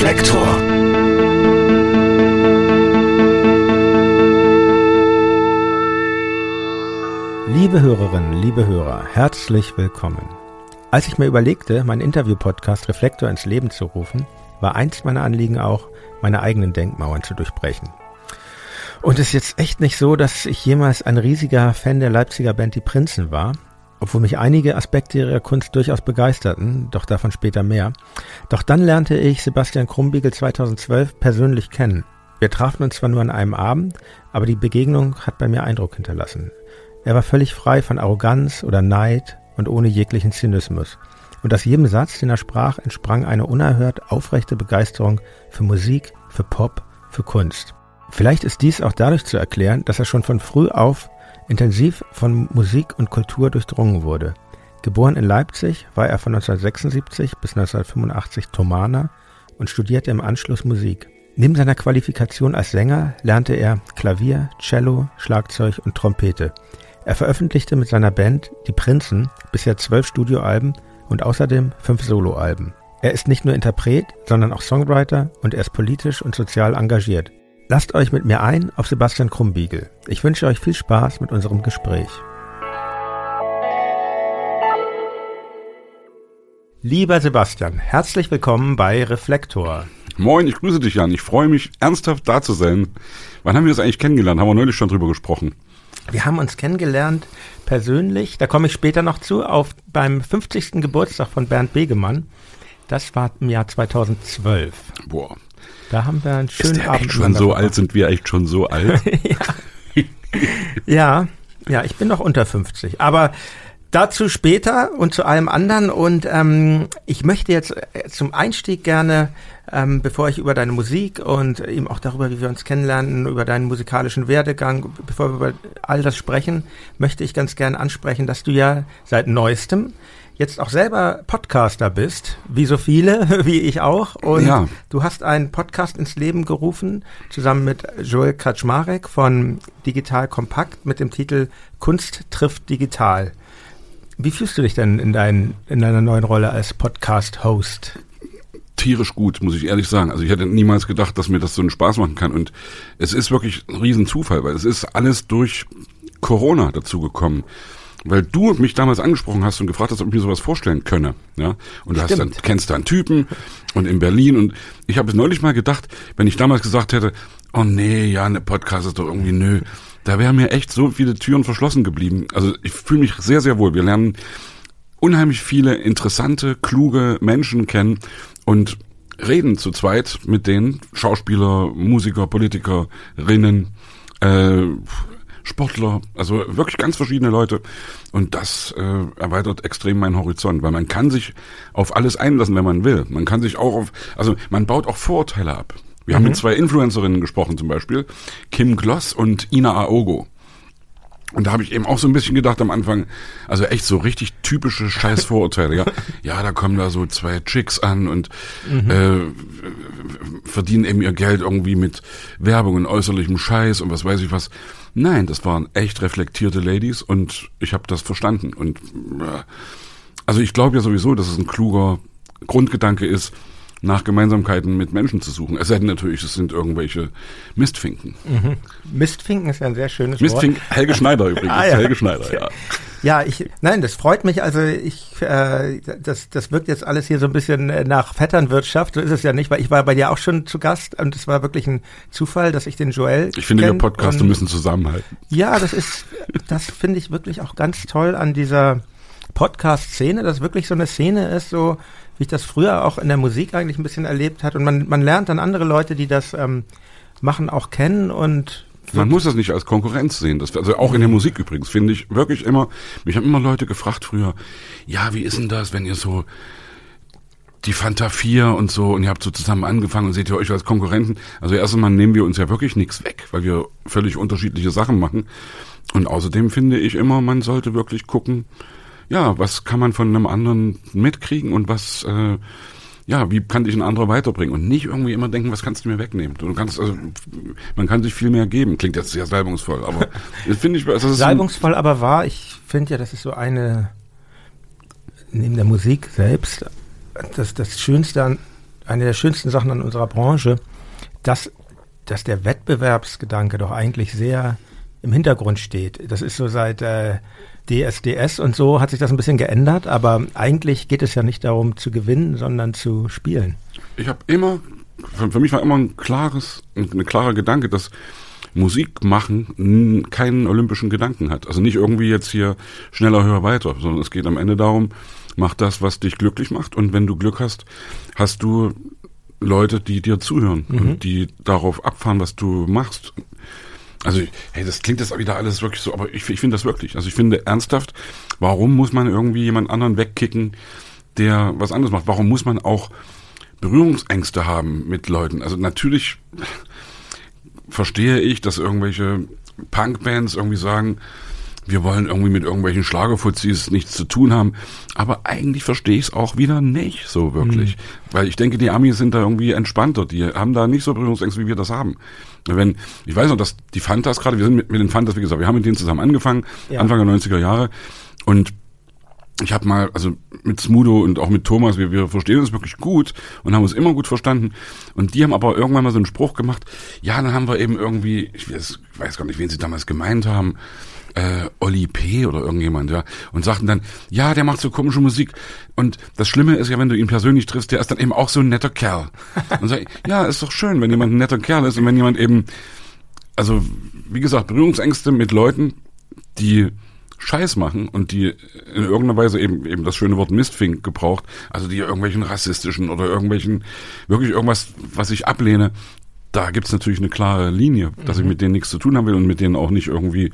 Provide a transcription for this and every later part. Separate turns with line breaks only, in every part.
Reflektor.
Liebe Hörerinnen, liebe Hörer, herzlich willkommen. Als ich mir überlegte, meinen Interview-Podcast Reflektor ins Leben zu rufen, war eins meiner Anliegen auch, meine eigenen Denkmauern zu durchbrechen. Und es ist jetzt echt nicht so, dass ich jemals ein riesiger Fan der Leipziger Band Die Prinzen war, obwohl mich einige Aspekte ihrer Kunst durchaus begeisterten, doch davon später mehr. Doch dann lernte ich Sebastian Krumbiegel 2012 persönlich kennen. Wir trafen uns zwar nur an einem Abend, aber die Begegnung hat bei mir Eindruck hinterlassen. Er war völlig frei von Arroganz oder Neid und ohne jeglichen Zynismus. Und aus jedem Satz, den er sprach, entsprang eine unerhört aufrechte Begeisterung für Musik, für Pop, für Kunst. Vielleicht ist dies auch dadurch zu erklären, dass er schon von früh auf intensiv von Musik und Kultur durchdrungen wurde. Geboren in Leipzig war er von 1976 bis 1985 Thomaner und studierte im Anschluss Musik. Neben seiner Qualifikation als Sänger lernte er Klavier, Cello, Schlagzeug und Trompete. Er veröffentlichte mit seiner Band Die Prinzen bisher zwölf Studioalben und außerdem fünf Soloalben. Er ist nicht nur Interpret, sondern auch Songwriter und er ist politisch und sozial engagiert. Lasst euch mit mir ein auf Sebastian Krumbiegel. Ich wünsche euch viel Spaß mit unserem Gespräch. Lieber Sebastian, herzlich willkommen bei Reflektor.
Moin, ich grüße dich, Jan. Ich freue mich, ernsthaft da zu sein. Wann haben wir uns eigentlich kennengelernt? Haben wir neulich schon drüber gesprochen.
Wir haben uns kennengelernt persönlich, da komme ich später noch zu, auf beim 50. Geburtstag von Bernd Begemann. Das war im Jahr 2012.
Boah,
da haben wir einen schönen
Ist der
Abend.
echt schon so alt? Sind wir echt schon so alt?
ja. ja, ja, ich bin noch unter 50. Aber dazu später und zu allem anderen. Und ähm, ich möchte jetzt äh, zum Einstieg gerne, ähm, bevor ich über deine Musik und eben auch darüber, wie wir uns kennenlernen, über deinen musikalischen Werdegang, bevor wir über all das sprechen, möchte ich ganz gerne ansprechen, dass du ja seit neuestem jetzt auch selber Podcaster bist, wie so viele, wie ich auch. Und ja. du hast einen Podcast ins Leben gerufen, zusammen mit Joel Kaczmarek von Digital Kompakt mit dem Titel Kunst trifft digital. Wie fühlst du dich denn in, dein, in deiner neuen Rolle als Podcast-Host?
tierisch gut, muss ich ehrlich sagen. Also ich hätte niemals gedacht, dass mir das so einen Spaß machen kann. Und es ist wirklich ein Riesenzufall, weil es ist alles durch Corona dazu gekommen weil du mich damals angesprochen hast und gefragt hast, ob ich mir sowas vorstellen könne. Ja? Und du hast dann, kennst da einen Typen und in Berlin und ich habe es neulich mal gedacht, wenn ich damals gesagt hätte, oh nee, ja, eine Podcast ist doch irgendwie nö, da wären mir echt so viele Türen verschlossen geblieben. Also ich fühle mich sehr, sehr wohl. Wir lernen unheimlich viele interessante, kluge Menschen kennen und reden zu zweit mit denen, Schauspieler, Musiker, Politikerinnen, äh, Sportler, also wirklich ganz verschiedene Leute. Und das äh, erweitert extrem meinen Horizont, weil man kann sich auf alles einlassen, wenn man will. Man kann sich auch auf, also man baut auch Vorurteile ab. Wir mhm. haben mit zwei Influencerinnen gesprochen zum Beispiel, Kim Gloss und Ina Aogo. Und da habe ich eben auch so ein bisschen gedacht am Anfang, also echt so richtig typische Scheißvorurteile, ja. Ja, da kommen da so zwei Chicks an und mhm. äh, verdienen eben ihr Geld irgendwie mit Werbung und äußerlichem Scheiß und was weiß ich was. Nein, das waren echt reflektierte Ladies und ich habe das verstanden. Und äh, also ich glaube ja sowieso, dass es ein kluger Grundgedanke ist, nach Gemeinsamkeiten mit Menschen zu suchen. Es sei denn natürlich, es sind irgendwelche Mistfinken.
Mhm. Mistfinken ist ja ein sehr schönes
Mistfinken, Wort. Helge Schneider übrigens. ah, ja. Helge Schneider, ja.
Ja, ich, nein, das freut mich. Also ich, äh, das, das wirkt jetzt alles hier so ein bisschen äh, nach Vetternwirtschaft. So ist es ja nicht, weil ich war bei dir auch schon zu Gast und es war wirklich ein Zufall, dass ich den Joel.
Ich finde, wir Podcaster müssen zusammenhalten.
Ja, das ist, das finde ich wirklich auch ganz toll an dieser Podcast-Szene, dass wirklich so eine Szene ist, so wie ich das früher auch in der Musik eigentlich ein bisschen erlebt hat. Und man, man lernt dann andere Leute, die das ähm, machen, auch kennen und
man muss das nicht als Konkurrenz sehen. Das, also auch in der Musik übrigens finde ich wirklich immer, mich haben immer Leute gefragt früher, ja, wie ist denn das, wenn ihr so die Fanta 4 und so und ihr habt so zusammen angefangen und seht ihr euch als Konkurrenten. Also erst einmal nehmen wir uns ja wirklich nichts weg, weil wir völlig unterschiedliche Sachen machen. Und außerdem finde ich immer, man sollte wirklich gucken, ja, was kann man von einem anderen mitkriegen und was äh, ja, wie kann dich ein anderer weiterbringen und nicht irgendwie immer denken, was kannst du mir wegnehmen? Du kannst, also, man kann sich viel mehr geben. Klingt jetzt sehr salbungsvoll, aber das finde ich, das
ist salbungsvoll, aber wahr. Ich finde ja, das ist so eine neben der Musik selbst das das Schönste an eine der schönsten Sachen an unserer Branche, dass, dass der Wettbewerbsgedanke doch eigentlich sehr im Hintergrund steht. Das ist so seit äh, DSDS und so hat sich das ein bisschen geändert, aber eigentlich geht es ja nicht darum zu gewinnen, sondern zu spielen.
Ich habe immer, für, für, mich war immer ein klares, ein, ein klarer Gedanke, dass Musik machen keinen olympischen Gedanken hat. Also nicht irgendwie jetzt hier schneller, höher, weiter, sondern es geht am Ende darum, mach das, was dich glücklich macht und wenn du Glück hast, hast du Leute, die dir zuhören mhm. und die darauf abfahren, was du machst. Also, hey, das klingt jetzt wieder alles wirklich so, aber ich, ich finde das wirklich. Also ich finde ernsthaft, warum muss man irgendwie jemand anderen wegkicken, der was anderes macht? Warum muss man auch Berührungsängste haben mit Leuten? Also natürlich verstehe ich, dass irgendwelche Punkbands irgendwie sagen, wir wollen irgendwie mit irgendwelchen Schlagerfuzis nichts zu tun haben. Aber eigentlich verstehe ich es auch wieder nicht so wirklich. Mhm. Weil ich denke, die Amis sind da irgendwie entspannter. Die haben da nicht so Berührungsängste, wie wir das haben. Wenn, ich weiß noch, dass die Fantas gerade, wir sind mit, mit den Fantas, wie gesagt, wir haben mit denen zusammen angefangen, ja. Anfang der 90er Jahre. Und ich habe mal, also mit Smudo und auch mit Thomas, wir, wir verstehen uns wirklich gut und haben uns immer gut verstanden. Und die haben aber irgendwann mal so einen Spruch gemacht, ja, dann haben wir eben irgendwie, ich weiß, ich weiß gar nicht, wen sie damals gemeint haben, äh, Oli P. oder irgendjemand, ja, und sagten dann, ja, der macht so komische Musik. Und das Schlimme ist ja, wenn du ihn persönlich triffst, der ist dann eben auch so ein netter Kerl. Und sag ja, ist doch schön, wenn jemand ein netter Kerl ist und wenn jemand eben, also wie gesagt, Berührungsängste mit Leuten, die Scheiß machen und die in irgendeiner Weise eben eben das schöne Wort Mistfink gebraucht, also die irgendwelchen rassistischen oder irgendwelchen wirklich irgendwas, was ich ablehne, da gibt's natürlich eine klare Linie, dass mhm. ich mit denen nichts zu tun haben will und mit denen auch nicht irgendwie,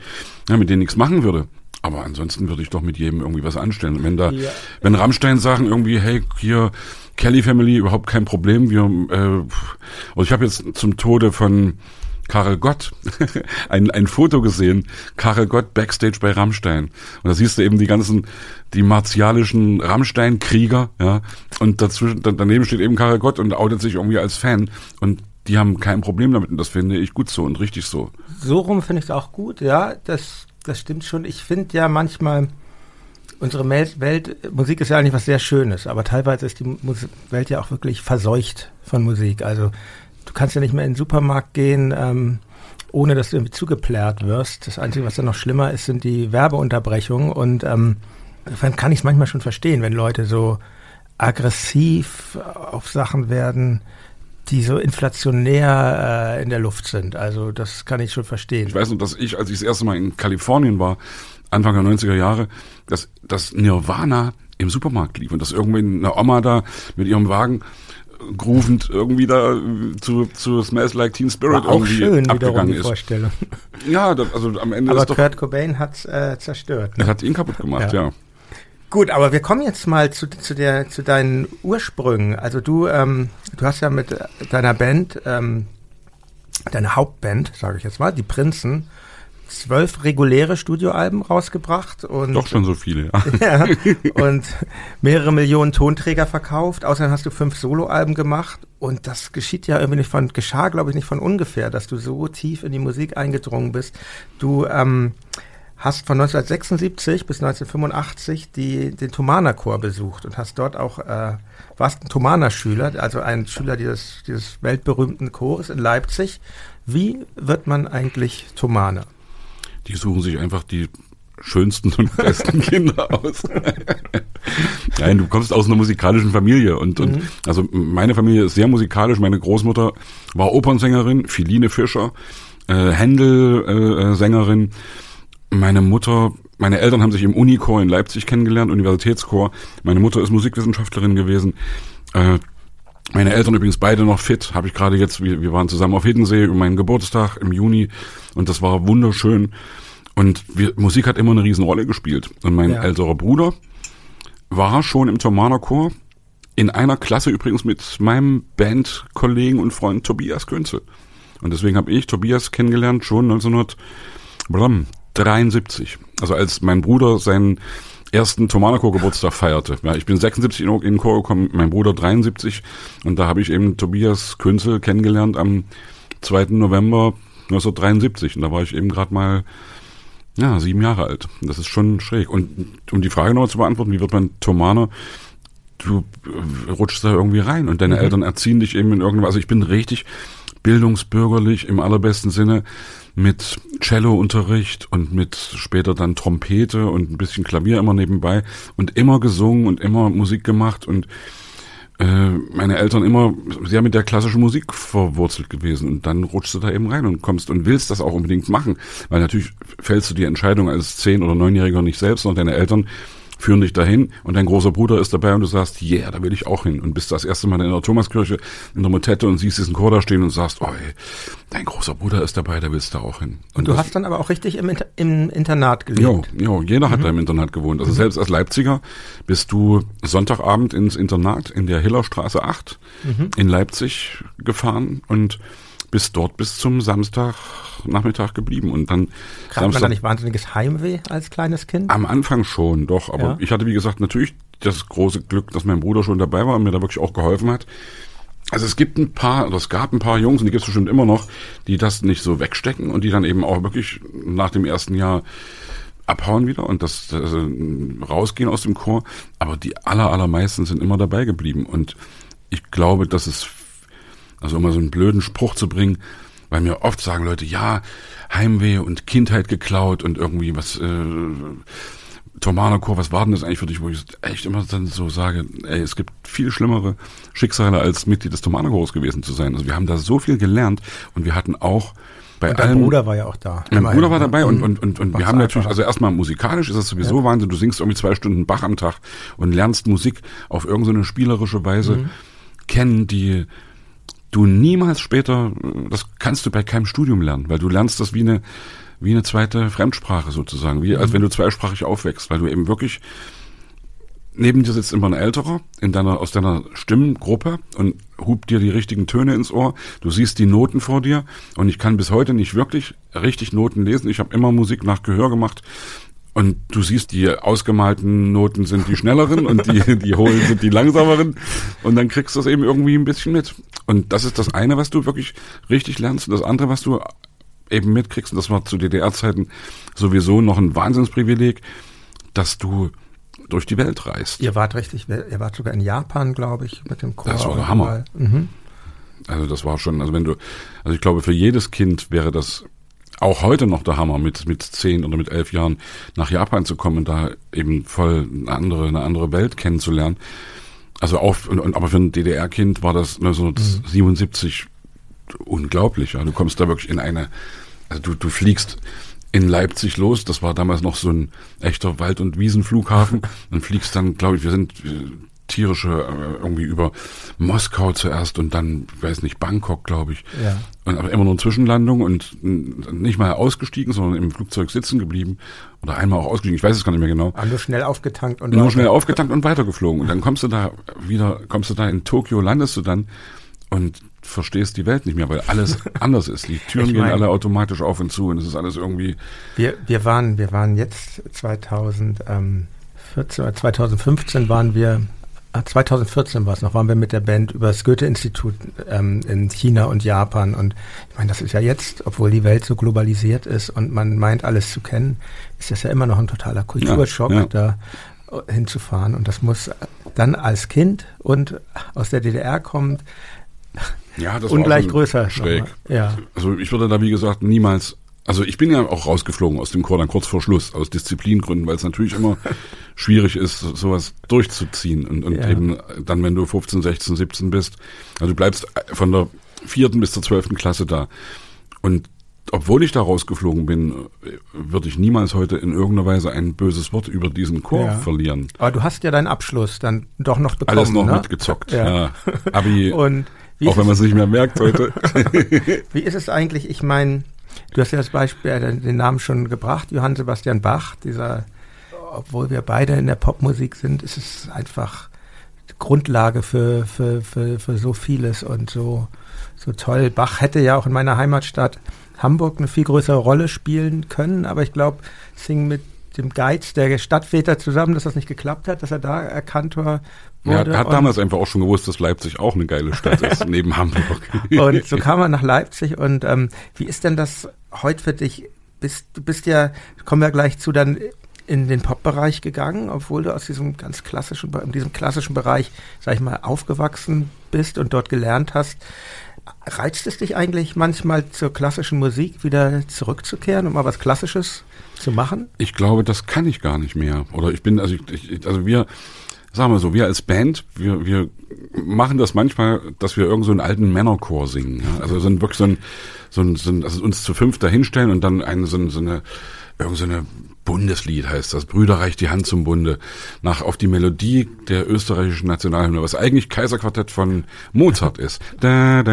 ja, mit denen nichts machen würde. Aber ansonsten würde ich doch mit jedem irgendwie was anstellen. wenn da, ja. wenn Rammstein sagen irgendwie, hey, hier Kelly Family überhaupt kein Problem, wir, äh, also ich habe jetzt zum Tode von Karel Gott ein, ein Foto gesehen, Karel Gott backstage bei Rammstein. Und da siehst du eben die ganzen, die martialischen Rammstein-Krieger, ja, und dazwischen, daneben steht eben Karel Gott und outet sich irgendwie als Fan. Und die haben kein Problem damit und das finde ich gut so und richtig so.
So rum finde ich es auch gut, ja, das, das stimmt schon. Ich finde ja manchmal, unsere Welt, Musik ist ja eigentlich was sehr Schönes, aber teilweise ist die Welt ja auch wirklich verseucht von Musik. Also du kannst ja nicht mehr in den Supermarkt gehen, ähm, ohne dass du irgendwie zugeplärt wirst. Das Einzige, was dann noch schlimmer ist, sind die Werbeunterbrechungen und ähm, insofern kann ich es manchmal schon verstehen, wenn Leute so aggressiv auf Sachen werden, die so inflationär äh, in der Luft sind. Also das kann ich schon verstehen.
Ich weiß noch, dass ich, als ich das erste Mal in Kalifornien war, Anfang der 90er Jahre, dass das Nirvana im Supermarkt lief und dass irgendwie eine Oma da mit ihrem Wagen groovend irgendwie da zu, zu Smells Like Teen Spirit
War auch
irgendwie
schön,
abgegangen
die
ist.
Vorstellung.
Ja, das, also am Ende
Aber
ist doch,
Kurt Cobain hat's äh, zerstört.
Ne? Er hat ihn kaputt gemacht, ja. ja.
Gut, aber wir kommen jetzt mal zu, zu, der, zu deinen Ursprüngen. Also du, ähm, du hast ja mit deiner Band, ähm, deine Hauptband, sage ich jetzt mal, die Prinzen, zwölf reguläre Studioalben rausgebracht und
doch schon so viele, ja.
ja und mehrere Millionen Tonträger verkauft. Außerdem hast du fünf Soloalben gemacht und das geschieht ja irgendwie nicht von geschah, glaube ich, nicht von ungefähr, dass du so tief in die Musik eingedrungen bist. Du ähm, hast von 1976 bis 1985 die, den Thomaner-Chor besucht und hast dort auch, äh, warst ein Thomaner-Schüler, also ein Schüler dieses, dieses weltberühmten Chores in Leipzig. Wie wird man eigentlich Thomaner?
Die suchen sich einfach die schönsten und besten Kinder aus. Nein, du kommst aus einer musikalischen Familie und, und mhm. also meine Familie ist sehr musikalisch. Meine Großmutter war Opernsängerin, Philine Fischer, äh, Händel-Sängerin. Äh, meine Mutter, meine Eltern haben sich im Unichor in Leipzig kennengelernt, Universitätschor. Meine Mutter ist Musikwissenschaftlerin gewesen. Äh, meine Eltern übrigens beide noch fit, habe ich gerade jetzt, wir, wir waren zusammen auf Hiddensee über meinen Geburtstag im Juni und das war wunderschön. Und wir, Musik hat immer eine Riesenrolle gespielt. Und mein ja. älterer Bruder war schon im Thomaner Chor, in einer Klasse übrigens mit meinem Bandkollegen und Freund Tobias Künzel. Und deswegen habe ich Tobias kennengelernt schon 1900, 73. Also als mein Bruder seinen ersten Thomanako-Geburtstag feierte. Ja, ich bin 76 in, den Chor gekommen, mein Bruder 73 und da habe ich eben Tobias Künzel kennengelernt am 2. November 1973 und da war ich eben gerade mal ja, sieben Jahre alt. Das ist schon schräg. Und um die Frage noch zu beantworten, wie wird man Thomaner? du äh, rutschst da irgendwie rein und deine mhm. Eltern erziehen dich eben in irgendwas. Also ich bin richtig bildungsbürgerlich im allerbesten Sinne mit Cellounterricht und mit später dann Trompete und ein bisschen Klavier immer nebenbei und immer gesungen und immer Musik gemacht. Und äh, meine Eltern immer sehr mit der klassischen Musik verwurzelt gewesen. Und dann rutschst du da eben rein und kommst und willst das auch unbedingt machen, weil natürlich fällst du die Entscheidung als zehn oder neunjähriger nicht selbst, sondern deine Eltern führen dich dahin und dein großer Bruder ist dabei und du sagst, yeah, da will ich auch hin und bist das erste Mal in der Thomaskirche in der Motette und siehst diesen Chor da stehen und sagst, oh, ey, dein großer Bruder ist dabei, da willst du auch hin.
Und, und du hast dann aber auch richtig im, Inter im Internat gelebt.
Jo, jo, jeder mhm. hat da im Internat gewohnt. Also mhm. selbst als Leipziger bist du Sonntagabend ins Internat in der Hillerstraße 8 mhm. in Leipzig gefahren und bist dort bis zum Samstagnachmittag geblieben und dann
Hat man da nicht wahnsinniges Heimweh als kleines Kind?
Am Anfang schon, doch, aber ja. ich hatte wie gesagt natürlich das große Glück, dass mein Bruder schon dabei war und mir da wirklich auch geholfen hat. Also es gibt ein paar, oder es gab ein paar Jungs, und die gibt es bestimmt immer noch, die das nicht so wegstecken und die dann eben auch wirklich nach dem ersten Jahr abhauen wieder und das, das rausgehen aus dem Chor. Aber die aller, allermeisten sind immer dabei geblieben. Und ich glaube, dass es also immer so einen blöden Spruch zu bringen, weil mir oft sagen Leute, ja, Heimweh und Kindheit geklaut und irgendwie was, äh, Tomanochor, was war denn das eigentlich für dich, wo ich echt immer dann so sage, ey, es gibt viel schlimmere Schicksale als Mitglied des Thomanachors gewesen zu sein. Also wir haben da so viel gelernt und wir hatten auch bei und
allem. Bruder war ja auch da.
Mein Bruder war dabei und, und, und, und wir haben natürlich, also erstmal musikalisch ist das sowieso ja. Wahnsinn. Du singst irgendwie zwei Stunden Bach am Tag und lernst Musik auf irgendeine spielerische Weise mhm. kennen, die du niemals später, das kannst du bei keinem Studium lernen, weil du lernst das wie eine, wie eine zweite Fremdsprache sozusagen, wie als mhm. wenn du zweisprachig aufwächst, weil du eben wirklich neben dir sitzt immer ein älterer in deiner aus deiner Stimmengruppe und hupt dir die richtigen Töne ins Ohr. Du siehst die Noten vor dir und ich kann bis heute nicht wirklich richtig Noten lesen. Ich habe immer Musik nach Gehör gemacht und du siehst, die ausgemalten Noten sind die schnelleren und die, die hohlen sind die langsameren. Und dann kriegst du das eben irgendwie ein bisschen mit. Und das ist das eine, was du wirklich richtig lernst. Und das andere, was du eben mitkriegst, und das war zu DDR-Zeiten sowieso noch ein Wahnsinnsprivileg, dass du durch die Welt reist.
Ihr wart richtig, ihr wart sogar in Japan, glaube ich, mit dem Chor.
Das war der Hammer. Mhm. Also das war schon, also wenn du, also ich glaube, für jedes Kind wäre das auch heute noch der Hammer, mit, mit zehn oder mit elf Jahren nach Japan zu kommen und da eben voll eine andere, eine andere Welt kennenzulernen. Also auch, aber für ein DDR-Kind war das 1977 mhm. unglaublich. Ja. Du kommst da wirklich in eine, also du, du fliegst in Leipzig los. Das war damals noch so ein echter Wald- und Wiesenflughafen. und fliegst dann, glaube ich, wir sind tierische äh, irgendwie über Moskau zuerst und dann, weiß nicht, Bangkok, glaube ich. Ja. Und aber immer nur Zwischenlandung und nicht mal ausgestiegen, sondern im Flugzeug sitzen geblieben oder einmal auch ausgestiegen. Ich weiß es gar nicht mehr genau.
Aber nur schnell aufgetankt
und nur schnell aufgetankt und weitergeflogen. Und dann kommst du da wieder, kommst du da in Tokio, landest du dann und verstehst die Welt nicht mehr, weil alles anders ist. Die Türen ich mein, gehen alle automatisch auf und zu und es ist alles irgendwie.
Wir, wir waren, wir waren jetzt 2014 oder 2015 waren wir 2014 war es noch, waren wir mit der Band über das Goethe-Institut ähm, in China und Japan. Und ich meine, das ist ja jetzt, obwohl die Welt so globalisiert ist und man meint, alles zu kennen, ist das ja immer noch ein totaler Kulturschock, ja, ja. da äh, hinzufahren. Und das muss dann als Kind und aus der DDR kommt,
ja, das
ungleich größer.
Schräg. Ja. Also ich würde da, wie gesagt, niemals also ich bin ja auch rausgeflogen aus dem Chor dann kurz vor Schluss, aus Disziplingründen, weil es natürlich immer schwierig ist, sowas durchzuziehen. Und, und ja. eben dann, wenn du 15, 16, 17 bist, also du bleibst von der vierten bis zur zwölften Klasse da. Und obwohl ich da rausgeflogen bin, würde ich niemals heute in irgendeiner Weise ein böses Wort über diesen Chor ja. verlieren.
Aber du hast ja deinen Abschluss dann doch noch bekommen.
Alles noch
ne?
mitgezockt, ja. ja. Abi, auch wenn man es nicht mehr merkt heute.
wie ist es eigentlich, ich meine, Du hast ja das Beispiel, äh, den Namen schon gebracht, Johann Sebastian Bach, dieser, obwohl wir beide in der Popmusik sind, ist es einfach Grundlage für, für, für, für so vieles und so, so toll. Bach hätte ja auch in meiner Heimatstadt Hamburg eine viel größere Rolle spielen können, aber ich glaube, Sing mit dem Geiz der Stadtväter zusammen, dass das nicht geklappt hat, dass er da Erkantor
wurde. Er hat damals einfach auch schon gewusst, dass Leipzig auch eine geile Stadt ist, neben Hamburg.
Und so kam er nach Leipzig und ähm, wie ist denn das heute für dich? Bist, du bist ja, kommen wir gleich zu, dann in den Pop-Bereich gegangen, obwohl du aus diesem ganz klassischen, in diesem klassischen Bereich, sag ich mal, aufgewachsen bist und dort gelernt hast. Reizt es dich eigentlich manchmal zur klassischen Musik wieder zurückzukehren und mal was Klassisches zu machen?
Ich glaube, das kann ich gar nicht mehr. Oder ich bin, also ich, also wir, sagen wir so, wir als Band, wir, wir machen das manchmal, dass wir irgend so einen alten Männerchor singen. Ja? Also sind wirklich so ein, so ein, so ein also uns zu fünf dahinstellen und dann eine, so, so eine, irgend so eine Bundeslied heißt das. Brüder reicht die Hand zum Bunde. Nach, auf die Melodie der österreichischen Nationalhymne, was eigentlich Kaiserquartett von Mozart ist. Wenn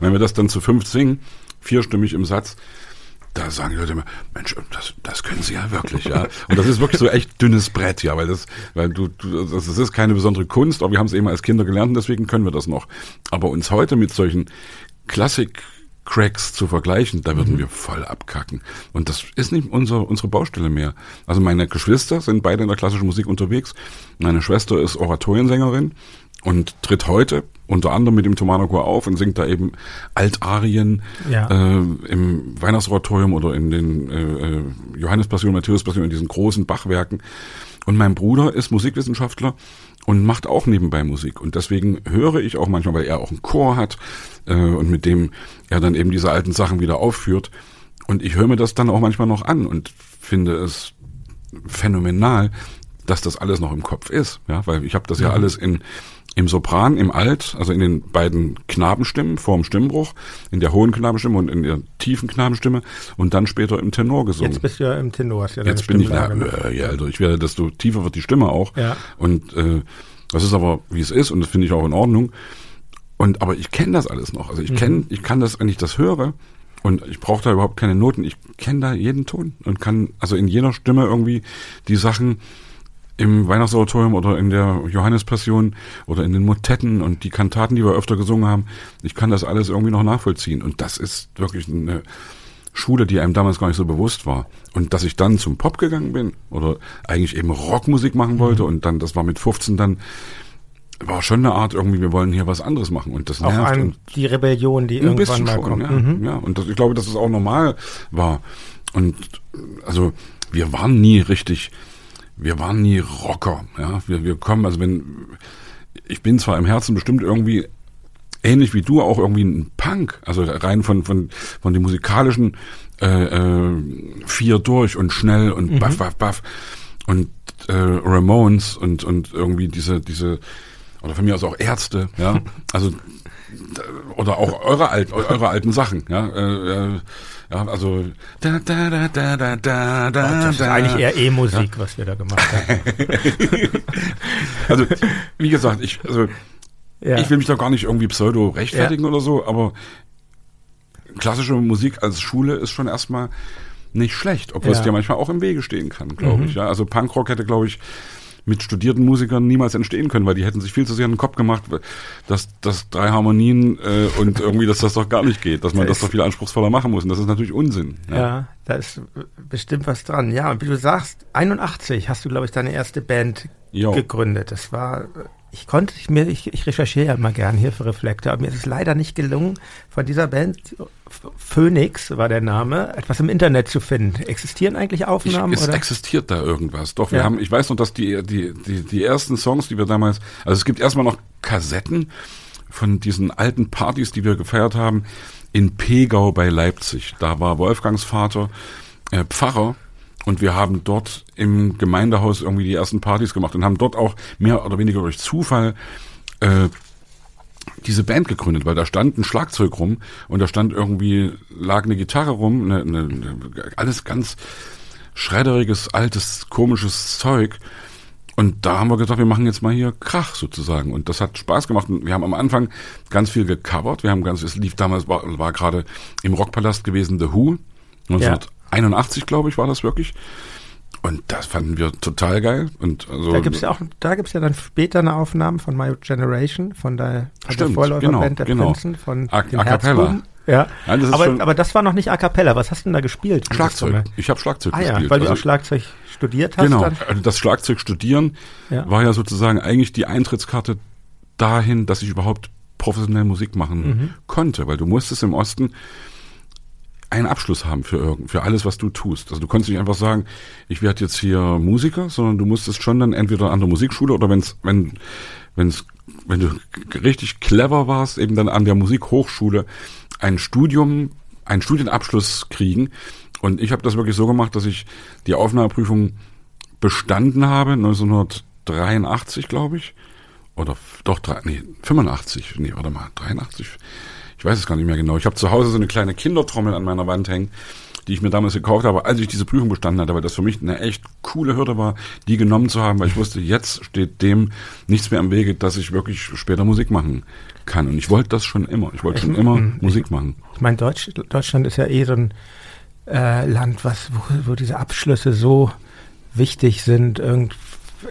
wir das dann zu fünf singen, vierstimmig im Satz, da sagen die Leute immer, Mensch, das, das können sie ja wirklich, ja. Und das ist wirklich so echt dünnes Brett, ja, weil das, weil du, du das ist keine besondere Kunst, aber wir haben es eben als Kinder gelernt und deswegen können wir das noch. Aber uns heute mit solchen Klassik Cracks zu vergleichen, da würden mhm. wir voll abkacken. Und das ist nicht unser, unsere Baustelle mehr. Also meine Geschwister sind beide in der klassischen Musik unterwegs. Meine Schwester ist Oratoriensängerin und tritt heute unter anderem mit dem Thomanerchor auf und singt da eben Altarien ja. äh, im Weihnachtsoratorium oder in den äh, äh Johannespassion, Matthäuspassion, in diesen großen Bachwerken. Und mein Bruder ist Musikwissenschaftler und macht auch nebenbei Musik. Und deswegen höre ich auch manchmal, weil er auch einen Chor hat äh, und mit dem er dann eben diese alten Sachen wieder aufführt. Und ich höre mir das dann auch manchmal noch an und finde es phänomenal, dass das alles noch im Kopf ist. Ja, weil ich habe das ja alles in im Sopran, im Alt, also in den beiden Knabenstimmen vorm Stimmbruch, in der hohen Knabenstimme und in der tiefen Knabenstimme und dann später im Tenor gesungen.
Jetzt bist du ja im Tenor. Hast
ja Jetzt bin ich, na, äh, ja, also ich werde, desto tiefer wird die Stimme auch. Ja. Und äh, das ist aber, wie es ist und das finde ich auch in Ordnung. Und aber ich kenne das alles noch. Also ich kenne, mhm. ich kann das, wenn ich das höre, und ich brauche da überhaupt keine Noten. Ich kenne da jeden Ton und kann also in jeder Stimme irgendwie die Sachen im Weihnachtsoratorium oder in der Johannespassion oder in den Motetten und die Kantaten, die wir öfter gesungen haben. Ich kann das alles irgendwie noch nachvollziehen. Und das ist wirklich eine Schule, die einem damals gar nicht so bewusst war. Und dass ich dann zum Pop gegangen bin oder eigentlich eben Rockmusik machen wollte mhm. und dann, das war mit 15 dann, war schon eine Art irgendwie, wir wollen hier was anderes machen und das
auch nervt. Ein, und die Rebellion, die irgendwann mal
schon,
kommt.
Ja, mhm. ja. und das, ich glaube, dass es auch normal war. Und also wir waren nie richtig wir waren nie Rocker. Ja, wir, wir kommen, also wenn, ich bin zwar im Herzen bestimmt irgendwie ähnlich wie du auch irgendwie ein Punk, also rein von von von den musikalischen äh, äh, vier durch und schnell und mhm. baff baff baff und äh, Ramones und und irgendwie diese diese oder von mir aus auch Ärzte, ja, also oder auch eure alten eure alten Sachen, ja. Äh, äh ja, also da da da da da da
da. Das ist eigentlich eher E-Musik, ja. was wir da gemacht haben.
also wie gesagt, ich also ja. ich will mich da gar nicht irgendwie pseudo rechtfertigen oder so, aber klassische Musik als Schule ist schon erstmal nicht schlecht, obwohl es dir manchmal auch im Wege stehen kann, glaube mhm. ich. Ja, also Punkrock hätte, glaube ich, mit studierten Musikern niemals entstehen können, weil die hätten sich viel zu sehr in den Kopf gemacht, dass, dass drei Harmonien äh, und irgendwie, dass das doch gar nicht geht, dass man das, das doch viel anspruchsvoller machen muss. Und das ist natürlich Unsinn.
Ja. ja, da ist bestimmt was dran. Ja, und wie du sagst, 81 hast du, glaube ich, deine erste Band jo. gegründet. Das war ich konnte ich mir, ich, ich recherchiere ja immer gern hier für Reflektor, aber mir ist es leider nicht gelungen, von dieser Band Phoenix war der Name, etwas im Internet zu finden. Existieren eigentlich Aufnahmen?
Ich, es oder? existiert da irgendwas. Doch, wir ja. haben, ich weiß noch, dass die, die, die, die ersten Songs, die wir damals, also es gibt erstmal noch Kassetten von diesen alten Partys, die wir gefeiert haben, in Pegau bei Leipzig. Da war Wolfgangs Vater äh, Pfarrer und wir haben dort im Gemeindehaus irgendwie die ersten Partys gemacht und haben dort auch mehr oder weniger durch Zufall äh, diese Band gegründet, weil da stand ein Schlagzeug rum und da stand irgendwie, lag eine Gitarre rum, eine, eine, alles ganz schredderiges, altes, komisches Zeug. Und da haben wir gesagt, wir machen jetzt mal hier Krach sozusagen. Und das hat Spaß gemacht. Und wir haben am Anfang ganz viel gecovert. Wir haben ganz, es lief damals, war, war gerade im Rockpalast gewesen The Who. 1981, glaube ich, war das wirklich. Und das fanden wir total geil. Und also,
da gibt's ja auch, da gibt's ja dann später eine Aufnahme von My Generation, von der,
von stimmt, der Vorläuferband der genau. Prinzen,
von A, dem A Cappella. Ja, Nein, das aber, aber das war noch nicht A Cappella. Was hast du denn da gespielt?
Schlagzeug. Ich habe Schlagzeug
ah,
gespielt.
Ja, weil du also, auch Schlagzeug studiert hast.
Genau, dann? Also das Schlagzeug studieren ja. war ja sozusagen eigentlich die Eintrittskarte dahin, dass ich überhaupt professionell Musik machen mhm. konnte, weil du musstest im Osten einen Abschluss haben für irgend, für alles, was du tust. Also du konntest nicht einfach sagen, ich werde jetzt hier Musiker, sondern du musstest schon dann entweder an der Musikschule oder wenn's, wenn, wenn's, wenn du richtig clever warst, eben dann an der Musikhochschule ein Studium, einen Studienabschluss kriegen. Und ich habe das wirklich so gemacht, dass ich die Aufnahmeprüfung bestanden habe, 1983, glaube ich. Oder doch, nee, 85, nee, warte mal, 83, ich weiß es gar nicht mehr genau. Ich habe zu Hause so eine kleine Kindertrommel an meiner Wand hängen, die ich mir damals gekauft habe, als ich diese Prüfung bestanden hatte, weil das für mich eine echt coole Hürde war, die genommen zu haben, weil ich wusste, jetzt steht dem nichts mehr im Wege, dass ich wirklich später Musik machen kann. Und ich wollte das schon immer. Ich wollte schon immer ich, Musik machen.
Ich meine, Deutsch, Deutschland ist ja eh so ein äh, Land, was, wo, wo diese Abschlüsse so wichtig sind. Irgend,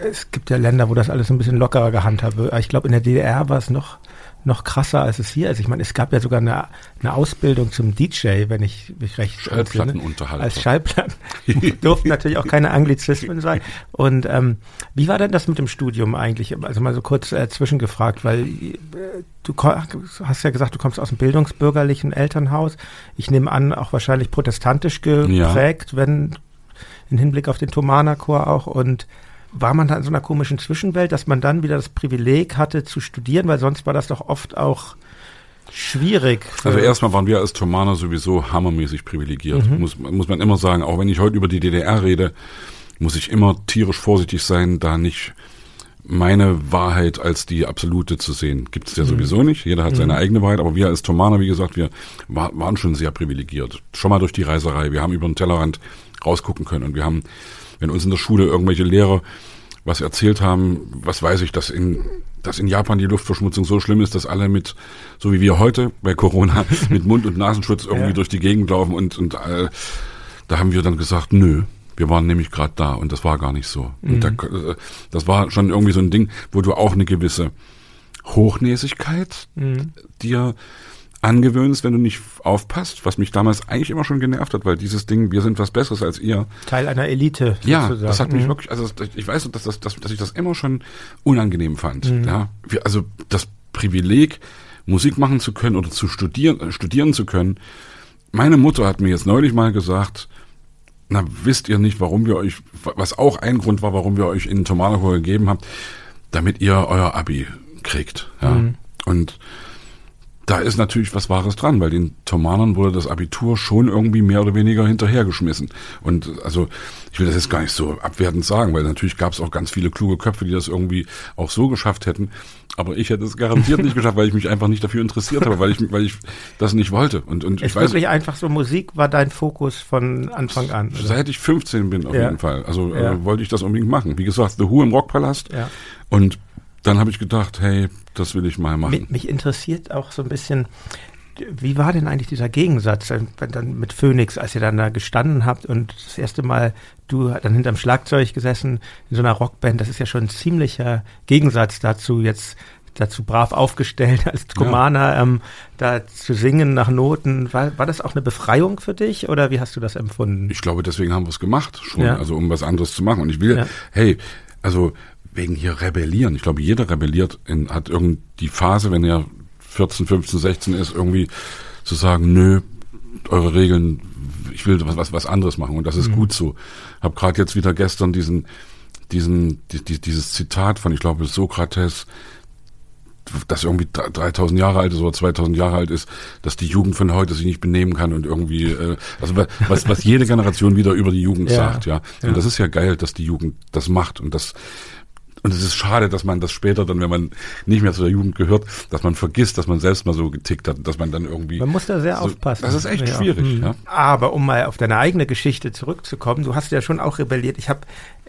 es gibt ja Länder, wo das alles ein bisschen lockerer gehandhabt wird. Ich glaube, in der DDR war es noch noch krasser, als es hier ist. Ich meine, es gab ja sogar eine, eine Ausbildung zum DJ, wenn ich mich recht
Schallplattenunterhalter.
Als Schallplatten. Durften natürlich auch keine Anglizismen sein. Und ähm, wie war denn das mit dem Studium eigentlich? Also mal so kurz äh, zwischengefragt, weil äh, du hast ja gesagt, du kommst aus einem bildungsbürgerlichen Elternhaus. Ich nehme an, auch wahrscheinlich protestantisch geprägt, ja. wenn im Hinblick auf den Thomanerchor auch. Und war man da in so einer komischen Zwischenwelt, dass man dann wieder das Privileg hatte zu studieren, weil sonst war das doch oft auch schwierig.
Also erstmal waren wir als Thomaner sowieso hammermäßig privilegiert, mhm. muss, muss man immer sagen. Auch wenn ich heute über die DDR rede, muss ich immer tierisch vorsichtig sein, da nicht meine Wahrheit als die absolute zu sehen. Gibt es ja mhm. sowieso nicht. Jeder hat mhm. seine eigene Wahrheit, aber wir als Thomaner, wie gesagt, wir war, waren schon sehr privilegiert. Schon mal durch die Reiserei. Wir haben über den Tellerrand rausgucken können und wir haben wenn uns in der Schule irgendwelche Lehrer was erzählt haben, was weiß ich, dass in, dass in Japan die Luftverschmutzung so schlimm ist, dass alle mit, so wie wir heute bei Corona, mit Mund- und Nasenschutz irgendwie ja. durch die Gegend laufen und, und äh, da haben wir dann gesagt, nö, wir waren nämlich gerade da und das war gar nicht so. Mhm. Und da, äh, das war schon irgendwie so ein Ding, wo du auch eine gewisse Hochnäsigkeit mhm. dir angewöhnst, wenn du nicht aufpasst, was mich damals eigentlich immer schon genervt hat, weil dieses Ding, wir sind was Besseres als ihr.
Teil einer Elite.
Ja, das hat mich mhm. wirklich, also ich weiß, dass, dass, dass, dass ich das immer schon unangenehm fand. Mhm. Ja, wir, also das Privileg, Musik machen zu können oder zu studieren, äh, studieren zu können. Meine Mutter hat mir jetzt neulich mal gesagt, na, wisst ihr nicht, warum wir euch, was auch ein Grund war, warum wir euch in Tomahawk gegeben haben, damit ihr euer Abi kriegt. Ja. Mhm. Und da ist natürlich was Wahres dran, weil den Thomanern wurde das Abitur schon irgendwie mehr oder weniger hinterhergeschmissen. Und also ich will das jetzt gar nicht so abwertend sagen, weil natürlich gab es auch ganz viele kluge Köpfe, die das irgendwie auch so geschafft hätten. Aber ich hätte es garantiert nicht geschafft, weil ich mich einfach nicht dafür interessiert habe, weil ich, weil ich das nicht wollte. Und, und
ist
ich weiß,
wirklich einfach so, Musik war dein Fokus von Anfang an?
Oder? Seit ich 15 bin auf ja. jeden Fall. Also ja. äh, wollte ich das unbedingt machen. Wie gesagt, The Who im Rockpalast. Ja. Und dann habe ich gedacht, hey, das will ich mal machen.
Mich, mich, interessiert auch so ein bisschen, wie war denn eigentlich dieser Gegensatz dann mit Phoenix, als ihr dann da gestanden habt und das erste Mal du dann hinterm Schlagzeug gesessen in so einer Rockband, das ist ja schon ein ziemlicher Gegensatz dazu, jetzt dazu brav aufgestellt als Thomaner, ja. ähm, da zu singen nach Noten. War, war das auch eine Befreiung für dich oder wie hast du das empfunden?
Ich glaube, deswegen haben wir es gemacht, schon, ja. also um was anderes zu machen. Und ich will, ja. hey, also wegen hier rebellieren. Ich glaube, jeder rebelliert, in, hat irgendwie die Phase, wenn er 14, 15, 16 ist, irgendwie zu sagen, nö, eure Regeln, ich will was, was, was anderes machen und das ist mhm. gut so. Hab gerade jetzt wieder gestern diesen, diesen, die, dieses Zitat von, ich glaube, Sokrates, das irgendwie 3000 Jahre alt ist oder 2000 Jahre alt ist, dass die Jugend von heute sich nicht benehmen kann und irgendwie, äh, also was, was jede Generation wieder über die Jugend ja. sagt, ja. Und ja. das ist ja geil, dass die Jugend das macht und das, und es ist schade, dass man das später dann, wenn man nicht mehr zu der Jugend gehört, dass man vergisst, dass man selbst mal so getickt hat, dass man dann irgendwie.
Man muss da sehr
so,
aufpassen.
Das ist echt ja. schwierig. Mhm. Ja.
Aber um mal auf deine eigene Geschichte zurückzukommen, du hast ja schon auch rebelliert. Ich habe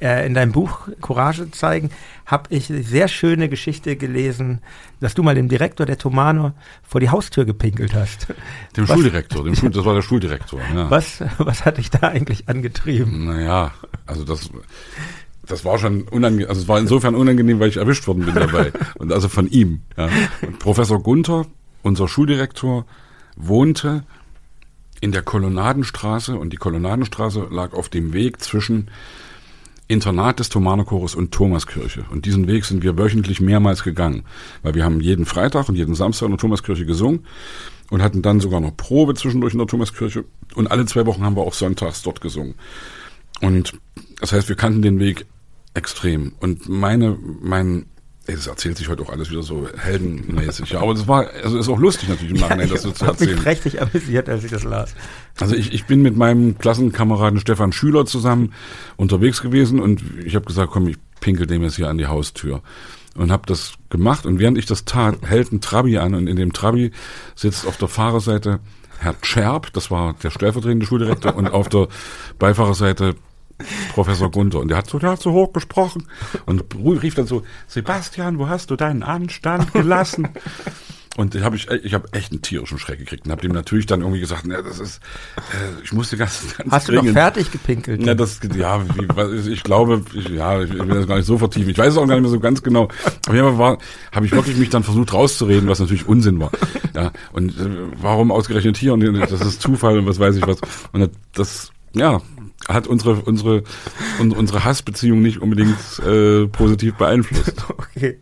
äh, in deinem Buch Courage zeigen, habe ich sehr schöne Geschichte gelesen, dass du mal dem Direktor der Tomano vor die Haustür gepinkelt hast.
Dem was, Schuldirektor, dem Schul, das war der Schuldirektor. Ja.
Was, was hat dich da eigentlich angetrieben?
Naja, also das das war schon unangenehm, also es war insofern unangenehm, weil ich erwischt worden bin dabei. Und also von ihm. Ja. Und Professor Gunther, unser Schuldirektor, wohnte in der Kolonnadenstraße und die Kolonnadenstraße lag auf dem Weg zwischen Internat des Thomanerchores und Thomaskirche. Und diesen Weg sind wir wöchentlich mehrmals gegangen, weil wir haben jeden Freitag und jeden Samstag in der Thomaskirche gesungen und hatten dann sogar noch Probe zwischendurch in der Thomaskirche und alle zwei Wochen haben wir auch sonntags dort gesungen. Und das heißt, wir kannten den Weg extrem. Und meine, mein es erzählt sich heute auch alles wieder so heldenmäßig. Ja, aber es war, also ist auch lustig natürlich im Nachhinein,
ja,
das so zu
erzählen. Ich
mich
prächtig amüsiert, als ich das las.
Also ich, ich bin mit meinem Klassenkameraden Stefan Schüler zusammen unterwegs gewesen und ich habe gesagt, komm, ich pinkel dem jetzt hier an die Haustür. Und habe das gemacht und während ich das tat, hält ein Trabi an und in dem Trabi sitzt auf der Fahrerseite Herr Scherb, das war der stellvertretende Schuldirektor, und auf der Beifahrerseite Professor Gunther. Und der hat so, der hat so hoch gesprochen und rief dann so, Sebastian, wo hast du deinen Anstand gelassen? Und ich habe ich, ich habe echt einen tierischen Schreck gekriegt und habe dem natürlich dann irgendwie gesagt, na, das ist, äh, ich musste ganz, ganz
Hast dringend. du noch fertig gepinkelt?
Ja, das, ja, wie, ich glaube, ich, ja, ich will das gar nicht so vertiefen. Ich weiß es auch gar nicht mehr so ganz genau. Aber jeden war, habe ich wirklich mich dann versucht rauszureden, was natürlich Unsinn war. Ja, und äh, warum ausgerechnet hier und das ist Zufall und was weiß ich was. Und das, ja, hat unsere unsere unsere Hassbeziehung nicht unbedingt äh, positiv beeinflusst.
Okay.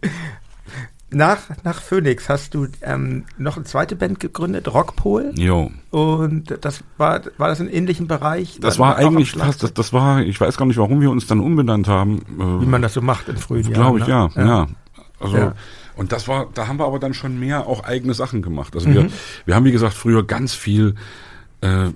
Nach, nach Phoenix hast du ähm, noch eine zweite Band gegründet, Rockpol.
Jo.
Und das war, war das in ähnlichen Bereich?
Das war eigentlich fast, das, das war, ich weiß gar nicht, warum wir uns dann umbenannt haben.
Äh, Wie man das so macht in frühen Jahren.
Glaube ich, ne? ja, ja. ja. Also, ja. und das war, da haben wir aber dann schon mehr auch eigene Sachen gemacht. Also mhm. wir, wir haben, wie gesagt, früher ganz viel äh,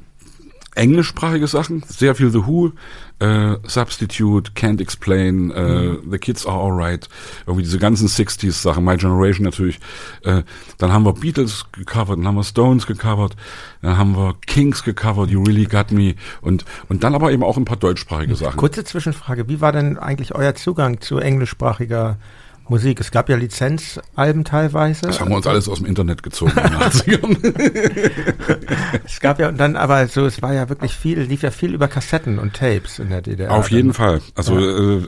englischsprachige Sachen, sehr viel The Who, äh, Substitute, Can't Explain, äh, mhm. The Kids Are Alright, irgendwie diese ganzen 60s Sachen, My Generation natürlich. Äh, dann haben wir Beatles gecovert, dann haben wir Stones gecovert, dann haben wir Kings gecovert, You Really Got Me und, und dann aber eben auch ein paar deutschsprachige mhm. Sachen.
Kurze Zwischenfrage, wie war denn eigentlich euer Zugang zu englischsprachiger Musik. Es gab ja Lizenzalben teilweise.
Das haben wir uns alles aus dem Internet gezogen in den 80ern.
es gab ja dann aber so, es war ja wirklich viel, lief ja viel über Kassetten und Tapes in der DDR.
Auf jeden Fall. Also ja. äh,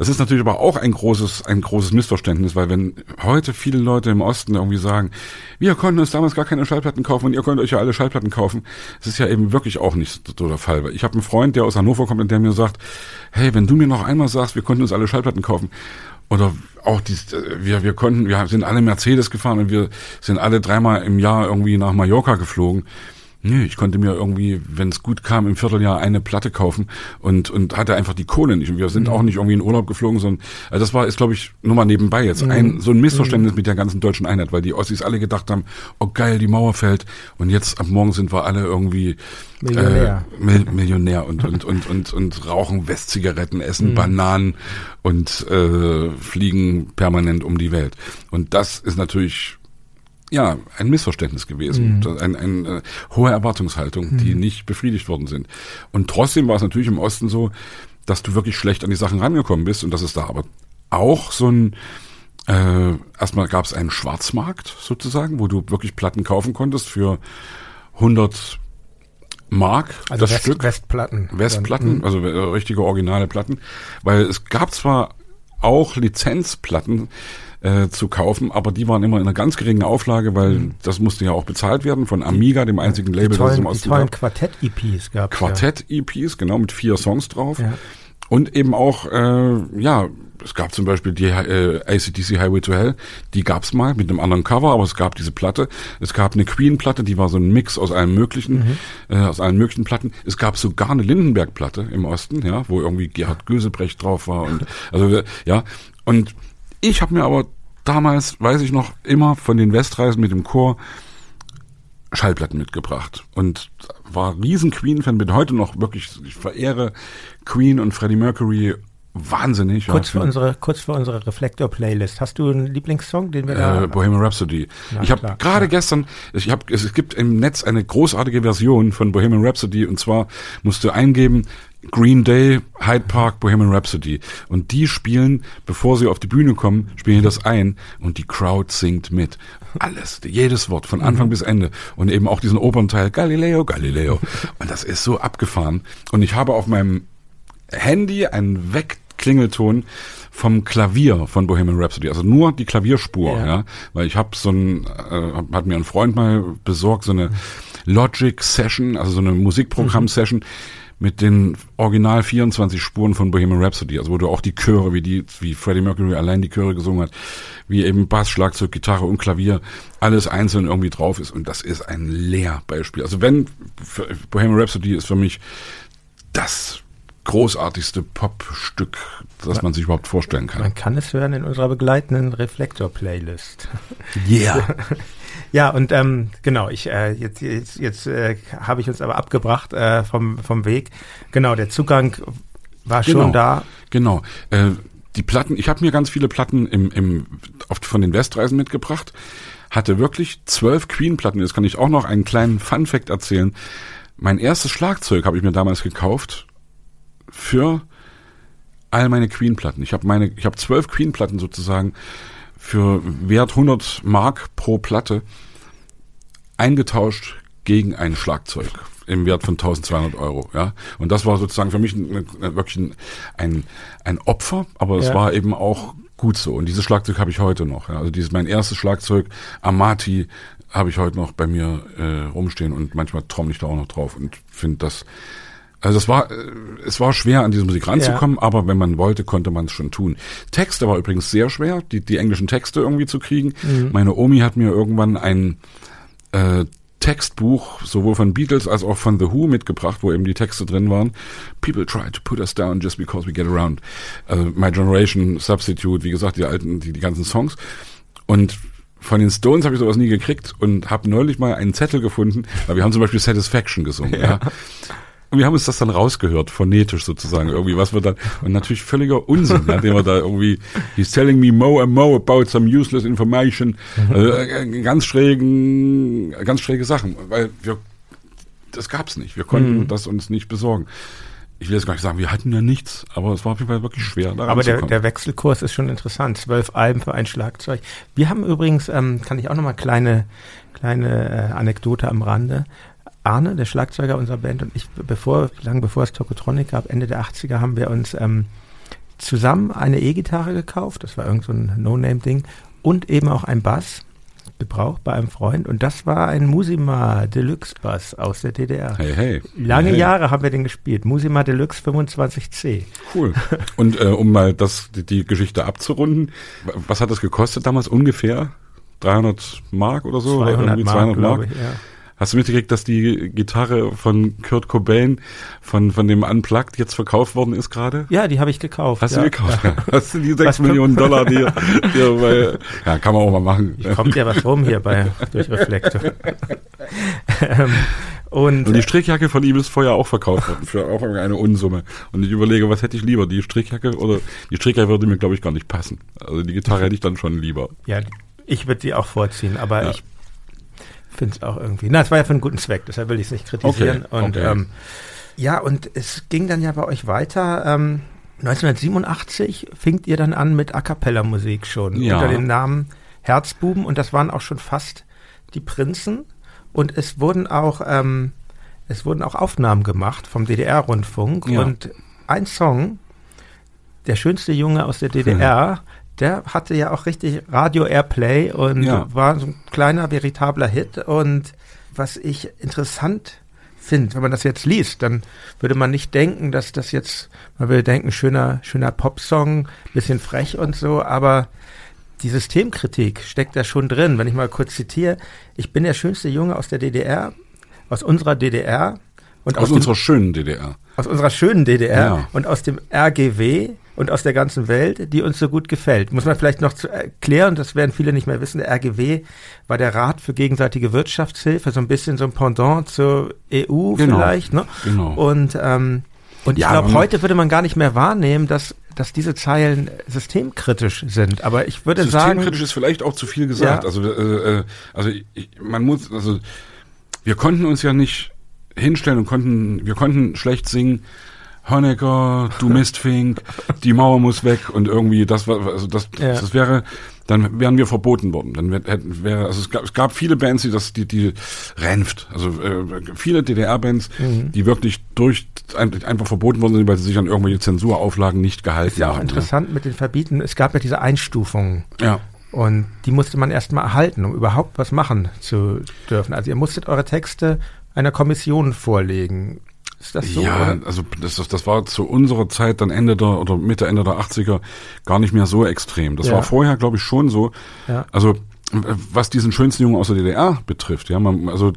es ist natürlich aber auch ein großes, ein großes Missverständnis, weil wenn heute viele Leute im Osten irgendwie sagen, wir konnten uns damals gar keine Schallplatten kaufen und ihr könnt euch ja alle Schallplatten kaufen, es ist ja eben wirklich auch nicht so der Fall. Ich habe einen Freund, der aus Hannover kommt und der mir sagt, hey, wenn du mir noch einmal sagst, wir konnten uns alle Schallplatten kaufen, oder auch die, wir, wir konnten, wir sind alle Mercedes gefahren und wir sind alle dreimal im Jahr irgendwie nach Mallorca geflogen. Nee, ich konnte mir irgendwie, wenn es gut kam, im Vierteljahr eine Platte kaufen und, und hatte einfach die Kohle nicht. Und wir sind mhm. auch nicht irgendwie in Urlaub geflogen, sondern also das war, ist, glaube ich, nur mal nebenbei jetzt. Mhm. Ein, so ein Missverständnis mhm. mit der ganzen deutschen Einheit, weil die Ossis alle gedacht haben, oh geil, die Mauer fällt. Und jetzt ab morgen sind wir alle irgendwie
Millionär,
äh, Mil Millionär und, und, und, und, und rauchen Westzigaretten, essen mhm. Bananen und äh, fliegen permanent um die Welt. Und das ist natürlich ja, ein Missverständnis gewesen. Mhm. Ein, ein, eine äh, hohe Erwartungshaltung, mhm. die nicht befriedigt worden sind. Und trotzdem war es natürlich im Osten so, dass du wirklich schlecht an die Sachen rangekommen bist und dass es da aber auch so ein äh, erstmal gab es einen Schwarzmarkt sozusagen, wo du wirklich Platten kaufen konntest für 100 Mark
also das West, Stück. Westplatten.
Westplatten, mhm. also äh, richtige originale Platten, weil es gab zwar auch Lizenzplatten, äh, zu kaufen, aber die waren immer in einer ganz geringen Auflage, weil mhm. das musste ja auch bezahlt werden von Amiga, dem einzigen Label,
tollen,
das es
im Osten Die tollen Quartett-EPs gab
Quartett-EPs, genau, mit vier Songs drauf. Ja. Und eben auch, äh, ja, es gab zum Beispiel die äh, ACDC Highway to Hell, die gab's mal mit einem anderen Cover, aber es gab diese Platte. Es gab eine Queen-Platte, die war so ein Mix aus allen möglichen, mhm. äh, aus allen möglichen Platten. Es gab sogar eine Lindenberg-Platte im Osten, ja, wo irgendwie Gerhard Gösebrecht drauf war und also ja und ich habe mir aber damals, weiß ich noch, immer von den Westreisen mit dem Chor Schallplatten mitgebracht und war riesen Queen-Fan, bin heute noch wirklich, ich verehre Queen und Freddie Mercury wahnsinnig.
Kurz für unsere, kurz für unsere Reflektor-Playlist. Hast du einen Lieblingssong, den wir da?
Äh, Bohemian Rhapsody. Na, ich habe gerade gestern, ich habe, es gibt im Netz eine großartige Version von Bohemian Rhapsody und zwar musst du eingeben Green Day, Hyde Park, Bohemian Rhapsody. Und die spielen, bevor sie auf die Bühne kommen, spielen das ein und die Crowd singt mit. Alles, jedes Wort, von Anfang mhm. bis Ende. Und eben auch diesen Opernteil Galileo, Galileo. Und das ist so abgefahren. Und ich habe auf meinem Handy einen Wegklingelton vom Klavier von Bohemian Rhapsody, also nur die Klavierspur, ja, ja weil ich habe so ein, äh, hat mir ein Freund mal besorgt, so eine Logic Session, also so eine Musikprogramm Session, mhm mit den original 24 Spuren von Bohemian Rhapsody, also wo du auch die Chöre, wie die, wie Freddie Mercury allein die Chöre gesungen hat, wie eben Bass, Schlagzeug, Gitarre und Klavier, alles einzeln irgendwie drauf ist. Und das ist ein Lehrbeispiel. Also wenn, Bohemian Rhapsody ist für mich das großartigste Popstück, das ja. man sich überhaupt vorstellen kann.
Man kann es hören in unserer begleitenden Reflektor-Playlist.
Yeah.
ja, und ähm, genau, ich äh, jetzt jetzt, jetzt äh, habe ich uns aber abgebracht äh, vom vom Weg. Genau, der Zugang war
genau,
schon da.
Genau. Äh, die Platten, ich habe mir ganz viele Platten im, im, oft von den Westreisen mitgebracht, hatte wirklich zwölf Queen-Platten. Jetzt kann ich auch noch einen kleinen Fun-Fact erzählen. Mein erstes Schlagzeug habe ich mir damals gekauft für all meine Queen-Platten. Ich habe meine, ich habe zwölf Queen-Platten sozusagen für Wert 100 Mark pro Platte eingetauscht gegen ein Schlagzeug im Wert von 1200 Euro, ja. Und das war sozusagen für mich ein, wirklich ein, ein, Opfer, aber es ja. war eben auch gut so. Und dieses Schlagzeug habe ich heute noch. Ja. Also dieses mein erstes Schlagzeug, Amati, habe ich heute noch bei mir äh, rumstehen und manchmal trommel ich da auch noch drauf und finde das also es war, äh, es war schwer, an diese Musik ranzukommen, ja. aber wenn man wollte, konnte man es schon tun. Texte war übrigens sehr schwer, die, die englischen Texte irgendwie zu kriegen. Mhm. Meine Omi hat mir irgendwann ein äh, Textbuch sowohl von Beatles als auch von The Who mitgebracht, wo eben die Texte drin waren. People try to put us down just because we get around. Also My Generation, Substitute, wie gesagt, die alten, die, die ganzen Songs. Und von den Stones habe ich sowas nie gekriegt und habe neulich mal einen Zettel gefunden, weil wir haben zum Beispiel Satisfaction gesungen. Ja. ja. Und wir haben uns das dann rausgehört, phonetisch sozusagen, irgendwie, was wir dann, und natürlich völliger Unsinn, ja, den wir da irgendwie, he's telling me more and more about some useless information, also, ganz schrägen, ganz schräge Sachen, weil wir, das gab's nicht, wir konnten mhm. das uns nicht besorgen. Ich will jetzt gar nicht sagen, wir hatten ja nichts, aber es war auf jeden Fall wirklich schwer.
Da aber der, der Wechselkurs ist schon interessant. Zwölf Alben für ein Schlagzeug. Wir haben übrigens, ähm, kann ich auch nochmal kleine, kleine äh, Anekdote am Rande. Arne, der Schlagzeuger unserer Band und ich, bevor, lang bevor es Tokotronic gab, Ende der 80er, haben wir uns ähm, zusammen eine E-Gitarre gekauft. Das war irgend so ein No-Name-Ding. Und eben auch ein Bass gebraucht bei einem Freund. Und das war ein Musima Deluxe Bass aus der DDR.
Hey, hey.
Lange
hey,
Jahre haben wir den gespielt. Musima Deluxe 25C.
Cool. Und äh, um mal das, die, die Geschichte abzurunden, was hat das gekostet damals ungefähr? 300 Mark oder so?
200 oder 200 Mark, Mark? Ich, ja.
Hast du mitgekriegt, dass die Gitarre von Kurt Cobain von, von dem Unplugged jetzt verkauft worden ist gerade?
Ja, die habe ich gekauft.
Hast
ja.
du gekauft? Ja. Hast du die sechs Millionen Dollar, die, die bei, ja, kann man auch mal machen.
Ich kommt ja was rum hier bei, durch Reflektor.
ähm, und, und, die Strickjacke von ihm ist vorher auch verkauft worden für auch eine Unsumme. Und ich überlege, was hätte ich lieber, die Strickjacke oder die Strickjacke würde mir, glaube ich, gar nicht passen. Also die Gitarre hätte ich dann schon lieber.
Ja, ich würde die auch vorziehen, aber ja. ich finde es auch irgendwie. Na, es war ja für einen guten Zweck, deshalb will ich es nicht kritisieren. Okay, und okay. Ähm, ja, und es ging dann ja bei euch weiter. Ähm, 1987 fingt ihr dann an mit A cappella Musik schon ja. unter dem Namen Herzbuben und das waren auch schon fast die Prinzen und es wurden auch ähm, es wurden auch Aufnahmen gemacht vom DDR-Rundfunk ja. und ein Song, der schönste Junge aus der DDR, der hatte ja auch richtig Radio Airplay und ja. war so ein kleiner, veritabler Hit. Und was ich interessant finde, wenn man das jetzt liest, dann würde man nicht denken, dass das jetzt, man würde denken, schöner, schöner Popsong, bisschen frech und so, aber die Systemkritik steckt da schon drin. Wenn ich mal kurz zitiere, ich bin der schönste Junge aus der DDR, aus unserer DDR
und aus, aus unserer schönen DDR.
Aus unserer schönen DDR ja. und aus dem RGW und aus der ganzen Welt, die uns so gut gefällt. Muss man vielleicht noch zu erklären, das werden viele nicht mehr wissen, der RGW war der Rat für gegenseitige Wirtschaftshilfe, so ein bisschen so ein Pendant zur EU genau. vielleicht. Ne? Genau. Und, ähm, und ich ja, glaube, heute würde man gar nicht mehr wahrnehmen, dass dass diese Zeilen systemkritisch sind. Aber ich würde
systemkritisch
sagen.
Systemkritisch ist vielleicht auch zu viel gesagt. Ja. Also, äh, äh, also ich, man muss, also wir konnten uns ja nicht hinstellen und konnten, wir konnten schlecht singen, Honecker, du Mistfink, die Mauer muss weg und irgendwie das war, also das, ja. das wäre, dann wären wir verboten worden. Dann hätten wäre, also es gab, es gab viele Bands, die das, die, die Renft, also äh, viele DDR-Bands, mhm. die wirklich durch einfach verboten worden sind, weil sie sich an irgendwelche Zensurauflagen nicht gehalten haben. Ist
ja auch
haben,
interessant ja. mit den Verbieten. Es gab ja diese Einstufungen.
Ja.
Und die musste man erstmal erhalten, um überhaupt was machen zu dürfen. Also ihr musstet eure Texte einer Kommission vorlegen. Ist das so?
Ja,
oder?
also das, das, war zu unserer Zeit dann Ende der oder Mitte, Ende der 80er gar nicht mehr so extrem. Das
Ja.
war vorher, glaube ich, schon so.
Ja.
Also was diesen schönsten Jungen aus der DDR betrifft, ja, man, also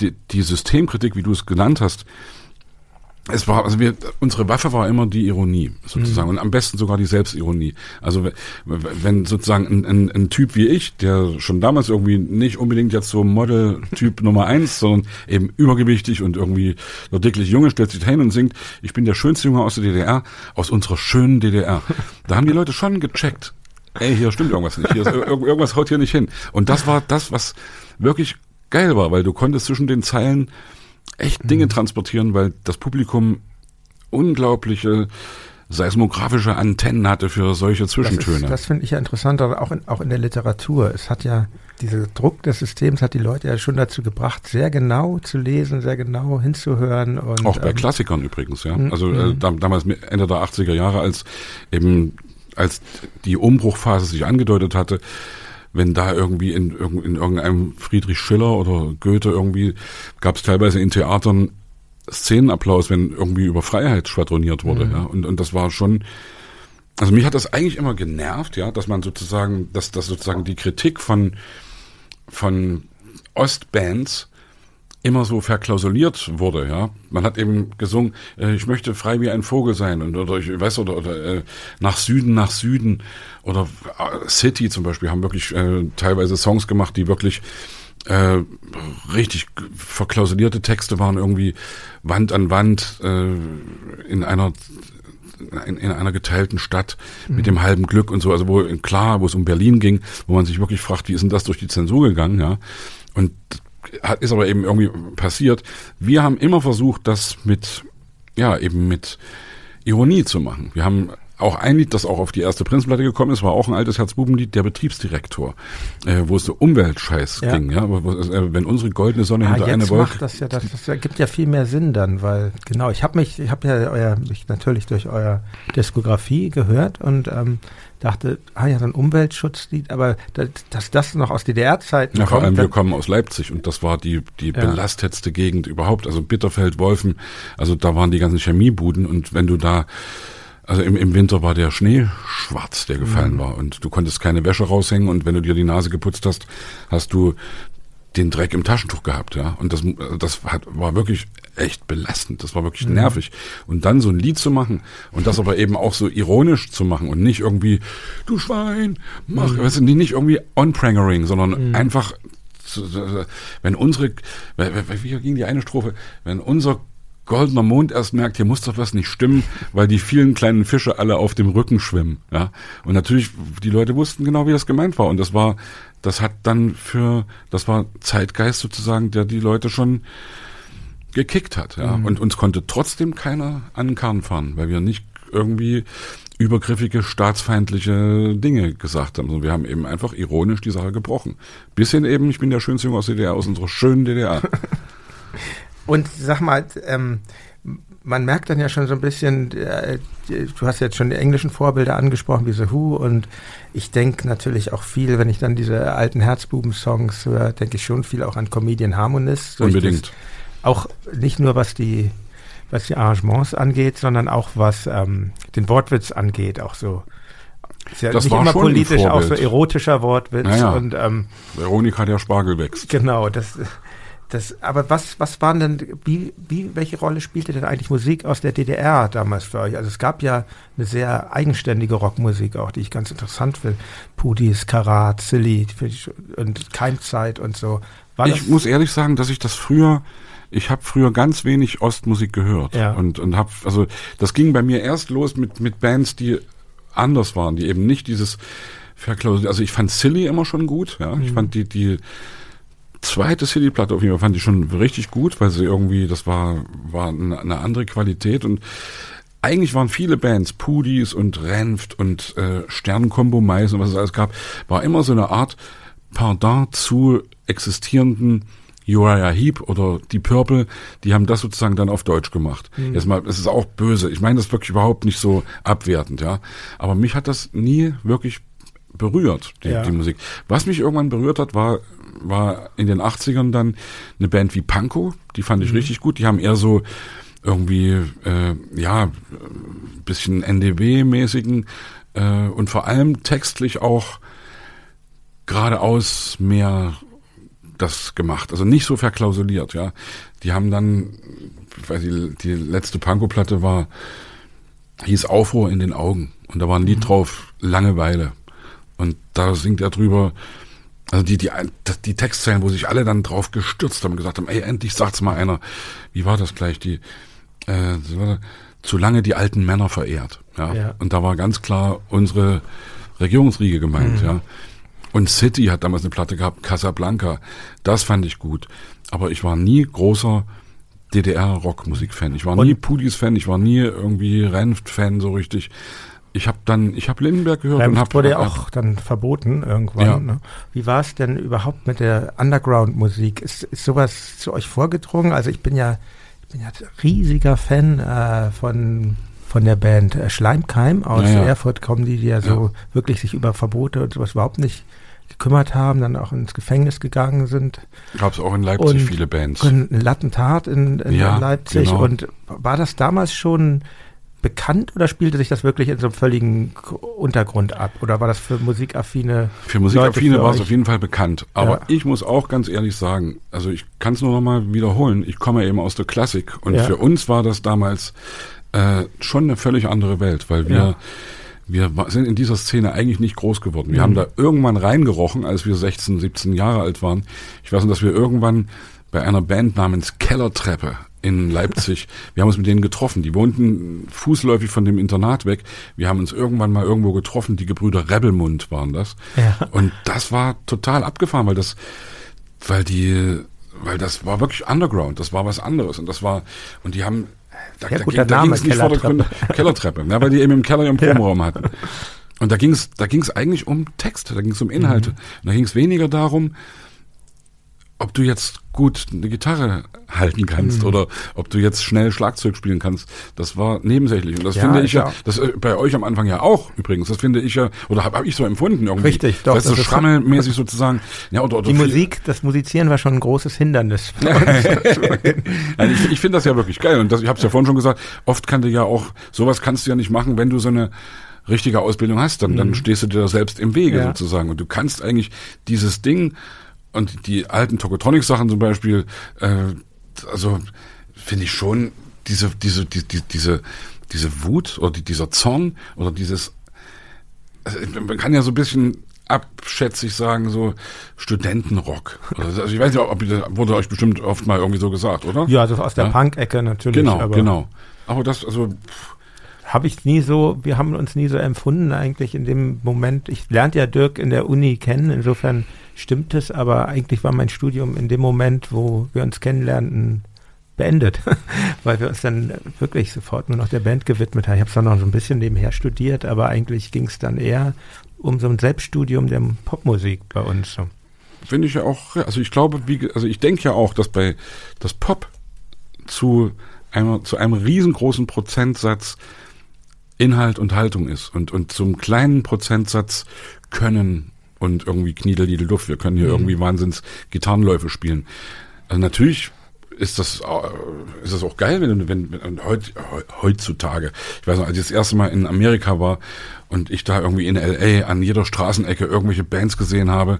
die, die Systemkritik, wie du es genannt hast, es war, also wir, unsere Waffe war immer die Ironie, sozusagen, und am besten sogar die Selbstironie. Also wenn sozusagen ein, ein, ein Typ wie ich, der schon damals irgendwie nicht unbedingt jetzt so Model-Typ Nummer eins, sondern eben übergewichtig und irgendwie der dickliche Junge stellt sich hin und singt, ich bin der schönste Junge aus der DDR, aus unserer schönen DDR. Da haben die Leute schon gecheckt, ey, hier stimmt irgendwas nicht, hier ist, ir- irgendwas haut hier nicht hin. Und das war das, was wirklich geil war, weil du konntest zwischen den Zeilen echt Dinge transportieren, weil das Publikum unglaubliche seismografische Antennen hatte für solche
Das,
Zwischentöne.
ist- das finde ich ja interessant, aber auch in, auch in der Literatur. Es hat ja, dieser Druck des Systems hat die Leute ja schon dazu gebracht, sehr genau zu lesen, sehr genau hinzuhören. Und,
Auch bei
ähm,
Klassikern übrigens, ja.
Mhm.
Also äh, dam- damals Ende der 80er Jahre, als eben als die Umbruchphase sich angedeutet hatte, wenn da irgendwie in, in irgendeinem Friedrich Schiller oder Goethe irgendwie gab es teilweise in Theatern Szenenapplaus, wenn irgendwie über Freiheit schwadroniert wurde, ja. Und, und das war schon, also mich hat das eigentlich immer genervt, ja, dass man sozusagen, dass, dass sozusagen die Kritik von, von Ostbands immer so verklausuliert wurde, ja. Man hat eben gesungen, äh, ich möchte frei wie ein Vogel sein und oder ich weiß oder oder äh, nach Süden, nach Süden oder äh, City zum Beispiel haben wirklich äh, teilweise Songs gemacht, die wirklich äh, richtig verklausulierte Texte waren irgendwie Wand an Wand äh, in einer in, in einer geteilten Stadt mit dem halben Glück und so, also wo klar, wo es um Berlin ging, wo man sich wirklich fragt, wie ist denn das durch die Zensur gegangen, ja? Und hat, ist aber eben irgendwie passiert. Wir haben immer versucht, das mit, ja, eben mit Ironie zu machen. Wir haben auch ein Lied, das auch auf die erste Prinzplatte gekommen ist, war auch ein altes Herzbubenlied, der Betriebsdirektor, äh, wo es so Umweltscheiß
Ja.
ging, ja, wo, äh, wenn unsere goldene Sonne
Ah,
hinter eine
jetzt
Wolke
macht das ja, das, das ergibt ja viel mehr Sinn dann, weil genau, ich habe mich, ich habe ja euer, mich natürlich durch euer Diskografie gehört und ähm, dachte, ah ja, so ein Umweltschutzlied, aber dass, dass das noch aus DDR-Zeiten
Ja, vor allem
kommt,
wir
dann-
kommen aus Leipzig und das war die, die
Ja.
belastetste Gegend überhaupt. Also Bitterfeld, Wolfen, also da waren die ganzen Chemiebuden und wenn du da, also im, im Winter war der Schnee schwarz, der gefallen
Mhm.
war und du konntest keine Wäsche raushängen und wenn du dir die Nase geputzt hast, hast du den Dreck im Taschentuch gehabt, ja. Und das, das hat, war wirklich echt belastend. Das war
Mhm.
wirklich nervig. Und dann so ein Lied zu machen und das aber eben auch so ironisch zu machen und nicht irgendwie, du Schwein, mach,
Mhm.
weißt du, nicht irgendwie on-prangering, sondern einfach, zu- zu- wenn unsere, wie ging die eine Strophe, wenn unser goldener Mond erst merkt, hier muss doch was nicht stimmen, weil die vielen kleinen Fische alle auf dem Rücken schwimmen, ja. Und natürlich, die Leute wussten genau, wie das gemeint war. Und das war, das hat dann für, das war Zeitgeist sozusagen, der die Leute schon gekickt hat, ja. Und uns konnte trotzdem keiner an den Karren fahren, weil wir nicht irgendwie übergriffige, staatsfeindliche Dinge gesagt haben, sondern wir haben eben einfach ironisch die Sache gebrochen. Bis hin eben, ich bin der schönste Junge aus der DDR, aus unserer schönen DDR.
Und sag mal, ähm, man merkt dann ja schon so ein bisschen, äh, du hast jetzt schon die englischen Vorbilder angesprochen, wie The Who, und ich denke natürlich auch viel, wenn ich dann diese alten Herzbuben-Songs höre, denke ich schon viel auch an Comedian Harmonist. Durch
Unbedingt.
Auch nicht nur was die, was die Arrangements angeht, sondern auch was ähm, den Wortwitz angeht, auch so. Ist ja
Das
nicht
war
immer
schon
politisch, auch so erotischer Wortwitz
Naja.
und ähm,
Veronika, der Spargel wächst.
Genau, das, das, aber was, was waren denn, wie, wie, welche Rolle spielte denn eigentlich Musik aus der DDR damals für euch? Also es gab ja eine sehr eigenständige Rockmusik auch, die ich ganz interessant finde. Pudis, Karat, Silly und Keimzeit und so. War
Ich muss ehrlich sagen, dass ich das früher, ich habe früher ganz wenig Ostmusik gehört
Ja.
und und habe also das ging bei mir erst los mit mit Bands, die anders waren, die eben nicht dieses verklausuliert. Also ich fand Silly immer schon gut, ja.
Mhm.
Ich fand die die zweite Silly-Platte auf jeden Fall fand ich schon richtig gut, weil sie irgendwie, das war war eine, andere Qualität und eigentlich waren viele Bands, Pudis und Renft und äh, Sternkombo Mais und was es alles gab, war immer so eine Art Pardon zu existierenden Uriah Heep oder die Purple, die haben das sozusagen dann auf Deutsch gemacht. Jetzt mal, es ist auch böse. Ich meine das wirklich überhaupt nicht so abwertend, ja. Aber mich hat das nie wirklich berührt, die,
Ja.
die Musik. Was mich irgendwann berührt hat, war, war in den 80ern dann eine Band wie Panko, die fand ich richtig gut. Die haben eher so irgendwie, äh, ja, bisschen NDW-mäßigen äh, und vor allem textlich auch geradeaus mehr das gemacht. Also nicht so verklausuliert, ja. Die haben dann, weiß nicht, die letzte Panko-Platte war, hieß Aufruhr in den Augen. Und da war ein Lied mhm. drauf, Langeweile. Und da singt er drüber, also die, die, die Textzeilen, wo sich alle dann drauf gestürzt haben und gesagt haben, ey, endlich sagt's mal einer. Wie war das gleich? Die, äh, zu lange die alten Männer verehrt. Ja? ja. Und da war ganz klar unsere Regierungsriege gemeint, mhm. ja. Und City hat damals eine Platte gehabt, Casablanca. Das fand ich gut. Aber ich war nie großer DDR-Rockmusik-Fan. Ich war nie Pudis-Fan, ich war nie irgendwie Renft-Fan so richtig. Ich habe dann, ich habe Lindenberg gehört
Renft
und habe
wurde ja auch dann verboten irgendwann. Ja. Ne? Wie war es denn überhaupt mit der Underground-Musik? Ist, ist sowas zu euch vorgedrungen? Also ich bin ja, ich bin ja riesiger Fan äh, von von der Band äh, Schleimkeim aus ja, ja. Erfurt kommen die, die ja so wirklich sich über Verbote und sowas überhaupt nicht gekümmert haben, dann auch ins Gefängnis gegangen sind.
Gab es auch in Leipzig und viele Bands.
Ein Lattentat in, in Leipzig. Genau. Und war das damals schon bekannt oder spielte sich das wirklich in so einem völligen Untergrund ab? Oder war das für musikaffine
Für musikaffine war es auf jeden Fall bekannt. Aber ja. ich muss auch ganz ehrlich sagen, also ich kann es nur noch mal wiederholen, ich komme eben aus der Klassik und ja. für uns war das damals äh, schon eine völlig andere Welt, weil wir ja wir sind in dieser Szene eigentlich nicht groß geworden. Wir mhm. haben da irgendwann reingerochen, als wir 16, 17 Jahre alt waren. Ich weiß noch, dass wir irgendwann bei einer Band namens Kellertreppe in Leipzig, wir haben uns mit denen getroffen. Die wohnten fußläufig von dem Internat weg. Wir haben uns irgendwann mal irgendwo getroffen. Die Gebrüder Rebelmund waren das. Ja. Und das war total abgefahren, weil das, weil die, weil das war wirklich Underground. Das war was anderes. Und das war, und die haben
da, ja, da, guter da, Name,
nicht Kellertreppe. Kellertreppe, ja, weil die eben im Keller ihren Probenraum ja. hatten. Und da ging es da ging's eigentlich um Text, da ging es um Inhalte. Mhm. Und da ging es weniger darum, ob du jetzt gut eine Gitarre halten kannst mhm. oder ob du jetzt schnell Schlagzeug spielen kannst, das war nebensächlich. Und das ja, finde ich ja, das äh, bei euch am Anfang ja auch übrigens, das finde ich ja, oder habe hab ich so empfunden irgendwie.
Richtig, doch.
Das ist so schrammelmäßig sozusagen.
Ja, oder, oder Die Musik, das Musizieren war schon ein großes Hindernis.
Nein, ich ich finde das ja wirklich geil. Und das, ich habe es ja vorhin schon gesagt, oft kann du ja auch, sowas kannst du ja nicht machen, wenn du so eine richtige Ausbildung hast, dann, mhm. dann stehst du dir selbst im Wege ja. sozusagen. Und du kannst eigentlich dieses Ding und die alten Tokotronic-Sachen zum Beispiel, äh, also finde ich schon diese, diese, die, die, diese, diese Wut oder die, dieser Zorn oder dieses, also man kann ja so ein bisschen abschätzig sagen, so Studentenrock. Also ich weiß nicht, ob wurde euch bestimmt oft mal irgendwie so gesagt, oder?
Ja, also aus der ja? Punk-Ecke natürlich.
Genau, aber genau. Aber das, also
habe ich nie so, wir haben uns nie so empfunden eigentlich in dem Moment. Ich lernte ja Dirk in der Uni kennen, insofern stimmt es, aber eigentlich war mein Studium in dem Moment, wo wir uns kennenlernten, beendet, weil wir uns dann wirklich sofort nur noch der Band gewidmet haben. Ich habe es dann noch so ein bisschen nebenher studiert, aber eigentlich ging es dann eher um so ein Selbststudium der Popmusik bei uns.
Finde ich ja auch, also ich glaube, wie, also ich denke ja auch, dass bei das Pop zu einem, zu einem riesengroßen Prozentsatz Inhalt und Haltung ist und, und zum kleinen Prozentsatz Können und irgendwie Kniedel, Niedel, Duft. Wir können hier mhm. irgendwie Wahnsinns Gitarrenläufe spielen. Also natürlich ist das, äh, ist das auch geil, wenn, wenn, wenn heut, heutzutage, ich weiß noch, als ich das erste Mal in Amerika war und ich da irgendwie in LA an jeder Straßenecke irgendwelche Bands gesehen habe,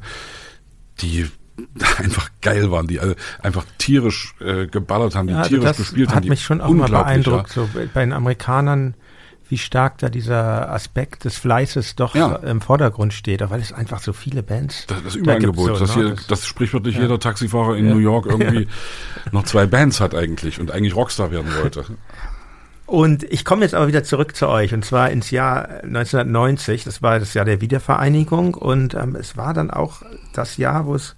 die einfach geil waren, die alle einfach tierisch äh, geballert haben, die ja, tierisch gespielt
haben.
Hat
mich schon auch mal beeindruckt, so bei den Amerikanern wie stark da dieser Aspekt des Fleißes doch ja. im Vordergrund steht, weil es einfach so viele Bands.
Das, das Überangebot, da so, das, ne? hier, das, das sprichwörtlich ja. jeder Taxifahrer in ja. New York irgendwie noch zwei Bands hat eigentlich und eigentlich Rockstar werden wollte.
Und ich komme jetzt aber wieder zurück zu euch und zwar ins Jahr 1990. Das war das Jahr der Wiedervereinigung und ähm, es war dann auch das Jahr, wo es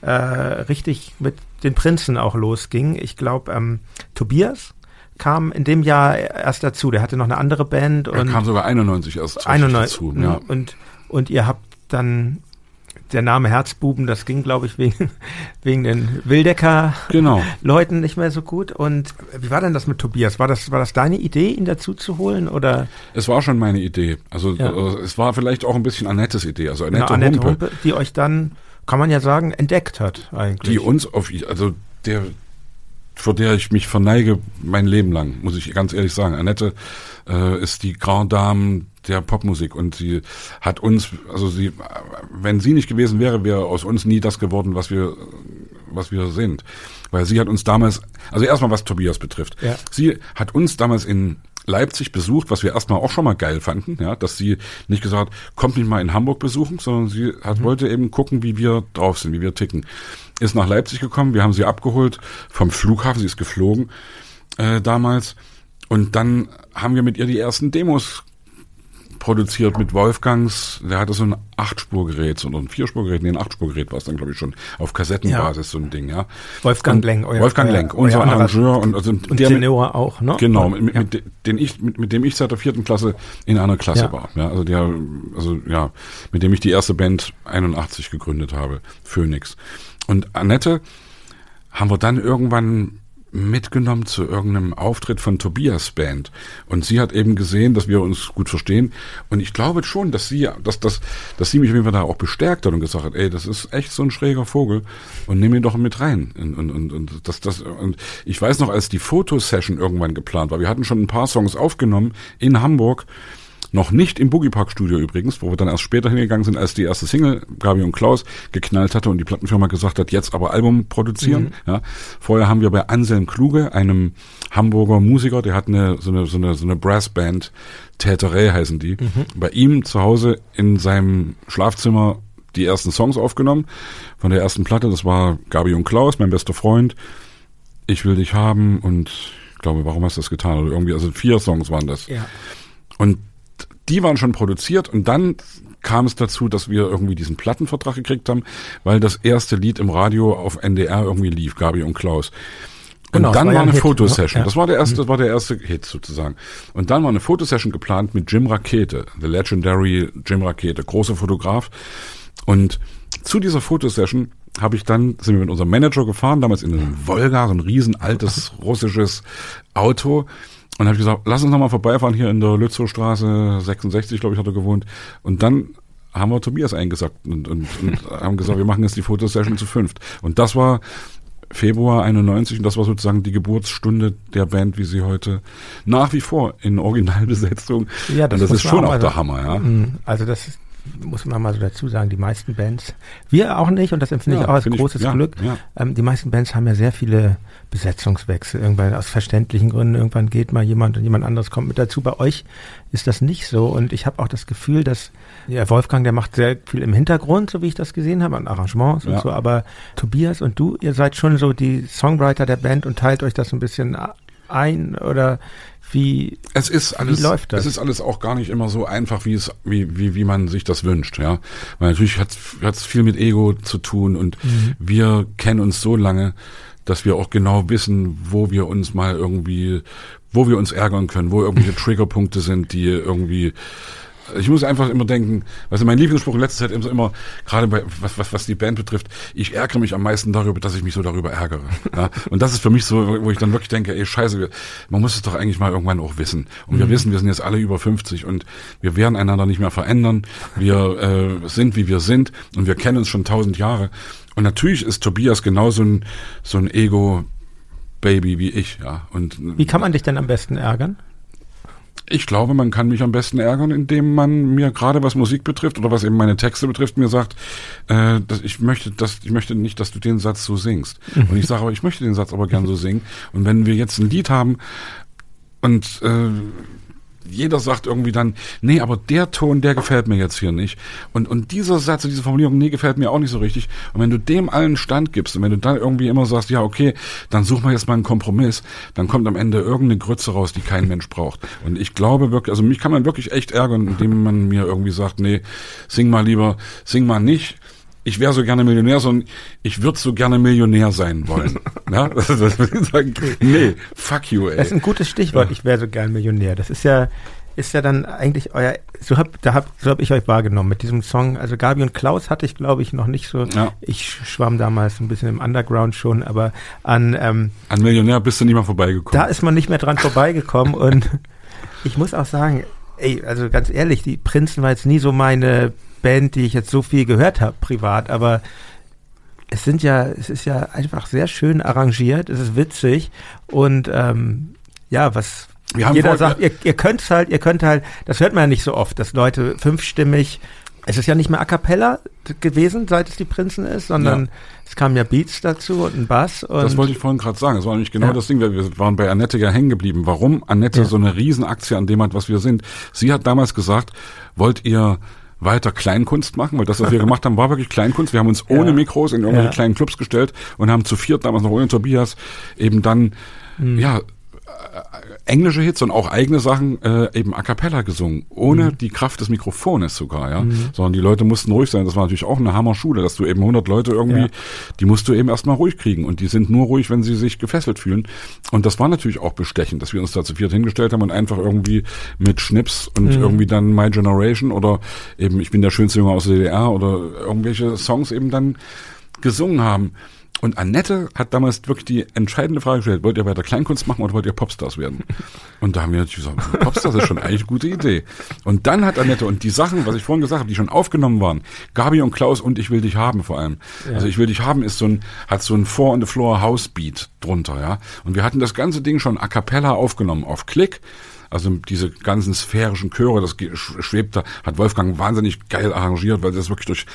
äh, richtig mit den Prinzen auch losging. Ich glaube, ähm, Tobias kam in dem Jahr erst dazu. Der hatte noch eine andere Band.
Er kam sogar 91 erst
91, dazu. Ja. Und, und ihr habt dann der Name Herzbuben, das ging, glaube ich, wegen, wegen den Wildecker-Leuten genau. nicht mehr so gut. Und wie war denn das mit Tobias? War das, war das deine Idee, ihn dazu zu holen? Oder?
Es war schon meine Idee. Also, ja. also es war vielleicht auch ein bisschen Annettes Idee. Also Annette,
Annette Humpe, Humpe, die euch dann, kann man ja sagen, entdeckt hat eigentlich.
Die uns auf, also der, vor der ich mich verneige mein Leben lang, muss ich ganz ehrlich sagen. Annette äh, ist die Grand Dame der Popmusik und sie hat uns, also sie, wenn sie nicht gewesen wäre, wäre aus uns nie das geworden, was wir, was wir sind. Weil sie hat uns damals, also erstmal was Tobias betrifft, ja. sie hat uns damals in Leipzig besucht, was wir erstmal auch schon mal geil fanden, ja, dass sie nicht gesagt, kommt mich mal in Hamburg besuchen, sondern sie hat, mhm. wollte eben gucken, wie wir drauf sind, wie wir ticken. Ist nach Leipzig gekommen, wir haben sie abgeholt vom Flughafen, sie ist geflogen äh, damals. Und dann haben wir mit ihr die ersten Demos produziert mit Wolfgangs, der hatte so ein Achtspurgerät, so ein Vierspurgerät, nee, ein Achtspurgerät war es dann, glaube ich, schon, auf Kassettenbasis ja. so ein Ding, ja.
Wolfgang Lenk,
euer, Wolfgang Lenk, unser Arrangeur und, also
und der Tenor auch, ne?
Genau, mit, ja. mit, den ich, mit, mit dem ich seit der vierten Klasse in einer Klasse ja. war, ja, also der, also ja, mit dem ich die erste Band 81 gegründet habe, Phoenix. Und Annette haben wir dann irgendwann mitgenommen zu irgendeinem Auftritt von Tobias Band. Und sie hat eben gesehen, dass wir uns gut verstehen. Und ich glaube schon, dass sie, dass, dass, dass sie mich auf jeden Fall da auch bestärkt hat und gesagt hat, ey, das ist echt so ein schräger Vogel und nimm ihn doch mit rein. Und, und, und, und das, das, und ich weiß noch, als die Fotosession irgendwann geplant war, wir hatten schon ein paar Songs aufgenommen in Hamburg noch nicht im Boogie Park Studio übrigens, wo wir dann erst später hingegangen sind, als die erste Single Gabi und Klaus geknallt hatte und die Plattenfirma gesagt hat, jetzt aber Album produzieren. Mhm. Ja. Vorher haben wir bei Anselm Kluge, einem Hamburger Musiker, der hat eine so eine so eine, so eine Brassband, Täterei heißen die, mhm. bei ihm zu Hause in seinem Schlafzimmer die ersten Songs aufgenommen von der ersten Platte. Das war Gabi und Klaus, mein bester Freund. Ich will dich haben und ich glaube, warum hast du das getan? Oder irgendwie, also vier Songs waren das. Ja. Und die waren schon produziert und dann kam es dazu, dass wir irgendwie diesen Plattenvertrag gekriegt haben, weil das erste Lied im Radio auf NDR irgendwie lief, Gabi und Klaus. Und genau, dann war, ja eine Hit, Fotosession. Ja. Das war der erste, mhm. das war der erste Hit sozusagen. Und dann war eine Fotosession geplant mit Jim Rakete, the legendary Jim Rakete, großer Fotograf. Und zu dieser Fotosession habe ich dann, sind wir mit unserem Manager gefahren, damals in einem Volga, so ein riesen altes russisches Auto. Und habe ich gesagt, lass uns nochmal vorbeifahren hier in der Lützowstraße 66, glaube ich, hat er gewohnt. Und dann haben wir Tobias eingesagt und, und, und haben gesagt, wir machen jetzt die Fotosession zu fünft. Und das war Februar 91 und das war sozusagen die Geburtsstunde der Band, wie sie heute nach wie vor in Originalbesetzung. Ja, das, und das ist schon auch der Hammer, ja.
Mm, also das ist muss man mal so dazu sagen, die meisten Bands, wir auch nicht, und das empfinde ja, ich auch als großes ich, Glück. Ähm, die meisten Bands haben ja sehr viele Besetzungswechsel, irgendwann aus verständlichen Gründen, irgendwann geht mal jemand und jemand anderes kommt mit dazu. Bei euch ist das nicht so. Und ich habe auch das Gefühl, dass ja, Wolfgang, der macht sehr viel im Hintergrund, so wie ich das gesehen habe, an Arrangements und so, aber Tobias und du, ihr seid schon so die Songwriter der Band und teilt euch das ein bisschen ein oder wie,
es ist alles, wie läuft das? Es ist alles auch gar nicht immer so einfach, wie es, wie, wie, wie man sich das wünscht, ja. Weil natürlich hat es viel mit Ego zu tun und mhm. wir kennen uns so lange, dass wir auch genau wissen, wo wir uns mal irgendwie, wo wir uns ärgern können, wo irgendwelche Triggerpunkte sind, die irgendwie ich muss einfach immer denken, also mein Lieblingsspruch in letzter Zeit ist immer, gerade bei, was, was, was die Band betrifft, ich ärgere mich am meisten darüber, dass ich mich so darüber ärgere. Ja? Und das ist für mich so, wo ich dann wirklich denke, ey, scheiße, man muss es doch eigentlich mal irgendwann auch wissen. Und mhm. wir wissen, wir sind jetzt alle über 50 und wir werden einander nicht mehr verändern. Wir äh, sind, wie wir sind und wir kennen uns schon tausend Jahre. Und natürlich ist Tobias genauso ein, so ein Ego, Baby wie ich, ja. Und
wie kann man dich denn am besten ärgern?
Ich glaube, man kann mich am besten ärgern, indem man mir gerade was Musik betrifft oder was eben meine Texte betrifft, mir sagt, äh, dass ich möchte, dass ich möchte nicht, dass du den Satz so singst. Und ich sage aber, ich möchte den Satz aber gern so singen. Und wenn wir jetzt ein Lied haben und äh, jeder sagt irgendwie dann, nee, aber der Ton, der gefällt mir jetzt hier nicht. Und, und dieser Satz, diese Formulierung, nee, gefällt mir auch nicht so richtig. Und wenn du dem allen Stand gibst und wenn du dann irgendwie immer sagst, ja, okay, dann suchen wir jetzt mal einen Kompromiss, dann kommt am Ende irgendeine Grütze raus, die kein Mensch braucht. Und ich glaube wirklich, also mich kann man wirklich echt ärgern, indem man mir irgendwie sagt, nee, sing mal lieber, sing mal nicht ich wäre so gerne Millionär, sondern ich würde so gerne Millionär sein wollen. ja? das, das sagen, nee, fuck you, ey.
Das ist ein gutes Stichwort, ich wäre so gerne Millionär. Das ist ja, ist ja dann eigentlich euer, so hab, da hab, so hab ich euch wahrgenommen mit diesem Song. Also Gabi und Klaus hatte ich, glaube ich, noch nicht so. Ja. Ich schwamm damals ein bisschen im Underground schon, aber an ähm,
an Millionär bist du nicht mal vorbeigekommen.
Da ist man nicht mehr dran vorbeigekommen und ich muss auch sagen, ey, also ganz ehrlich, die Prinzen war jetzt nie so meine Band, die ich jetzt so viel gehört habe privat, aber es sind ja, es ist ja einfach sehr schön arrangiert, es ist witzig und ähm, ja, was jeder sagt, ihr, ihr könnt halt, ihr könnt halt, das hört man ja nicht so oft, dass Leute fünfstimmig es ist ja nicht mehr a cappella gewesen, seit es die Prinzen ist, sondern ja. es kamen ja Beats dazu und ein Bass. Und
das wollte ich vorhin gerade sagen. Das war nämlich genau ja. das Ding. Wir waren bei Annette ja hängen geblieben. Warum Annette ja. so eine Riesenaktie an dem hat, was wir sind. Sie hat damals gesagt, wollt ihr weiter Kleinkunst machen, weil das, was wir gemacht haben, war wirklich Kleinkunst. Wir haben uns ohne Mikros in irgendwelche kleinen Clubs gestellt und haben zu viert damals noch ohne Tobias eben dann, mhm. ja, englische Hits und auch eigene Sachen äh, eben a cappella gesungen, ohne mhm. die Kraft des Mikrofones sogar, ja. Mhm. Sondern die Leute mussten ruhig sein. Das war natürlich auch eine Hammerschule, dass du eben 100 Leute irgendwie, ja. die musst du eben erstmal ruhig kriegen und die sind nur ruhig, wenn sie sich gefesselt fühlen. Und das war natürlich auch bestechend, dass wir uns da zu viert hingestellt haben und einfach irgendwie mit Schnips und mhm. irgendwie dann My Generation oder eben Ich bin der schönste Junge aus der DDR oder irgendwelche Songs eben dann gesungen haben. Und Annette hat damals wirklich die entscheidende Frage gestellt, wollt ihr weiter Kleinkunst machen oder wollt ihr Popstars werden? Und da haben wir natürlich gesagt, Popstars ist schon eigentlich eine gute Idee. Und dann hat Annette und die Sachen, was ich vorhin gesagt habe, die schon aufgenommen waren, Gabi und Klaus und Ich will dich haben vor allem. Ja. Also Ich will dich haben ist so ein, hat so ein Four on the Floor House Beat drunter, ja. Und wir hatten das ganze Ding schon a cappella aufgenommen auf Klick. Also diese ganzen sphärischen Chöre, das schwebt da, hat Wolfgang wahnsinnig geil arrangiert, weil das wirklich durch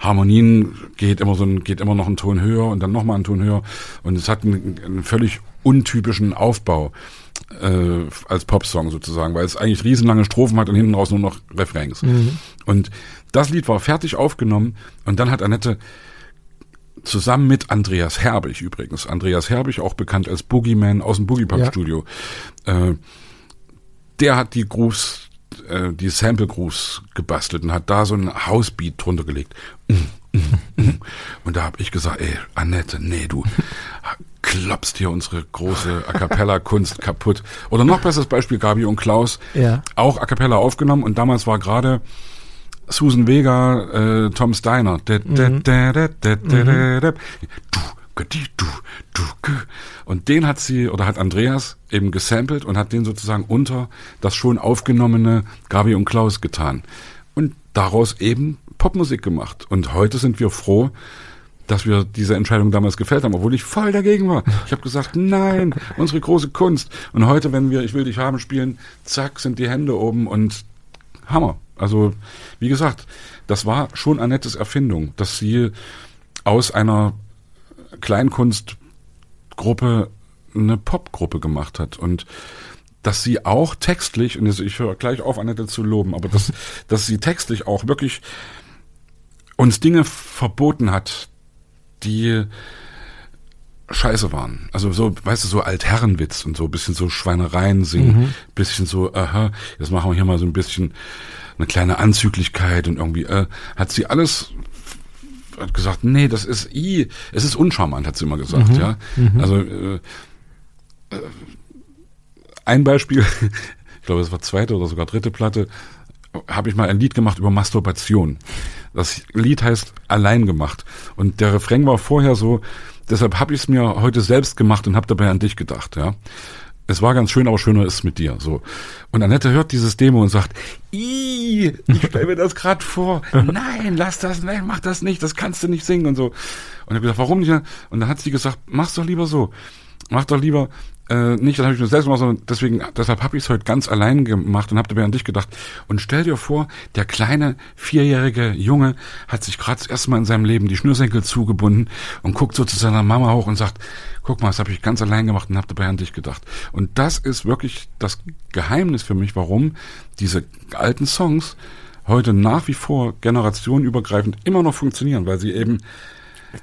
Harmonien geht immer so ein, geht immer noch einen Ton höher und dann nochmal einen Ton höher. Und es hat einen, einen völlig untypischen Aufbau äh, als Popsong sozusagen, weil es eigentlich riesenlange Strophen hat und hinten raus nur noch Refrains. Mhm. Und das Lied war fertig aufgenommen und dann hat Annette zusammen mit Andreas Herbig übrigens, Andreas Herbig auch bekannt als Boogeyman aus dem Boogie Pop Studio, ja. äh, der hat die Grooves, äh, die Sample Grooves gebastelt und hat da so ein Housebeat drunter gelegt. Mm, mm, mm. Und da habe ich gesagt, ey, Annette, nee, du klopst hier unsere große A Cappella Kunst kaputt. Oder noch besseres Beispiel, Gabi und Klaus, ja. auch A Cappella aufgenommen und damals war gerade Susan Vega, äh, Tom Steiner. Mhm. Und den hat sie, oder hat Andreas eben gesampelt und hat den sozusagen unter das schon aufgenommene Gabi und Klaus getan. Und daraus eben Popmusik gemacht. Und heute sind wir froh, dass wir diese Entscheidung damals gefällt haben, obwohl ich voll dagegen war. Ich habe gesagt, nein, unsere große Kunst. Und heute, wenn wir Ich will dich haben spielen, zack, sind die Hände oben und Hammer. Also, wie gesagt, das war schon Annettes Erfindung, dass sie aus einer Kleinkunstgruppe eine Popgruppe gemacht hat und dass sie auch textlich, und ich höre gleich auf, Annette zu loben, aber dass, dass sie textlich auch wirklich uns Dinge verboten hat, die scheiße waren. Also so, weißt du, so Altherrenwitz und so, bisschen so Schweinereien singen, mhm. bisschen so, aha, jetzt machen wir hier mal so ein bisschen eine kleine Anzüglichkeit und irgendwie, äh, hat sie alles hat gesagt, nee, das ist i, es ist uncharmant, hat sie immer gesagt, mhm. ja. Mhm. Also äh, äh, ein Beispiel, ich glaube, das war zweite oder sogar dritte Platte, habe ich mal ein Lied gemacht über Masturbation. Das Lied heißt Allein gemacht. Und der Refrain war vorher so, deshalb habe ich es mir heute selbst gemacht und habe dabei an dich gedacht, ja es war ganz schön, aber schöner ist mit dir. So. Und Annette hört dieses Demo und sagt, ich stelle mir das gerade vor. Nein, lass das, nein, mach das nicht, das kannst du nicht singen und so. Und ich habe gesagt, warum nicht? Und dann hat sie gesagt, mach's doch lieber so. Mach doch lieber, äh, nicht, das habe ich mir selbst gemacht, sondern deswegen, deshalb habe ich es heute ganz allein gemacht und habe dabei an dich gedacht. Und stell dir vor, der kleine vierjährige Junge hat sich gerade erstmal in seinem Leben die Schnürsenkel zugebunden und guckt so zu seiner Mama hoch und sagt, guck mal, das habe ich ganz allein gemacht und habe dabei an dich gedacht. Und das ist wirklich das Geheimnis für mich, warum diese alten Songs heute nach wie vor generationenübergreifend immer noch funktionieren, weil sie eben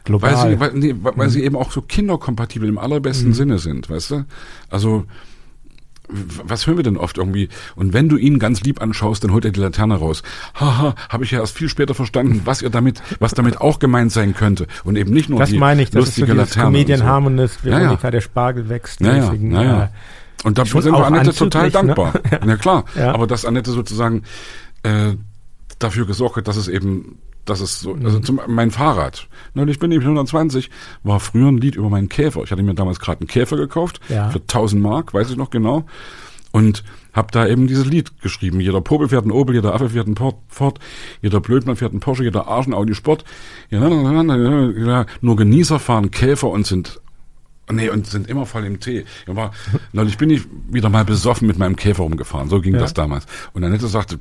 Global. Weil, sie, weil, nee, weil mhm. sie eben auch so kinderkompatibel im allerbesten mhm. Sinne sind, weißt du? Also was hören wir denn oft irgendwie? Und wenn du ihn ganz lieb anschaust, dann holt er die Laterne raus. Haha, habe ich ja erst viel später verstanden, was ihr damit, was damit auch gemeint sein könnte. Und eben nicht nur
das
die
meine ich, das lustige
ist so
Comedian so. Harmonist, Veronika, ja, der Spargel wächst.
Ja, ja, ja, ja. Und da sind wir Annette total ne? dankbar. Ne? ja. klar. Ja. Aber dass Annette sozusagen äh, dafür gesorgt hat, dass es eben das ist so, also mhm. zum, mein Fahrrad. Neulich bin ich 120, war früher ein Lied über meinen Käfer. Ich hatte mir damals gerade einen Käfer gekauft ja. für 1000 Mark, weiß ich noch genau. und habe da eben dieses Lied geschrieben. Jeder Popel fährt ein Opel, jeder Affe fährt ein Ford, jeder Blödmann fährt ein Porsche, jeder Arsch ein Audi Sport. Ja, nur Genießer fahren Käfer und sind Nee, und sind immer voll im Tee. Ich war, neulich bin ich wieder mal besoffen mit meinem Käfer rumgefahren. So ging ja. das damals. Und Annette sagte,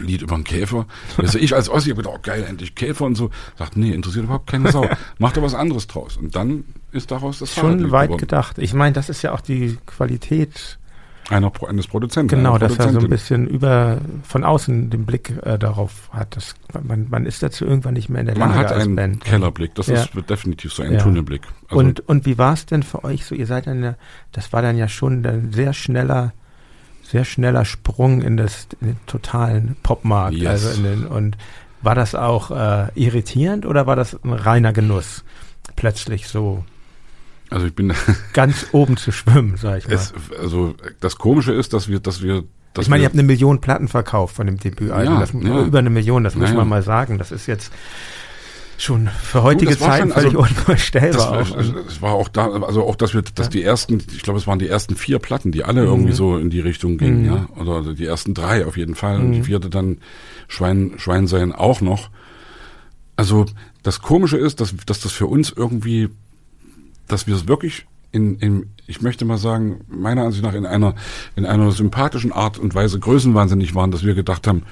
Lied über einen Käfer. Also ich als Ossi habe gedacht, oh geil, endlich Käfer und so. Sagt, nee, interessiert überhaupt keine Sau. Mach da was anderes draus. Und dann ist daraus das
Schon weit geworden. gedacht. Ich meine, das ist ja auch die Qualität
einer, eines Produzenten.
Genau, dass er so ein bisschen über von außen den Blick äh, darauf hat. Das, man, man ist dazu irgendwann nicht mehr in der
Lage. Man hat einen Band. Kellerblick, das ja. ist definitiv so ein ja. Tunnelblick.
Also und, und wie war es denn für euch so? Ihr seid dann ja, das war dann ja schon ein sehr schneller sehr schneller Sprung in, das, in den totalen Popmarkt. Yes. Also in den, und war das auch äh, irritierend oder war das ein reiner Genuss, plötzlich so
also ich bin
ganz oben zu schwimmen, sag ich mal. Es,
also das Komische ist, dass wir, dass wir
dass ich meine, ihr habt eine Million Platten verkauft von dem Debütalbum. Ja, das, ja. Über eine Million, das muss ja, man mal sagen. Das ist jetzt schon für heutige Gut, Zeiten völlig also, unvorstellbar.
Das, auch. das war auch da, also auch, dass wir, dass ja. die ersten, ich glaube, es waren die ersten vier Platten, die alle mhm. irgendwie so in die Richtung gingen, mhm. ja, oder die ersten drei auf jeden Fall, mhm. und die mhm. vierte dann Schwein, Schwein sein auch noch. Also das Komische ist, dass, dass das für uns irgendwie, dass wir es wirklich in, in, ich möchte mal sagen, meiner Ansicht nach in einer, in einer sympathischen Art und Weise größenwahnsinnig waren, dass wir gedacht haben,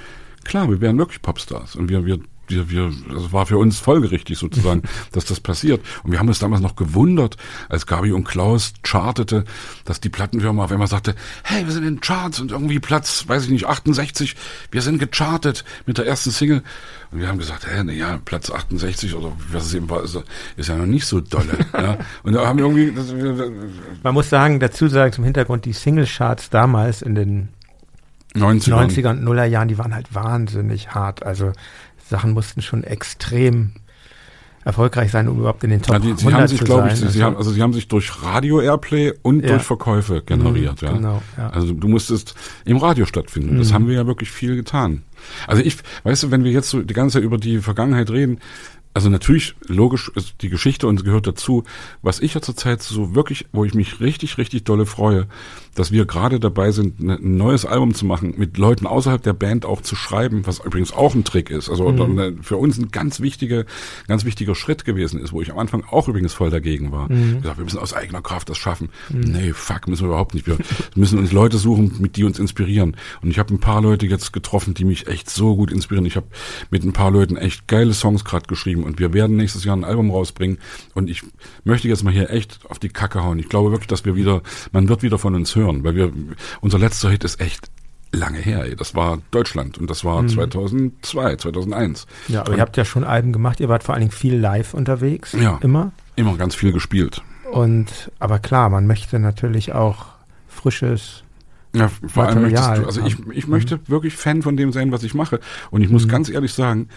klar, wir wären wirklich Popstars und wir, wir wir, wir, das war für uns folgerichtig sozusagen, dass das passiert. Und wir haben uns damals noch gewundert, als Gabi und Klaus chartete, dass die Plattenfirma auf einmal sagte, hey, wir sind in Charts und irgendwie Platz, weiß ich nicht, 68, wir sind gechartet mit der ersten Single. Und wir haben gesagt, hä, na ja, Platz 68 oder was es eben war, ist, ist ja noch nicht so dolle. ja. Und da haben wir irgendwie... Das,
Man muss sagen, dazu sagen zum Hintergrund, die Single-Charts damals in den 90ern. 90er und Nuller Jahren, die waren halt wahnsinnig hart. Also Sachen mussten schon extrem erfolgreich sein, um überhaupt in den Top ja, die,
sie 100 haben sich, zu sein. Ich, sie, sie, haben, also sie haben sich durch Radio Airplay und ja. durch Verkäufe generiert. Mhm, ja. Genau, ja. Also du musstest im Radio stattfinden. Mhm. Das haben wir ja wirklich viel getan. Also ich, weißt du, wenn wir jetzt so die ganze Zeit über die Vergangenheit reden, also natürlich, logisch ist die Geschichte und gehört dazu. Was ich ja zurzeit so wirklich, wo ich mich richtig, richtig dolle freue, dass wir gerade dabei sind, ne, ein neues Album zu machen, mit Leuten außerhalb der Band auch zu schreiben, was übrigens auch ein Trick ist. Also mhm. für uns ein ganz wichtiger, ganz wichtiger Schritt gewesen ist, wo ich am Anfang auch übrigens voll dagegen war. Mhm. Gesagt, wir müssen aus eigener Kraft das schaffen. Mhm. Nee, fuck, müssen wir überhaupt nicht. Wir müssen uns Leute suchen, mit die uns inspirieren. Und ich habe ein paar Leute jetzt getroffen, die mich echt so gut inspirieren. Ich habe mit ein paar Leuten echt geile Songs gerade geschrieben und wir werden nächstes Jahr ein Album rausbringen. Und ich möchte jetzt mal hier echt auf die Kacke hauen. Ich glaube wirklich, dass wir wieder, man wird wieder von uns hören hören, weil wir, unser letzter Hit ist echt lange her. Ey. Das war Deutschland und das war mhm. 2002, 2001.
Ja, aber und, ihr habt ja schon Alben gemacht. Ihr wart vor allen Dingen viel live unterwegs.
Ja. Immer. Immer ganz viel gespielt.
Und, aber klar, man möchte natürlich auch frisches ja, vor Material allem möchtest
du, also ich, ich möchte mhm. wirklich Fan von dem sein, was ich mache. Und ich muss mhm. ganz ehrlich sagen,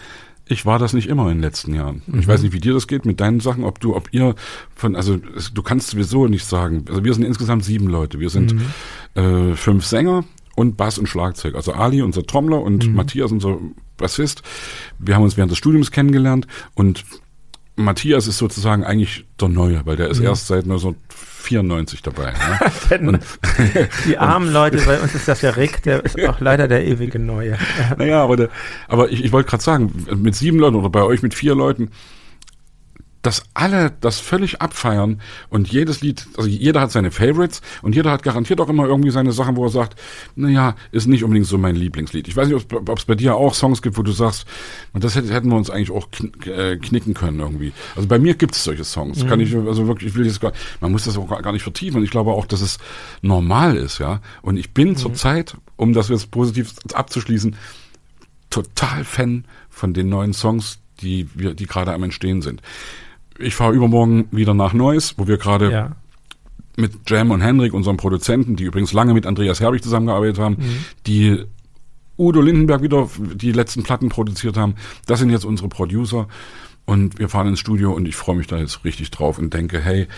ich war das nicht immer in den letzten Jahren. Mhm. Ich weiß nicht, wie dir das geht mit deinen Sachen, ob du, ob ihr von, also du kannst sowieso nicht sagen. Also wir sind insgesamt sieben Leute. Wir sind mhm. äh, fünf Sänger und Bass und Schlagzeug. Also Ali, unser Trommler und mhm. Matthias, unser Bassist. Wir haben uns während des Studiums kennengelernt und Matthias ist sozusagen eigentlich der Neue, weil der ist erst seit 1994 dabei.
Ne? die armen Leute, bei uns ist das ja Rick, der ist auch leider der ewige Neue.
naja, aber, der, aber ich, ich wollte gerade sagen, mit sieben Leuten oder bei euch mit vier Leuten, dass alle das völlig abfeiern und jedes Lied, also jeder hat seine Favorites und jeder hat garantiert auch immer irgendwie seine Sachen, wo er sagt, naja, ist nicht unbedingt so mein Lieblingslied. Ich weiß nicht, ob es bei dir auch Songs gibt, wo du sagst, und das hätten wir uns eigentlich auch äh, knicken können irgendwie. Also bei mir gibt es solche Songs. Mhm. Kann ich, also wirklich, ich will jetzt gar, man muss das auch gar nicht vertiefen und ich glaube auch, dass es normal ist, ja. Und ich bin mhm. zurzeit, um das jetzt positiv abzuschließen, total Fan von den neuen Songs, die wir, die gerade am Entstehen sind ich fahre übermorgen wieder nach Neuss, wo wir gerade ja. mit Jam und Henrik, unserem Produzenten, die übrigens lange mit Andreas Herbig zusammengearbeitet haben, mhm. die Udo Lindenberg wieder die letzten Platten produziert haben. Das sind jetzt unsere Producer. Und wir fahren ins Studio und ich freue mich da jetzt richtig drauf und denke, hey,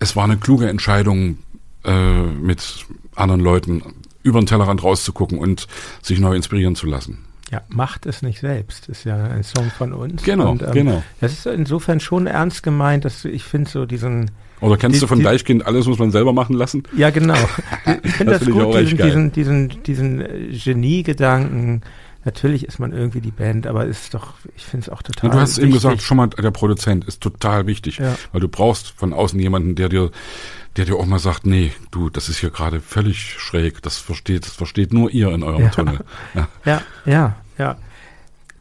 es war eine kluge Entscheidung, äh, mit anderen Leuten über den Tellerrand rauszugucken und sich neu inspirieren zu lassen.
Ja, macht es nicht selbst, ist ja ein Song von uns.
Genau,
Und, ähm,
genau.
Das ist insofern schon ernst gemeint, dass ich finde so diesen,
Oder kennst
Die-
du von
die-
Deichkind, alles muss man selber machen lassen?
ja genau. Ich finde
Das
das,
auch
gut, diesen, diesen, diesen, diesen äh, Genie-Gedanken. Natürlich ist man irgendwie die Band, aber ist doch, ich finde es auch
Ja,
total
du hast eben
wichtig.
gesagt, schon mal der Produzent ist total wichtig,
Ja.
weil du brauchst von außen jemanden, der dir, der dir auch mal sagt, nee, du, das ist hier gerade völlig schräg, das versteht, das versteht nur ihr in eurem
Ja.
Tunnel. Ja.
Ja, ja, ja.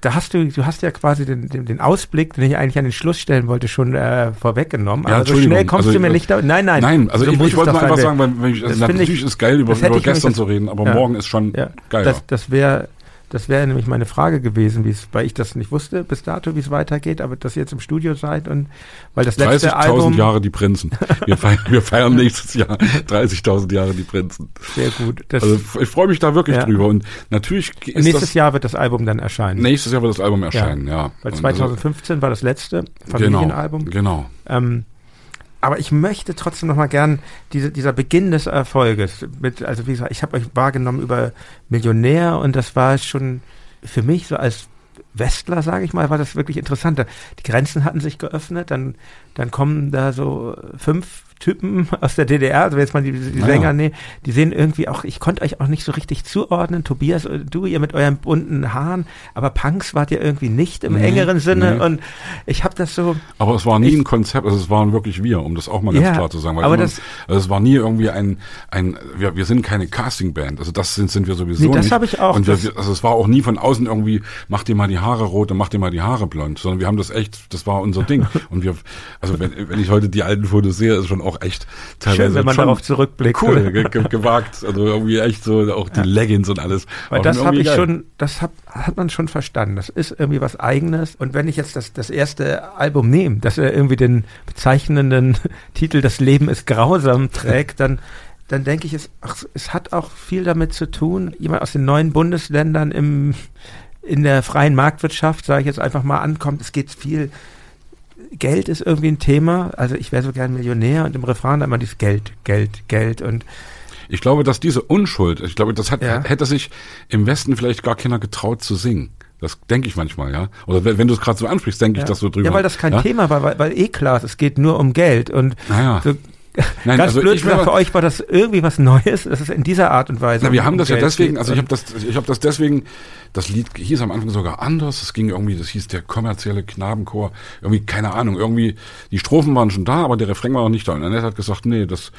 Da hast du, du hast ja quasi den, den, den Ausblick, den ich eigentlich an den Schluss stellen wollte, schon äh, vorweggenommen.
Ja,
aber so
Entschuldigung,
schnell kommst
also,
du mir nicht da. Nein, nein.
Nein, also
so
ich, ich wollte nur einfach sagen, weil wenn ich, also
finde ich-
natürlich ist geil, über, über gestern zu reden, aber morgen ist schon
Ja,
geiler.
das, das wäre das wäre nämlich meine Frage gewesen, wie es, weil ich das nicht wusste bis dato, wie es weitergeht, aber dass ihr jetzt im Studio seid und weil das letzte
30.000
Album
Jahre die Prinzen. Wir feiern, wir feiern nächstes Jahr 30.000 Jahre die Prinzen.
sehr gut. Das,
Also ich freue mich da wirklich
Ja.
drüber. Und natürlich ist
nächstes
das,
Jahr wird das Album dann erscheinen.
nächstes Jahr wird das Album erscheinen, ja.
Weil
Und
2015 war das letzte
also,
Familienalbum.
Genau, genau.
Ähm, aber ich möchte trotzdem noch mal gern diese, dieser Beginn des Erfolges mit, also wie gesagt, ich habe euch wahrgenommen über Millionär und das war schon für mich so als Westler, sage ich mal, war das wirklich interessant. Die Grenzen hatten sich geöffnet, dann, dann kommen da so fünf Typen aus der DDR, also jetzt mal die, die
Ja.
Sänger, nee, die sehen irgendwie auch, ich konnte euch auch nicht so richtig zuordnen, Tobias, du, ihr mit euren bunten Haaren, aber Punks wart ihr irgendwie nicht im
Nee,
engeren Sinne
nee.
und ich habe das so,
Aber es war nie
Ich-
ein Konzept, also es waren wirklich wir, um das auch mal ganz
Ja,
klar zu sagen. Weil
aber das-
also es war nie irgendwie ein, ein wir, wir sind keine Castingband, also das sind, sind wir sowieso
Nee, das
nicht.
hab ich auch,
Und wir,
das-
wir- also es war auch nie von außen irgendwie, mach dir mal die Haare rot und mach dir mal die Haare blond, sondern wir haben das echt, das war unser Ding. Und wir, also wenn, wenn ich heute die alten Fotos sehe, ist schon auch echt teilweise
Schön, wenn man darauf zurückblickt.
cool, ge ge gewagt, also irgendwie echt so, auch die Leggings und alles.
Weil das habe ich
geil.
schon, das hab, hat man schon verstanden. Das ist irgendwie was Eigenes. Und wenn ich jetzt das, das erste Album nehme, das er irgendwie den bezeichnenden Titel Das Leben ist grausam trägt, dann, dann denke ich, es, ach, es hat auch viel damit zu tun, jemand aus den neuen Bundesländern im, in der freien Marktwirtschaft, sage ich jetzt einfach mal, ankommt. Es geht viel. Geld ist irgendwie ein Thema. Also ich wäre so gern Millionär und im Refrain dann immer dieses Geld, Geld, Geld und
Ich glaube, dass diese Unschuld, ich glaube, das hat,
Ja.
hätte sich im Westen vielleicht gar keiner getraut zu singen. Das denke ich manchmal, ja. Oder wenn, wenn du es gerade so ansprichst, denke ich das so drüber.
Ja, weil das kein
ja?
Thema war, weil, weil eh klar ist, es geht nur um Geld. Und
Naja.
so,
Nein,
ganz
also
blöd
ich
gesagt, für euch war das irgendwie was Neues. Das ist in dieser Art und Weise.
Na, wir haben das ja deswegen, also ich habe das, ich habe das deswegen, das Lied hieß am Anfang sogar anders. Es ging irgendwie, das hieß der kommerzielle Knabenchor. Irgendwie, keine Ahnung, irgendwie, die Strophen waren schon da, aber der Refrain war noch nicht da. Und Annette hat gesagt, nee, das,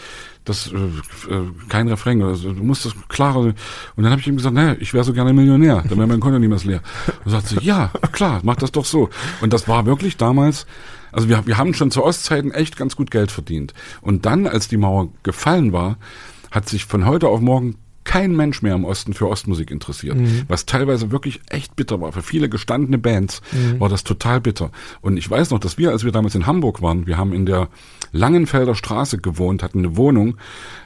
das, äh, äh, kein Refrain, also, du musst das klarer. Und dann habe ich ihm gesagt, nee, ich wäre so gerne Millionär, dann wäre mein Konto niemals leer. Und sagt sie, ja, klar, mach das doch so. Und das war wirklich damals, also wir, wir haben schon zu Ostzeiten echt ganz gut Geld verdient. Und dann, als die Mauer gefallen war, hat sich von heute auf morgen kein Mensch mehr im Osten für Ostmusik interessiert. Was teilweise wirklich echt bitter war. Für viele gestandene Bands war das total bitter. Und ich weiß noch, dass wir, als wir damals in Hamburg waren, wir haben in der Langenfelder Straße gewohnt, hatten eine Wohnung,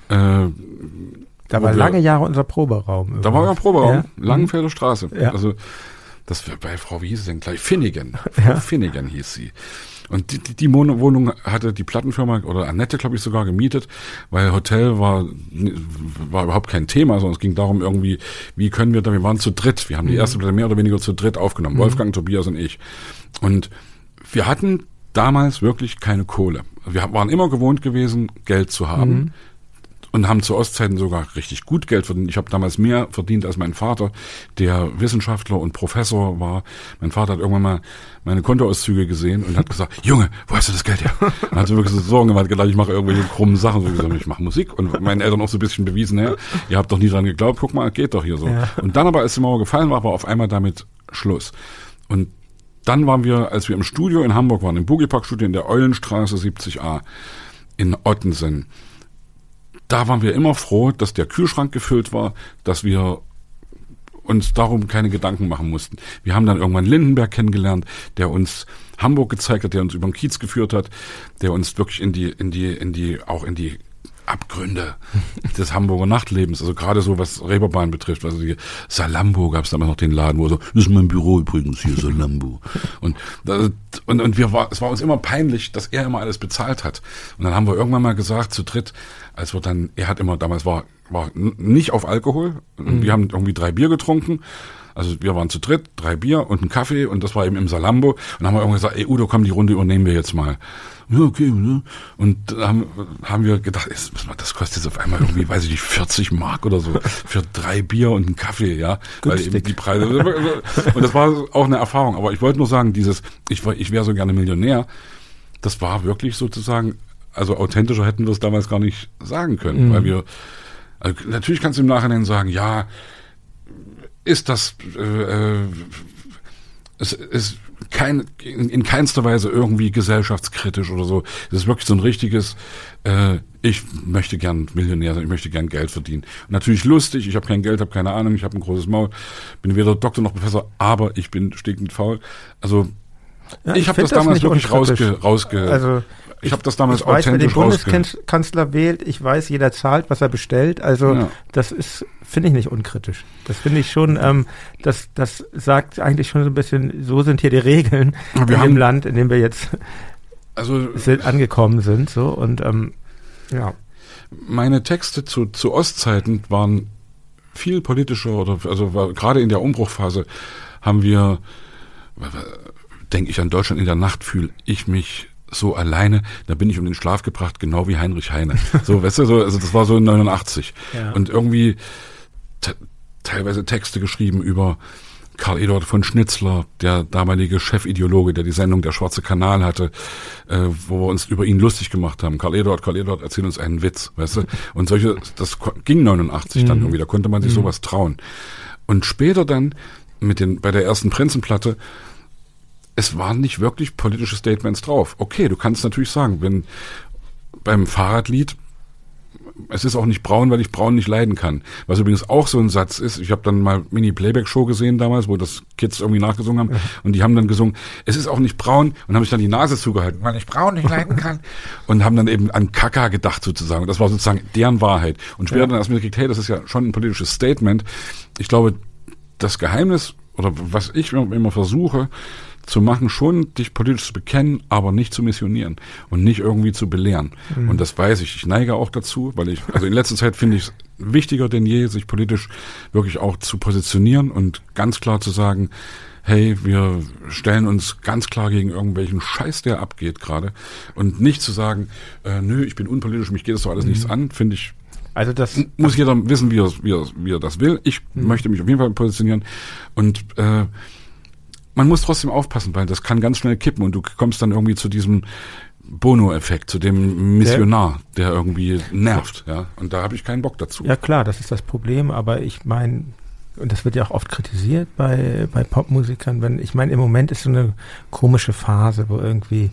äh,
da war
wir-
lange Jahre unser Proberaum.
da war ja ein Proberaum,
Ja.
Langenfelder Straße.
Ja.
Also das wär bei Frau, wie hieß sie denn gleich? Finnegan. Frau Finnegan hieß sie. Und die, die, die Wohnung hatte die Plattenfirma oder Annette, glaube ich, sogar gemietet, weil Hotel war, war überhaupt kein Thema, sondern es ging darum irgendwie, wie können wir da, wir waren zu dritt, wir haben die erste Platte mehr oder weniger zu dritt aufgenommen, Wolfgang, Tobias und ich. Und wir hatten damals wirklich keine Kohle. Wir waren immer gewohnt gewesen, Geld zu haben und haben zu Ostzeiten sogar richtig gut Geld verdient. Ich habe damals mehr verdient als mein Vater, der Wissenschaftler und Professor war. Mein Vater hat irgendwann mal meine Kontoauszüge gesehen und hat gesagt, Junge, wo hast du das Geld her? Und hat so wirklich so Sorgen gemacht, gedacht, ich mache irgendwelche krummen Sachen. So gesagt, ich mache Musik und meinen Eltern auch so ein bisschen bewiesen, ja, ihr habt doch nie dran geglaubt, guck mal, geht doch hier so.
Ja.
Und dann aber, als die Mauer gefallen war, war auf einmal damit Schluss. Und dann waren wir, als wir im Studio in Hamburg waren, im Boogie Park Studio in der Eulenstraße 70a in Ottensen, da waren wir immer froh, dass der Kühlschrank gefüllt war, dass wir uns darum keine Gedanken machen mussten. Wir haben dann irgendwann Lindenberg kennengelernt, der uns Hamburg gezeigt hat, der uns über den Kiez geführt hat, der uns wirklich in die, in die, in die, auch in die Abgründe des Hamburger Nachtlebens, also gerade so was Reeperbahn betrifft, also die Salambo gab es damals noch den Laden, wo so, das ist mein Büro übrigens hier, Salambo. Und, und, und wir war, es war uns immer peinlich, dass er immer alles bezahlt hat. Und dann haben wir irgendwann mal gesagt, zu dritt, als wir dann, er hat immer, damals war, war nicht auf Alkohol, und wir haben irgendwie drei Bier getrunken, Also wir waren zu dritt, drei Bier und ein Kaffee und das war eben im Salambo. Und dann haben wir irgendwann gesagt, ey Udo, komm, die Runde übernehmen wir jetzt mal. Ja, okay, ne? Und da haben, haben wir gedacht, das kostet jetzt auf einmal irgendwie, weiß ich nicht, 40 Mark oder so für drei Bier und einen Kaffee, ja. Weil eben die Preise. und das war auch eine Erfahrung. Aber ich wollte nur sagen, dieses, ich, ich wäre so gerne Millionär, das war wirklich sozusagen, also authentischer hätten wir es damals gar nicht sagen können, mhm. weil wir, also natürlich kannst du im Nachhinein sagen, ja, ist das, äh, äh es ist kein, in, in keinster Weise irgendwie gesellschaftskritisch oder so. Es ist wirklich so ein richtiges, äh, ich möchte gern Millionär sein, ich möchte gern Geld verdienen. Und natürlich lustig, ich habe kein Geld, habe keine Ahnung, ich habe ein großes Maul, bin weder Doktor noch Professor, aber ich bin stinkend faul. Also ja, ich, ich habe das damals wirklich rausge, rausge also, ich habe das damals
ich weiß, wer den Bundeskanzler wählt, ich weiß, jeder zahlt, was er bestellt. Also ja. das ist, finde ich nicht unkritisch. Das finde ich schon, ähm, das, das sagt eigentlich schon so ein bisschen, so sind hier die Regeln wir in haben, dem Land, in dem wir jetzt also, sind, angekommen sind. So und ähm, ja.
Meine Texte zu, zu Ostzeiten waren viel politischer oder also gerade in der Umbruchphase haben wir denke ich an Deutschland in der Nacht fühle ich mich so alleine, da bin ich um den Schlaf gebracht, genau wie Heinrich Heine. So, weißt du, so, also das war so in 89. Ja. Und irgendwie teilweise Texte geschrieben über Karl Eduard von Schnitzler, der damalige Chefideologe, der die Sendung Der Schwarze Kanal hatte, äh, wo wir uns über ihn lustig gemacht haben. Karl Eduard, Karl Eduard, erzähl uns einen Witz, weißt du? Und solche, das ging 89 mhm. dann irgendwie, da konnte man sich mhm. sowas trauen. Und später dann mit den, bei der ersten Prinzenplatte es waren nicht wirklich politische Statements drauf. Okay, du kannst natürlich sagen, wenn beim Fahrradlied es ist auch nicht braun, weil ich braun nicht leiden kann. Was übrigens auch so ein Satz ist, ich habe dann mal Mini-Playback-Show gesehen damals, wo das Kids irgendwie nachgesungen haben und die haben dann gesungen, es ist auch nicht braun und haben sich dann die Nase zugehalten, weil ich braun nicht leiden kann und haben dann eben an Kaka gedacht sozusagen. Und das war sozusagen deren Wahrheit. Und später ja. dann erst mir gekriegt, hey, das ist ja schon ein politisches Statement. Ich glaube, das Geheimnis oder was ich immer versuche, zu machen, schon dich politisch zu bekennen, aber nicht zu missionieren und nicht irgendwie zu belehren. Mhm. Und das weiß ich. Ich neige auch dazu, weil ich, also in letzter Zeit finde ich es wichtiger denn je, sich politisch wirklich auch zu positionieren und ganz klar zu sagen, hey, wir stellen uns ganz klar gegen irgendwelchen Scheiß, der abgeht gerade. Und nicht zu sagen, äh, nö, ich bin unpolitisch, mich geht das doch alles mhm. nichts an, finde ich also das muss jeder wissen, wie er, wie er, wie er das will. Ich mhm. möchte mich auf jeden Fall positionieren und äh, man muss trotzdem aufpassen, weil das kann ganz schnell kippen und du kommst dann irgendwie zu diesem Bono-Effekt, zu dem Missionar, der irgendwie nervt, ja. Und da habe ich keinen Bock dazu.
Ja klar, das ist das Problem, aber ich meine, und das wird ja auch oft kritisiert bei, bei Popmusikern, wenn, ich meine, im Moment ist so eine komische Phase, wo irgendwie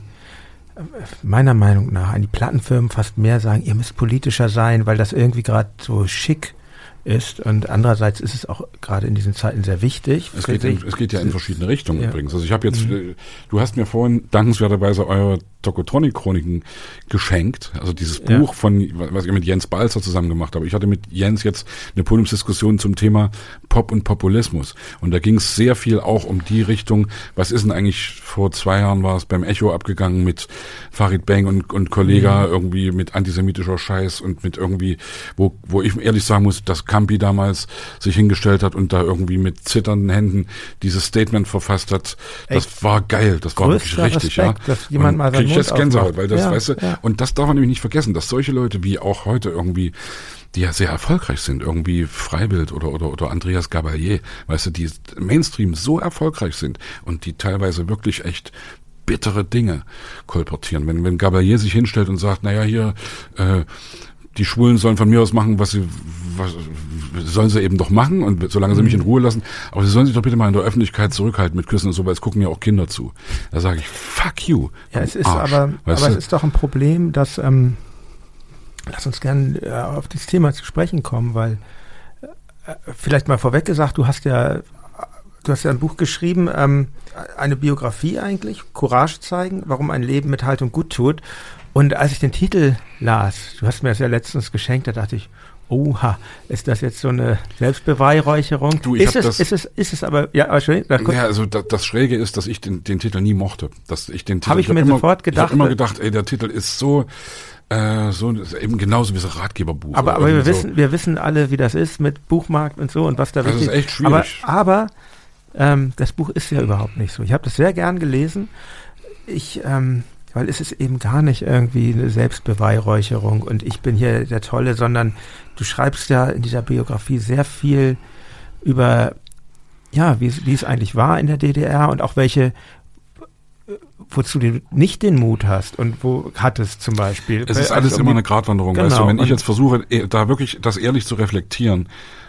meiner Meinung nach an die Plattenfirmen fast mehr sagen, ihr müsst politischer sein, weil das irgendwie gerade so schick ist. Und andererseits ist es auch gerade in diesen Zeiten sehr wichtig.
Es geht, in, es geht ja in verschiedene Richtungen ja. übrigens. Also ich habe jetzt, mhm. du hast mir vorhin dankenswerterweise eure Tokotronic-Chroniken geschenkt. Also dieses Buch ja. von, was ich mit Jens Balzer zusammen gemacht habe. Ich hatte mit Jens jetzt eine Podiumsdiskussion zum Thema Pop und Populismus. Und da ging es sehr viel auch um die Richtung, was ist denn eigentlich, vor zwei Jahren war es beim Echo abgegangen mit Farid Bang und, und Kollega mhm. irgendwie mit antisemitischer Scheiß und mit irgendwie, wo, wo ich ehrlich sagen muss, dass Campi damals sich hingestellt hat und da irgendwie mit zitternden Händen dieses Statement verfasst hat. Das Echt? war geil, das war wirklich richtig, Respekt,
ja. Dass jemand mal
ich jetzt Gänsehaut, weil das, ja, weißt du, ja. und das darf man nämlich nicht vergessen, dass solche Leute wie auch heute irgendwie die ja sehr erfolgreich sind, irgendwie Freibild oder, oder, oder Andreas Gabalier, weißt du, die Mainstream so erfolgreich sind und die teilweise wirklich echt bittere Dinge kolportieren. Wenn, wenn Gabalier sich hinstellt und sagt, naja, hier, äh, die Schwulen sollen von mir aus machen, was sie, was, sollen sie eben doch machen und solange sie mich in mhm. Ruhe lassen. Aber sie sollen sich doch bitte mal in der Öffentlichkeit zurückhalten mit Küssen und so, weil es gucken ja auch Kinder zu. Da sage ich, fuck you.
Ja, es ist Arsch, aber, aber es ist doch ein Problem, dass, ähm, lass uns gerne äh, auf dieses Thema zu sprechen kommen, weil äh, vielleicht mal vorweg gesagt, du hast ja, du hast ja ein Buch geschrieben, ähm, eine Biografie eigentlich, Courage zeigen, warum ein Leben mit Haltung gut tut. Und als ich den Titel las, du hast mir das ja letztens geschenkt, da dachte ich, oha, ist das jetzt so eine Selbstbeweihräucherung? Du, ich ist, es, das, ist, es, ist es aber, ja, aber schön.
Ja, also das, das Schräge ist, dass ich den, den Titel nie mochte. Dass ich den Titel,
Habe ich, ich mir immer, sofort gedacht. Ich
habe immer gedacht, ey, der Titel ist so, äh, so eben genauso wie so
Ratgeberbuch. Aber, aber wir so. wissen, wir wissen alle, wie das ist mit Buchmarkt und so und was da
das wichtig ist. Das ist echt schwierig.
Aber, aber Ähm, das Buch ist ja überhaupt nicht so. Ich habe das sehr gern gelesen. Ich, ähm, weil es ist eben gar nicht irgendwie eine Selbstbeweihräucherung und ich bin hier der Tolle, sondern du schreibst ja in dieser Biografie sehr viel über, ja, wie, wie es eigentlich war in der DDR und auch welche wozu du nicht den Mut hast und wo hattest zum Beispiel.
Es ist alles immer eine Gratwanderung, genau. weißt du, wenn ich jetzt versuche, eh, da wirklich das ehrlich zu reflektieren,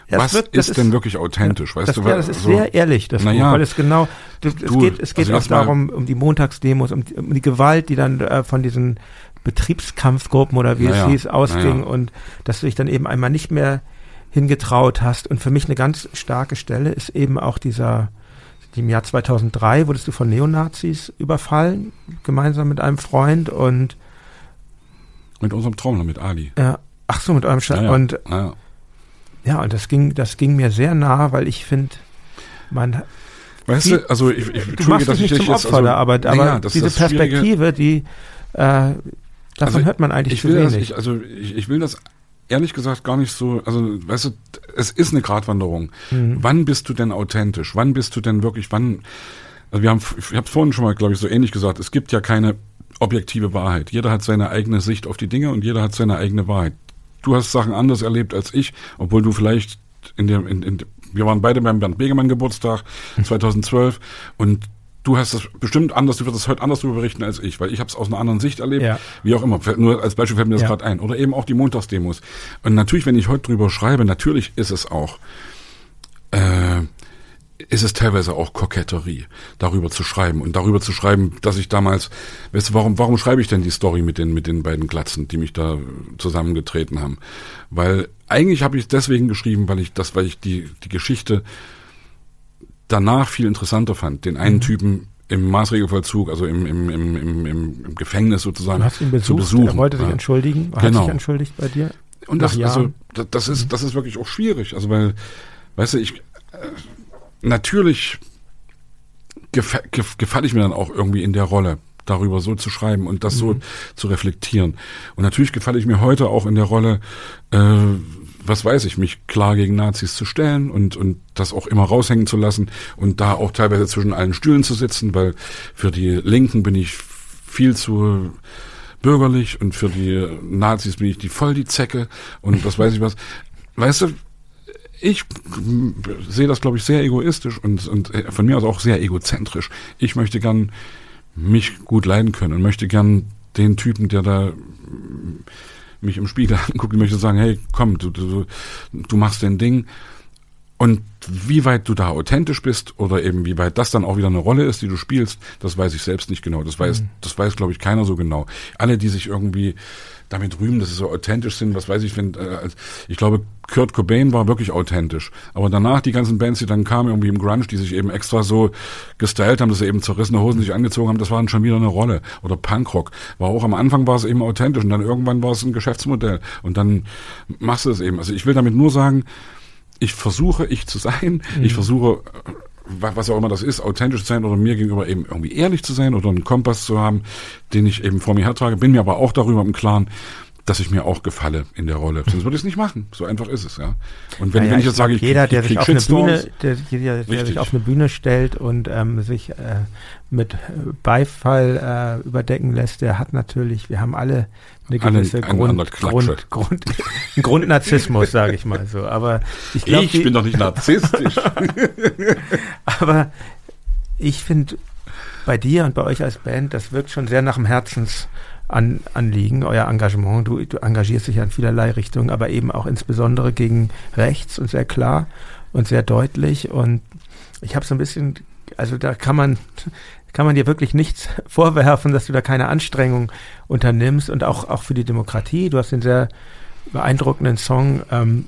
ja, was wird, ist, ist denn wirklich authentisch, weißt
das,
du?
Ja, das ist so, sehr ehrlich, das
naja,
Buch, weil es genau, das, es geht, es geht also auch darum, um die Montagsdemos, um die, um die Gewalt, die dann äh, von diesen Betriebskampfgruppen oder wie naja, es hieß, ausging naja. und dass du dich dann eben einmal nicht mehr hingetraut hast. Und für mich eine ganz starke Stelle ist eben auch dieser, im Jahr 2003 wurdest du von Neonazis überfallen, gemeinsam mit einem Freund und
mit unserem Traum, mit Ali.
Ja, ach so, mit eurem Sch ja, ja. und ja. Ja, und das ging, das ging mir sehr nah, weil ich finde, man
Weißt du, also ich, ich
du machst dich nicht zum Opfer also, da, aber, aber ja, diese Perspektive, die äh, davon also hört man eigentlich
ich zu wenig. Das, ich, also ich, ich will das ehrlich gesagt gar nicht so, also weißt du, es ist eine Gratwanderung. Mhm. Wann bist du denn authentisch? Wann bist du denn wirklich, wann, also wir haben, ich habe vorhin schon mal, glaube ich, so ähnlich gesagt, es gibt ja keine objektive Wahrheit. Jeder hat seine eigene Sicht auf die Dinge und jeder hat seine eigene Wahrheit. Du hast Sachen anders erlebt als ich, obwohl du vielleicht in der, in, in, wir waren beide beim Bernd Begemann Geburtstag 2012 mhm. und du hast das bestimmt anders, du wirst es heute anders darüber berichten als ich, weil ich habe es aus einer anderen Sicht erlebt, ja. wie auch immer. Nur als Beispiel fällt mir das ja. gerade ein. Oder eben auch die Montagsdemos. Und natürlich, wenn ich heute drüber schreibe, natürlich ist es auch, äh, ist es teilweise auch Koketterie, darüber zu schreiben und darüber zu schreiben, dass ich damals, weißt du, warum, warum schreibe ich denn die Story mit den, mit den beiden Glatzen, die mich da zusammengetreten haben? Weil eigentlich habe ich deswegen geschrieben, weil ich das, weil ich die, die Geschichte danach viel interessanter fand. Den einen mhm. Typen im Maßregelvollzug, also im, im, im, im, im Gefängnis sozusagen.
Du hast ihn besucht, zu besuchen. Er wollte sich ja. entschuldigen,
hat genau.
sich entschuldigt bei dir.
Und das, also, das ist, mhm. das ist wirklich auch schwierig. Also, weil, weißt du, ich, äh, natürlich gef gef gefalle ich mir dann auch irgendwie in der Rolle, darüber so zu schreiben und das mhm. so zu reflektieren. Und natürlich gefalle ich mir heute auch in der Rolle, äh, was weiß ich, mich klar gegen Nazis zu stellen und, und das auch immer raushängen zu lassen und da auch teilweise zwischen allen Stühlen zu sitzen, weil für die Linken bin ich viel zu bürgerlich und für die Nazis bin ich die voll die Zecke und was weiß ich was. Weißt du, ich sehe das, glaube ich, sehr egoistisch und, und von mir aus auch sehr egozentrisch. Ich möchte gern mich gut leiden können und möchte gern den Typen, der da mich im Spiegel anguckt möchte sagen, hey, komm, du, du, du machst dein Ding. Und wie weit du da authentisch bist oder eben wie weit das dann auch wieder eine Rolle ist, die du spielst, das weiß ich selbst nicht genau. Das weiß, mhm. das weiß, glaube ich, keiner so genau. Alle, die sich irgendwie damit rühmen, dass sie so authentisch sind, was weiß ich, wenn, äh, ich glaube, Kurt Cobain war wirklich authentisch. Aber danach die ganzen Bands, die dann kamen, irgendwie im Grunge, die sich eben extra so gestylt haben, dass sie eben zerrissene Hosen sich angezogen haben, das war dann schon wieder eine Rolle. Oder Punkrock. War auch am Anfang war es eben authentisch und dann irgendwann war es ein Geschäftsmodell. Und dann machst du es eben. Also ich will damit nur sagen, ich versuche, ich zu sein. Mhm. Ich versuche, was auch immer das ist, authentisch zu sein oder mir gegenüber eben irgendwie ehrlich zu sein oder einen Kompass zu haben, den ich eben vor mir hertrage. Bin mir aber auch darüber im Klaren, dass ich mir auch gefalle in der Rolle. Sonst würde ich es nicht machen. So einfach ist es, ja. Und wenn, ja, wenn ich jetzt sage, ich
jeder, der sich auf eine Bühne, der, jeder, der sich auf eine Bühne stellt und ähm, sich äh, mit Beifall äh, überdecken lässt, der hat natürlich, wir haben alle eine gewisse
einen,
Grund, Grund, Grund, Grundnarzissmus, sage ich mal so. Aber ich, glaub,
ich die, bin doch nicht narzisstisch.
aber ich finde bei dir und bei euch als Band, das wirkt schon sehr nach dem Herzens an, Anliegen, euer Engagement. Du, du engagierst dich ja in vielerlei Richtungen, aber eben auch insbesondere gegen rechts und sehr klar und sehr deutlich. Und ich habe so ein bisschen, also da kann man, kann man dir wirklich nichts vorwerfen, dass du da keine Anstrengung unternimmst und auch, auch für die Demokratie. Du hast den sehr beeindruckenden Song ähm,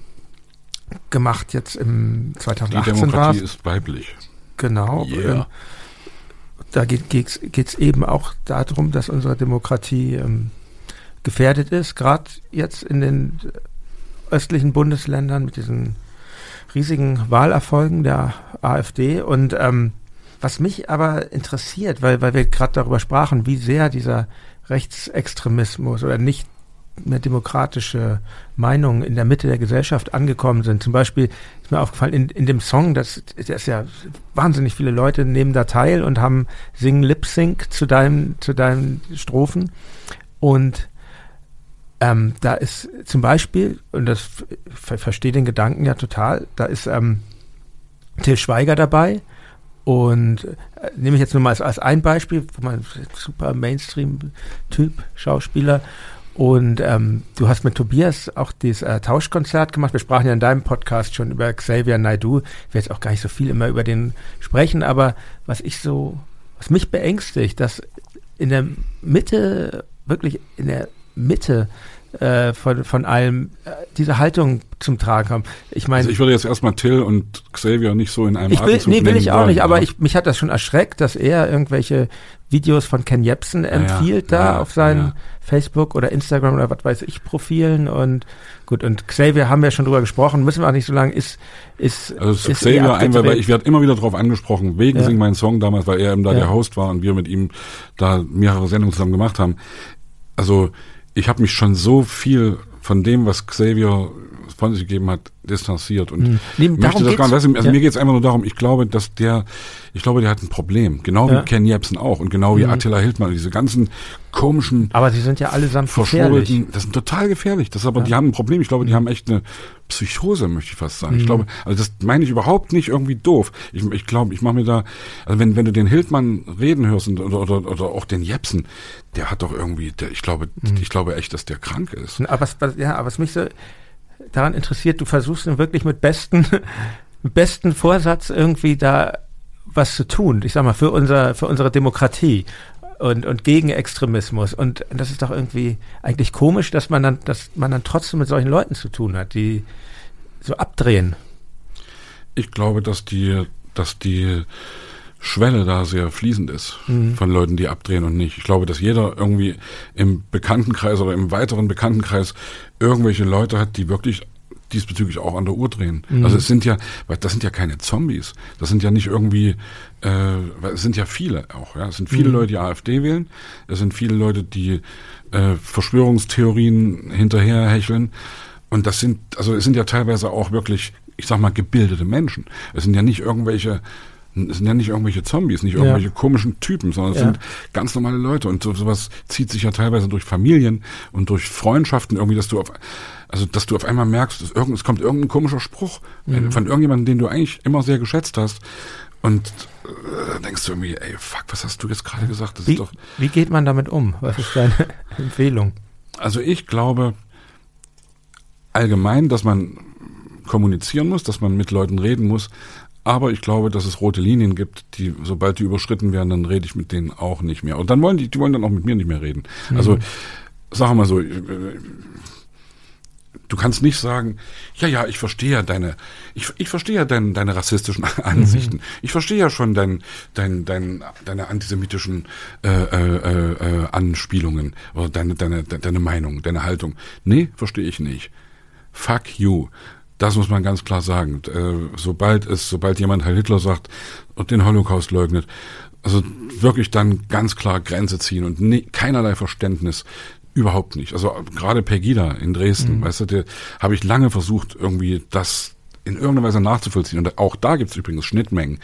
gemacht jetzt im 2018
Die Demokratie war's. ist weiblich.
Genau. Yeah. Ähm, da geht es eben auch darum, dass unsere Demokratie ähm, gefährdet ist, gerade jetzt in den östlichen Bundesländern mit diesen riesigen Wahlerfolgen der AfD. Und ähm, was mich aber interessiert, weil, weil wir gerade darüber sprachen, wie sehr dieser Rechtsextremismus oder nicht mehr demokratische Meinungen in der Mitte der Gesellschaft angekommen sind. Zum Beispiel ist mir aufgefallen, in, in dem Song, das, das ist ja wahnsinnig viele Leute nehmen da teil und haben singen Lip Sync zu deinem, zu deinen Strophen. Und ähm, da ist zum Beispiel, und das ver verstehe den Gedanken ja total, da ist ähm, Till Schweiger dabei. Und äh, nehme ich jetzt nur mal als, als ein Beispiel, wo man super Mainstream-Typ, Schauspieler. Und ähm, du hast mit Tobias auch dieses äh, Tauschkonzert gemacht. Wir sprachen ja in deinem Podcast schon über Xavier Naidu. Ich will jetzt auch gar nicht so viel immer über den sprechen, aber was ich so, was mich beängstigt, dass in der Mitte, wirklich in der Mitte äh, von, von allem äh, diese Haltung zum Tragen kommt. Ich meine,
also ich würde jetzt erstmal Till und Xavier nicht so in einem
ich will, Atemzug Nee, will ich auch wollen, nicht, aber ich, mich hat das schon erschreckt, dass er irgendwelche Videos von Ken Jebsen empfiehlt ja, da ja, auf seinen ja. Facebook oder Instagram oder was weiß ich Profilen und gut und Xavier haben wir schon drüber gesprochen, müssen wir auch nicht so lange ist ist
also ist Xavier einfach, weil ich werde immer wieder darauf angesprochen wegen Sing meinen Song damals, weil er eben da der Host war und wir mit ihm da mehrere Sendungen zusammen gemacht haben. Also ich habe mich schon so viel von dem, was Xavier von sich gegeben hat, distanziert und hm. nee, möchte das gar nicht. Also ja. mir geht es einfach nur darum, ich glaube, dass der, ich glaube, der hat ein Problem. Genau ja. wie Ken Jebsen auch und genau wie mhm. Attila Hildmann, diese ganzen komischen.
Aber sie sind ja allesamt gefährlich.
Das sind total gefährlich. Das ist aber, ja. die haben ein Problem. Ich glaube, die haben echt eine Psychose, möchte ich fast sagen. Mhm. Ich glaube, also das meine ich überhaupt nicht irgendwie doof. Ich, ich glaube, ich mache mir da, also wenn, wenn du den Hildmann reden hörst und, oder, oder, oder auch den Jepsen, der hat doch irgendwie, der, ich glaube, mhm. ich glaube echt, dass der krank ist.
Aber was, ja, aber was mich so daran interessiert, du versuchst nun wirklich mit besten, besten Vorsatz irgendwie da was zu tun. Ich sag mal, für unser, für unsere Demokratie und, und gegen Extremismus. Und das ist doch irgendwie eigentlich komisch, dass man dann, dass man dann trotzdem mit solchen Leuten zu tun hat, die so abdrehen.
Ich glaube, dass die, dass die Schwelle da sehr fließend ist mhm. von Leuten, die abdrehen und nicht. Ich glaube, dass jeder irgendwie im Bekanntenkreis oder im weiteren Bekanntenkreis irgendwelche Leute hat, die wirklich diesbezüglich auch an der Uhr drehen. Mhm. Also es sind ja, das sind ja keine Zombies. Das sind ja nicht irgendwie, äh, es sind ja viele auch. Ja, es sind viele mhm. Leute, die AfD wählen. Es sind viele Leute, die äh, Verschwörungstheorien hinterherhecheln. Und das sind, also es sind ja teilweise auch wirklich, ich sag mal, gebildete Menschen. Es sind ja nicht irgendwelche es sind ja nicht irgendwelche Zombies, nicht irgendwelche ja. komischen Typen, sondern es ja. sind ganz normale Leute und so, sowas zieht sich ja teilweise durch Familien und durch Freundschaften irgendwie, dass du auf, also dass du auf einmal merkst, dass irgend, es kommt irgendein komischer Spruch mhm. von irgendjemandem, den du eigentlich immer sehr geschätzt hast und äh, denkst du irgendwie, ey, fuck, was hast du jetzt gerade gesagt? Das
wie,
ist doch.
Wie geht man damit um? Was ist deine Empfehlung?
Also ich glaube allgemein, dass man kommunizieren muss, dass man mit Leuten reden muss, aber ich glaube, dass es rote Linien gibt, die, sobald die überschritten werden, dann rede ich mit denen auch nicht mehr. Und dann wollen die, die wollen dann auch mit mir nicht mehr reden. Mhm. Also, sag mal so, äh, du kannst nicht sagen, ja, ja, ich verstehe ja deine, ich, ich verstehe ja dein, deine rassistischen Ansichten. Mhm. Ich verstehe ja schon dein, dein, dein, deine antisemitischen äh, äh, äh, Anspielungen oder deine, deine, deine Meinung, deine Haltung. Nee, verstehe ich nicht. Fuck you. Das muss man ganz klar sagen. Äh, sobald es, sobald jemand Heil Hitler sagt und den Holocaust leugnet, also wirklich dann ganz klar Grenze ziehen und ne, keinerlei Verständnis. Überhaupt nicht. Also gerade Pegida in Dresden, mhm. weißt du, habe ich lange versucht, irgendwie das in irgendeiner Weise nachzuvollziehen. Und auch da gibt es übrigens Schnittmengen.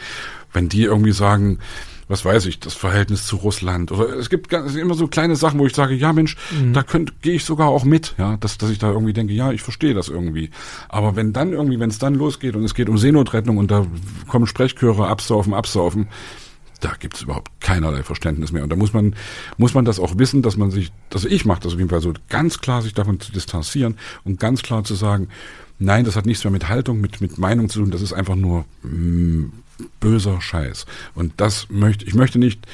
Wenn die irgendwie sagen, was weiß ich, das Verhältnis zu Russland. Oder es gibt ganz, immer so kleine Sachen, wo ich sage, ja Mensch, mhm. da könnte gehe ich sogar auch mit, ja, dass, dass ich da irgendwie denke, ja, ich verstehe das irgendwie. Aber wenn dann irgendwie, wenn es dann losgeht und es geht um Seenotrettung und da kommen Sprechchöre, absaufen, absaufen, da gibt es überhaupt keinerlei Verständnis mehr. Und da muss man, muss man das auch wissen, dass man sich, also ich mache das auf jeden Fall so, ganz klar sich davon zu distanzieren und ganz klar zu sagen, nein, das hat nichts mehr mit Haltung, mit, mit Meinung zu tun, das ist einfach nur mh, mm, böser Scheiß. Und das möchte, ich möchte nicht,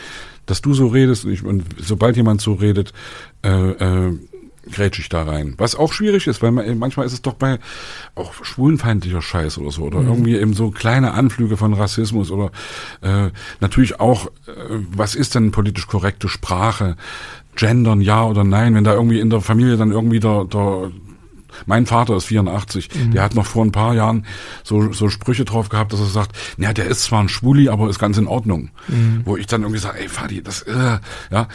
dass du so redest und, ich, und sobald jemand so redet, äh, äh, grätsch ich da rein. Was auch schwierig ist, weil man, manchmal ist es doch bei auch schwulenfeindlicher Scheiß oder so oder mhm. irgendwie eben so kleine Anflüge von Rassismus oder äh, natürlich auch, äh, was ist denn politisch korrekte Sprache? Gendern, ja oder nein, wenn da irgendwie in der Familie dann irgendwie der, der mein Vater ist 84, mhm. der hat noch vor ein paar Jahren so, so Sprüche drauf gehabt, dass er sagt, naja, der ist zwar ein Schwuli, aber ist ganz in Ordnung. Mhm. Wo ich dann irgendwie sage, ey Fadi, das, äh, ja,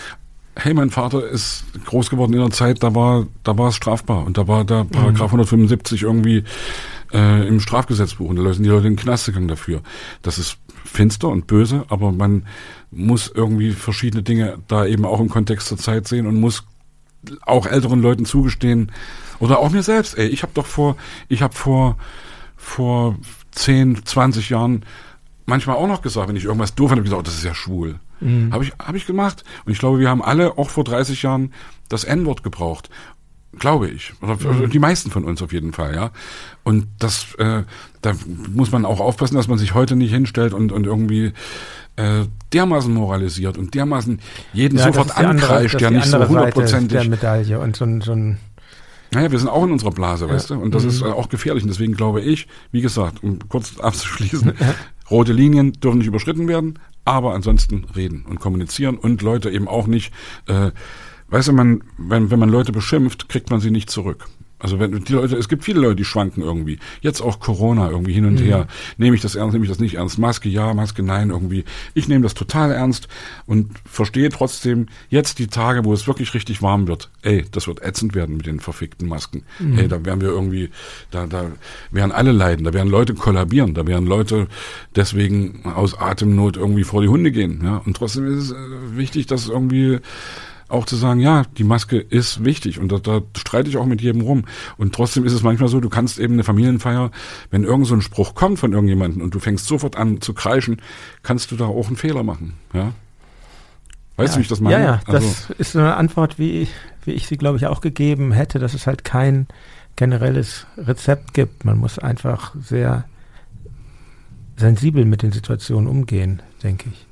hey, mein Vater ist groß geworden in einer Zeit, da war, da war es strafbar und da war der Paragraph mhm. 175 irgendwie äh, im Strafgesetzbuch und da sind die Leute in den Knast gegangen dafür. Das ist finster und böse, aber man muss irgendwie verschiedene Dinge da eben auch im Kontext zur Zeit sehen und muss auch älteren Leuten zugestehen oder auch mir selbst. Ey, ich habe doch vor, ich habe vor vor 10, 20 Jahren manchmal auch noch gesagt, wenn ich irgendwas doof fand, habe ich gesagt, oh, das ist ja schwul. Mhm. Habe ich, hab ich gemacht. Und ich glaube, wir haben alle auch vor 30 Jahren das N-Wort gebraucht. Glaube ich. Oder mhm. die meisten von uns auf jeden Fall, ja. Und das, äh, da muss man auch aufpassen, dass man sich heute nicht hinstellt und, und irgendwie äh, dermaßen moralisiert und dermaßen jeden ja, sofort ankreischt, der nicht so hundertprozentig.
Der Medaille und so, so ein
naja, wir sind auch in unserer Blase, weißt du? Und das mhm. ist äh, auch gefährlich. Und deswegen glaube ich, wie gesagt, um kurz abzuschließen, rote Linien dürfen nicht überschritten werden, aber ansonsten reden und kommunizieren und Leute eben auch nicht, äh, weißt du, man, wenn, wenn man Leute beschimpft, kriegt man sie nicht zurück. Also wenn die Leute, es gibt viele Leute, die schwanken irgendwie. Jetzt auch Corona irgendwie hin und mhm. her. Nehme ich das ernst, nehme ich das nicht ernst? Maske ja, Maske nein irgendwie. Ich nehme das total ernst und verstehe trotzdem jetzt die Tage, wo es wirklich richtig warm wird. Ey, das wird ätzend werden mit den verfickten Masken. Mhm. Ey, da werden wir irgendwie, da, da werden alle leiden, da werden Leute kollabieren, da werden Leute deswegen aus Atemnot irgendwie vor die Hunde gehen. Ja, und trotzdem ist es äh, wichtig, dass irgendwie auch zu sagen, ja, die Maske ist wichtig und da, da streite ich auch mit jedem rum. Und trotzdem ist es manchmal so, du kannst eben eine Familienfeier, wenn irgend so ein Spruch kommt von irgendjemandem und du fängst sofort an zu kreischen, kannst du da auch einen Fehler machen, ja. Weißt
ja,
du, wie ich das meine?
Ja, ja, also, das ist so eine Antwort, wie, wie ich sie, glaube ich, auch gegeben hätte, dass es halt kein generelles Rezept gibt. Man muss einfach sehr sensibel mit den Situationen umgehen, denke ich.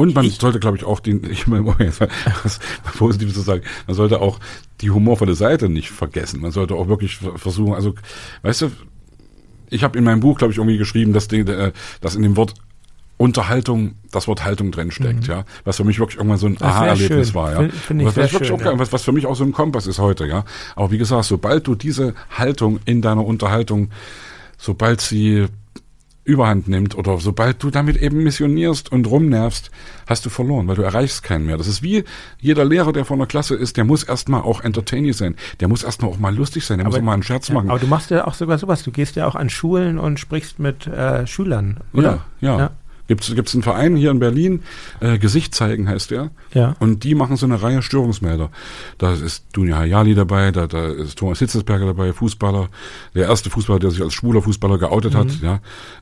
Und man ich, sollte, glaube ich, auch den, ich meine, jetzt mal was Positives zu sagen, man sollte auch die humorvolle Seite nicht vergessen. Man sollte auch wirklich versuchen, also, weißt du, ich habe in meinem Buch, glaube ich, irgendwie geschrieben, dass, die, äh, dass in dem Wort Unterhaltung, das Wort Haltung drin steckt, mhm. ja, was für mich wirklich irgendwann so ein Aha-Erlebnis war, ja. Find, was, was, schön, auch, ja. was, was für mich auch so ein Kompass ist heute, ja. Aber wie gesagt, sobald du diese Haltung in deiner Unterhaltung, sobald sie überhand nimmt oder sobald du damit eben missionierst und rumnervst, hast du verloren, weil du erreichst keinen mehr. Das ist wie jeder Lehrer, der vor einer Klasse ist, der muss erstmal auch entertaining sein. Der muss erstmal auch mal lustig sein, der aber, muss auch mal einen Scherz
ja,
machen.
Aber du machst ja auch sogar sowas. Du gehst ja auch an Schulen und sprichst mit äh, Schülern,
oder? ja. ja. ja. Gibt es einen Verein hier in Berlin, äh, Gesicht zeigen heißt der.
Ja.
Und die machen so eine Reihe Störungsmelder. Da ist Dunja Hayali dabei, da, da ist Thomas Hitzesberger dabei, Fußballer, der erste Fußballer, der sich als schwuler Fußballer geoutet mhm. hat. Ja.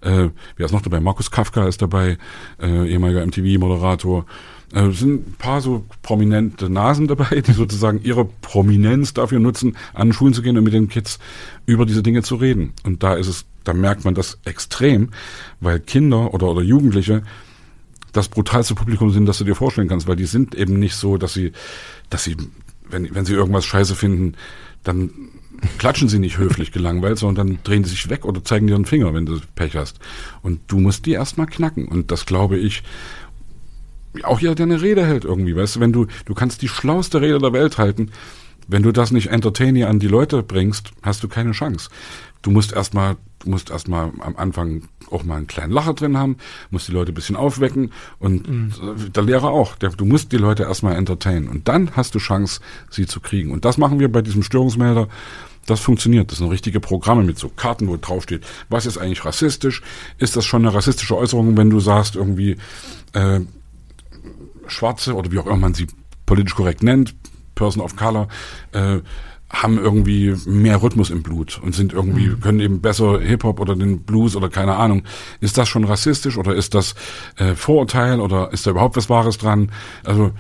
Äh, wer ist noch dabei? Markus Kafka ist dabei, äh, ehemaliger MTV-Moderator. Äh, es sind ein paar so prominente Nasen dabei, die sozusagen ihre Prominenz dafür nutzen, an Schulen zu gehen und mit den Kids über diese Dinge zu reden. Und da ist es da merkt man das extrem, weil Kinder oder, oder Jugendliche das brutalste Publikum sind, das du dir vorstellen kannst, weil die sind eben nicht so, dass sie, dass sie, wenn, wenn sie irgendwas scheiße finden, dann klatschen sie nicht höflich gelangweilt, sondern dann drehen sie sich weg oder zeigen einen Finger, wenn du Pech hast. Und du musst die erstmal knacken. Und das glaube ich, auch jeder, der eine Rede hält irgendwie, weißt du, wenn du, du kannst die schlauste Rede der Welt halten, wenn du das nicht entertaining an die Leute bringst, hast du keine Chance. Du musst erstmal Du musst erstmal am Anfang auch mal einen kleinen Lacher drin haben, musst die Leute ein bisschen aufwecken und mhm. der Lehrer auch. Der, du musst die Leute erstmal entertainen und dann hast du Chance, sie zu kriegen. Und das machen wir bei diesem Störungsmelder. Das funktioniert. Das sind richtige Programme mit so Karten, wo drauf steht, was ist eigentlich rassistisch? Ist das schon eine rassistische Äußerung, wenn du sagst, irgendwie äh, Schwarze oder wie auch immer man sie politisch korrekt nennt, Person of Color, äh, haben irgendwie mehr Rhythmus im Blut und sind irgendwie, mhm. können eben besser Hip-Hop oder den Blues oder keine Ahnung. Ist das schon rassistisch oder ist das äh, Vorurteil oder ist da überhaupt was Wahres dran? Also,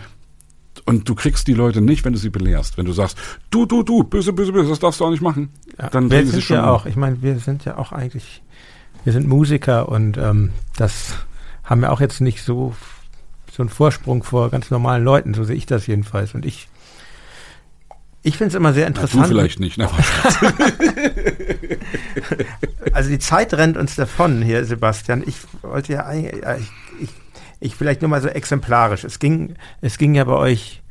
und du kriegst die Leute nicht, wenn du sie belehrst. Wenn du sagst, du, du, du, böse, böse, böse, das darfst du auch nicht machen.
Ja, dann wir sind ja auch, ich meine, wir sind ja auch eigentlich, wir sind Musiker und ähm, das haben wir auch jetzt nicht so, so einen Vorsprung vor ganz normalen Leuten, so sehe ich das jedenfalls. Und ich ich finde es immer sehr interessant.
Na, du vielleicht nicht, ne?
also die Zeit rennt uns davon hier, Sebastian. Ich wollte ja eigentlich, ich, ich, ich vielleicht nur mal so exemplarisch. Es ging, es ging ja bei euch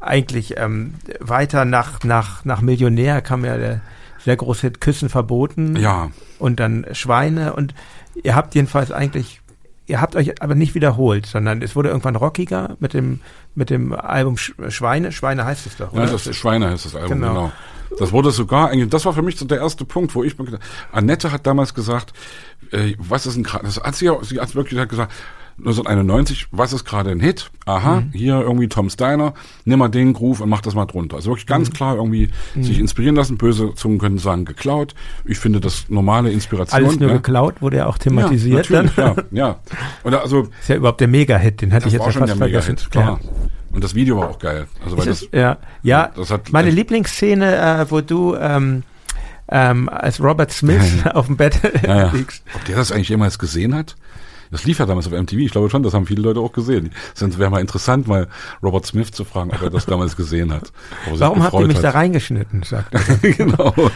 eigentlich ähm, weiter nach, nach, nach Millionär kam ja der sehr große Hit Küssen verboten.
Ja.
Und dann Schweine und ihr habt jedenfalls eigentlich ihr habt euch aber nicht wiederholt, sondern es wurde irgendwann rockiger mit dem, mit dem Album Schweine. Schweine heißt es doch,
oder? Ja, das ist Schweine heißt das Album, genau. genau. Das wurde sogar eigentlich, das war für mich so der erste Punkt, wo ich mir gedacht, Annette hat damals gesagt, äh, was ist ein, das hat sie, ja, sie hat wirklich gesagt, 1991, was ist gerade ein Hit? Aha, mhm. hier irgendwie Tom Steiner, nimm mal den Groove und mach das mal drunter. Also wirklich ganz mhm. klar irgendwie mhm. sich inspirieren lassen. Böse Zungen können sagen, geklaut. Ich finde das normale Inspiration.
Alles nur ne? geklaut, wurde ja auch thematisiert
ja, dann. Ja, ja. Oder also,
ist ja überhaupt der Mega-Hit, den hatte ich jetzt ja fast vergessen.
Klar. Ja. Und das Video war auch geil.
Also weil das, ja, ja. Das hat meine Lieblingsszene, äh, wo du ähm, ähm, als Robert Smith auf dem Bett
ja, ja. liegst. Ob der das eigentlich jemals gesehen hat? Das lief ja damals auf MTV. Ich glaube schon, das haben viele Leute auch gesehen. Sonst wäre mal interessant, mal Robert Smith zu fragen, ob er das damals gesehen hat.
Warum habt ihr mich hat. da reingeschnitten? Sagt er. genau.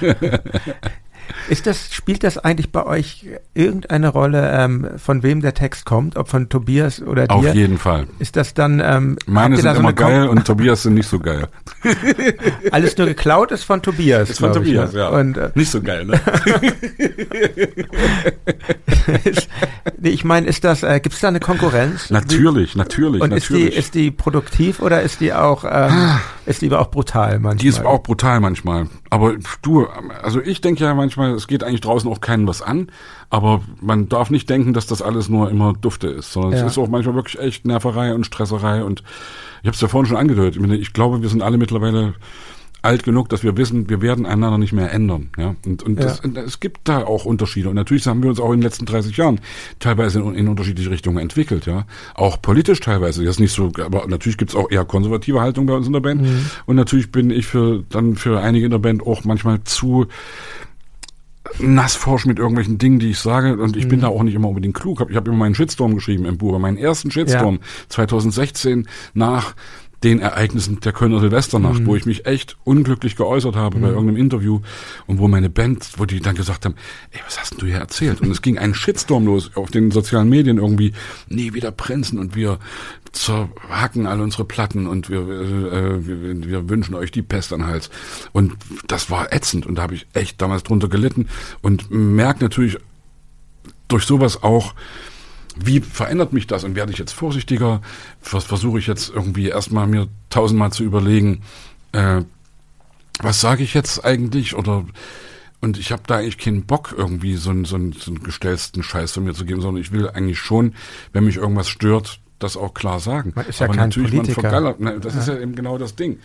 Ist das, spielt das eigentlich bei euch irgendeine Rolle, ähm, von wem der Text kommt, ob von Tobias oder dir?
Auf jeden Fall.
Ist das dann? Ähm,
Meine sind immer geil und Tobias sind nicht so geil.
Alles nur geklaut ist von Tobias.
Ist von Tobias, ich, ne? ja. Und, äh, nicht so geil, ne?
nee, ich meine, ist das? Äh, Gibt es da eine Konkurrenz?
Natürlich, natürlich.
Und
natürlich.
ist die ist die produktiv oder ist die auch ähm, ist die auch brutal manchmal?
Die ist auch brutal manchmal. Aber du, also ich denke ja manchmal es geht eigentlich draußen auch keinen was an, aber man darf nicht denken, dass das alles nur immer Dufte ist, sondern ja. es ist auch manchmal wirklich echt Nerverei und Stresserei und ich habe es ja vorhin schon angedeutet. Ich, meine, ich glaube, wir sind alle mittlerweile alt genug, dass wir wissen, wir werden einander nicht mehr ändern. Ja? Und, und ja. Das, es gibt da auch Unterschiede. Und natürlich haben wir uns auch in den letzten 30 Jahren teilweise in, in unterschiedliche Richtungen entwickelt. Ja, Auch politisch teilweise. Das ist nicht so, aber natürlich gibt es auch eher konservative Haltung bei uns in der Band. Mhm. Und natürlich bin ich für dann für einige in der Band auch manchmal zu nassforsch mit irgendwelchen Dingen, die ich sage. Und ich mhm. bin da auch nicht immer unbedingt klug. Ich habe immer meinen Shitstorm geschrieben im Buch. Meinen ersten Shitstorm ja. 2016 nach den Ereignissen der Kölner Silvesternacht, mhm. wo ich mich echt unglücklich geäußert habe mhm. bei irgendeinem Interview und wo meine Band, wo die dann gesagt haben, ey, was hast denn du hier erzählt? Und es ging ein Shitstorm los auf den sozialen Medien irgendwie, nee, wieder Prinzen und wir zerhacken alle unsere Platten und wir, äh, wir, wir wünschen euch die Pest an Hals. Und das war ätzend und da habe ich echt damals drunter gelitten und merke natürlich durch sowas auch, wie verändert mich das und werde ich jetzt vorsichtiger? Was versuche ich jetzt irgendwie erstmal mir tausendmal zu überlegen, äh, was sage ich jetzt eigentlich oder und ich habe da eigentlich keinen Bock, irgendwie so einen, so, einen, so einen gestellten Scheiß von mir zu geben, sondern ich will eigentlich schon, wenn mich irgendwas stört, das auch klar sagen.
Man ist ja Aber kein natürlich, Politiker. man vergallert,
ne, das ja. ist ja eben genau das Ding.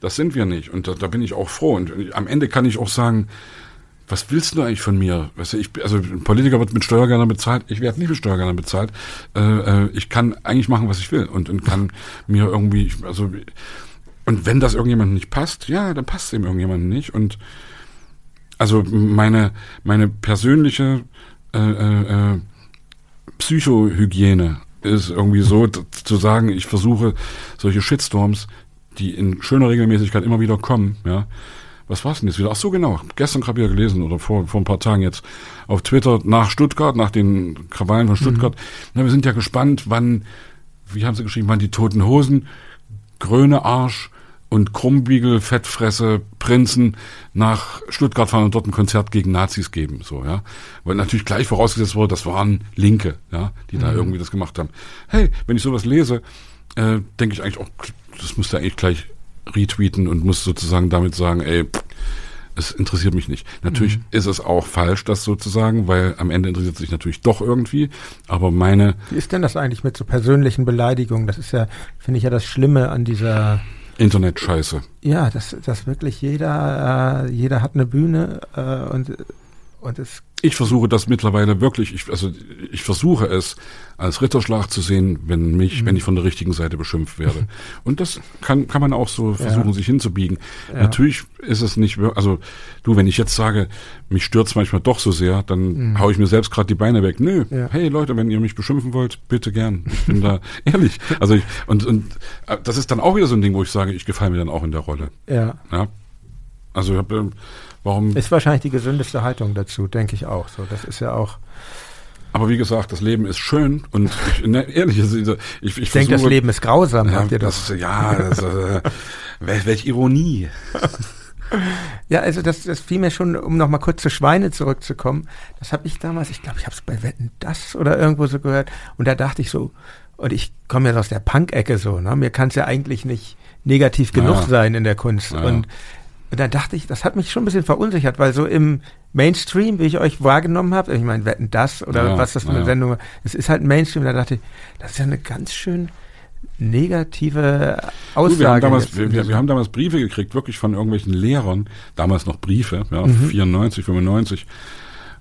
Das sind wir nicht. Und da, da bin ich auch froh. Und am Ende kann ich auch sagen, was willst du eigentlich von mir? Weißt du, ich, also ein Politiker wird mit Steuergeldern bezahlt, ich werde nicht mit Steuergeldern bezahlt. Äh, äh, ich kann eigentlich machen, was ich will und, und kann mir irgendwie, also und wenn das irgendjemandem nicht passt, ja, dann passt es ihm irgendjemandem nicht. Und also meine meine persönliche äh, äh, äh Psychohygiene ist irgendwie so zu sagen, ich versuche solche Shitstorms, die in schöner Regelmäßigkeit immer wieder kommen, ja, was war's denn jetzt wieder? Ach so, genau. Gestern gerade wieder gelesen oder vor, vor ein paar Tagen jetzt auf Twitter nach Stuttgart, nach den Krawallen von Stuttgart. Mhm. Na, wir sind ja gespannt, wann, wie haben sie geschrieben, wann die toten Hosen, Gröne Arsch und Krummbiegel, Fettfresse, Prinzen nach Stuttgart fahren und dort ein Konzert gegen Nazis geben, so, ja. Weil natürlich gleich vorausgesetzt wurde, das waren Linke, ja, die mhm. da irgendwie das gemacht haben. Hey, wenn ich sowas lese, äh, denke ich eigentlich auch, das müsste eigentlich gleich retweeten und muss sozusagen damit sagen, ey, es interessiert mich nicht. Natürlich mhm. ist es auch falsch, das sozusagen, weil am Ende interessiert es sich natürlich doch irgendwie. Aber meine.
Wie ist denn das eigentlich mit so persönlichen Beleidigungen? Das ist ja, finde ich ja das Schlimme an dieser
Internet-Scheiße.
Ja, dass, dass wirklich jeder, äh, jeder hat eine Bühne äh, und und es
ich versuche das mittlerweile wirklich, ich, also ich versuche es als Ritterschlag zu sehen, wenn mich, mhm. wenn ich von der richtigen Seite beschimpft werde. Und das kann, kann man auch so versuchen, ja. sich hinzubiegen. Ja. Natürlich ist es nicht, also du, wenn ich jetzt sage, mich stört's manchmal doch so sehr, dann mhm. hau ich mir selbst gerade die Beine weg. Nö, ja. hey Leute, wenn ihr mich beschimpfen wollt, bitte gern. Ich bin da ehrlich. Also ich, und, und äh, das ist dann auch wieder so ein Ding, wo ich sage, ich gefalle mir dann auch in der Rolle.
Ja.
ja? Also ich habe Warum?
Ist wahrscheinlich die gesündeste Haltung dazu, denke ich auch. So, das ist ja auch.
Aber wie gesagt, das Leben ist schön und ich, ne, ehrlich, also ich,
ich, ich denke, das Leben ist grausam,
ja, habt ihr das? das ja, das, äh, welch, welch Ironie.
Ja, also das, das fiel mir schon, um nochmal kurz zu Schweine zurückzukommen. Das habe ich damals, ich glaube, ich habe es bei Wetten das oder irgendwo so gehört. Und da dachte ich so, und ich komme ja aus der Punk-Ecke so, ne? Mir kann es ja eigentlich nicht negativ genug
Ja.
sein in der Kunst.
Ja.
Und, und da dachte ich, das hat mich schon ein bisschen verunsichert, weil so im Mainstream, wie ich euch wahrgenommen habe, ich meine, wetten das oder
Ja,
was das für eine
ja.
Sendung es ist halt ein Mainstream, da dachte ich, das ist ja eine ganz schön negative Aussage.
Du, wir, haben damals, wir, wir, wir haben damals Briefe gekriegt, wirklich von irgendwelchen Lehrern, damals noch Briefe, ja,
Mhm.
94, 95.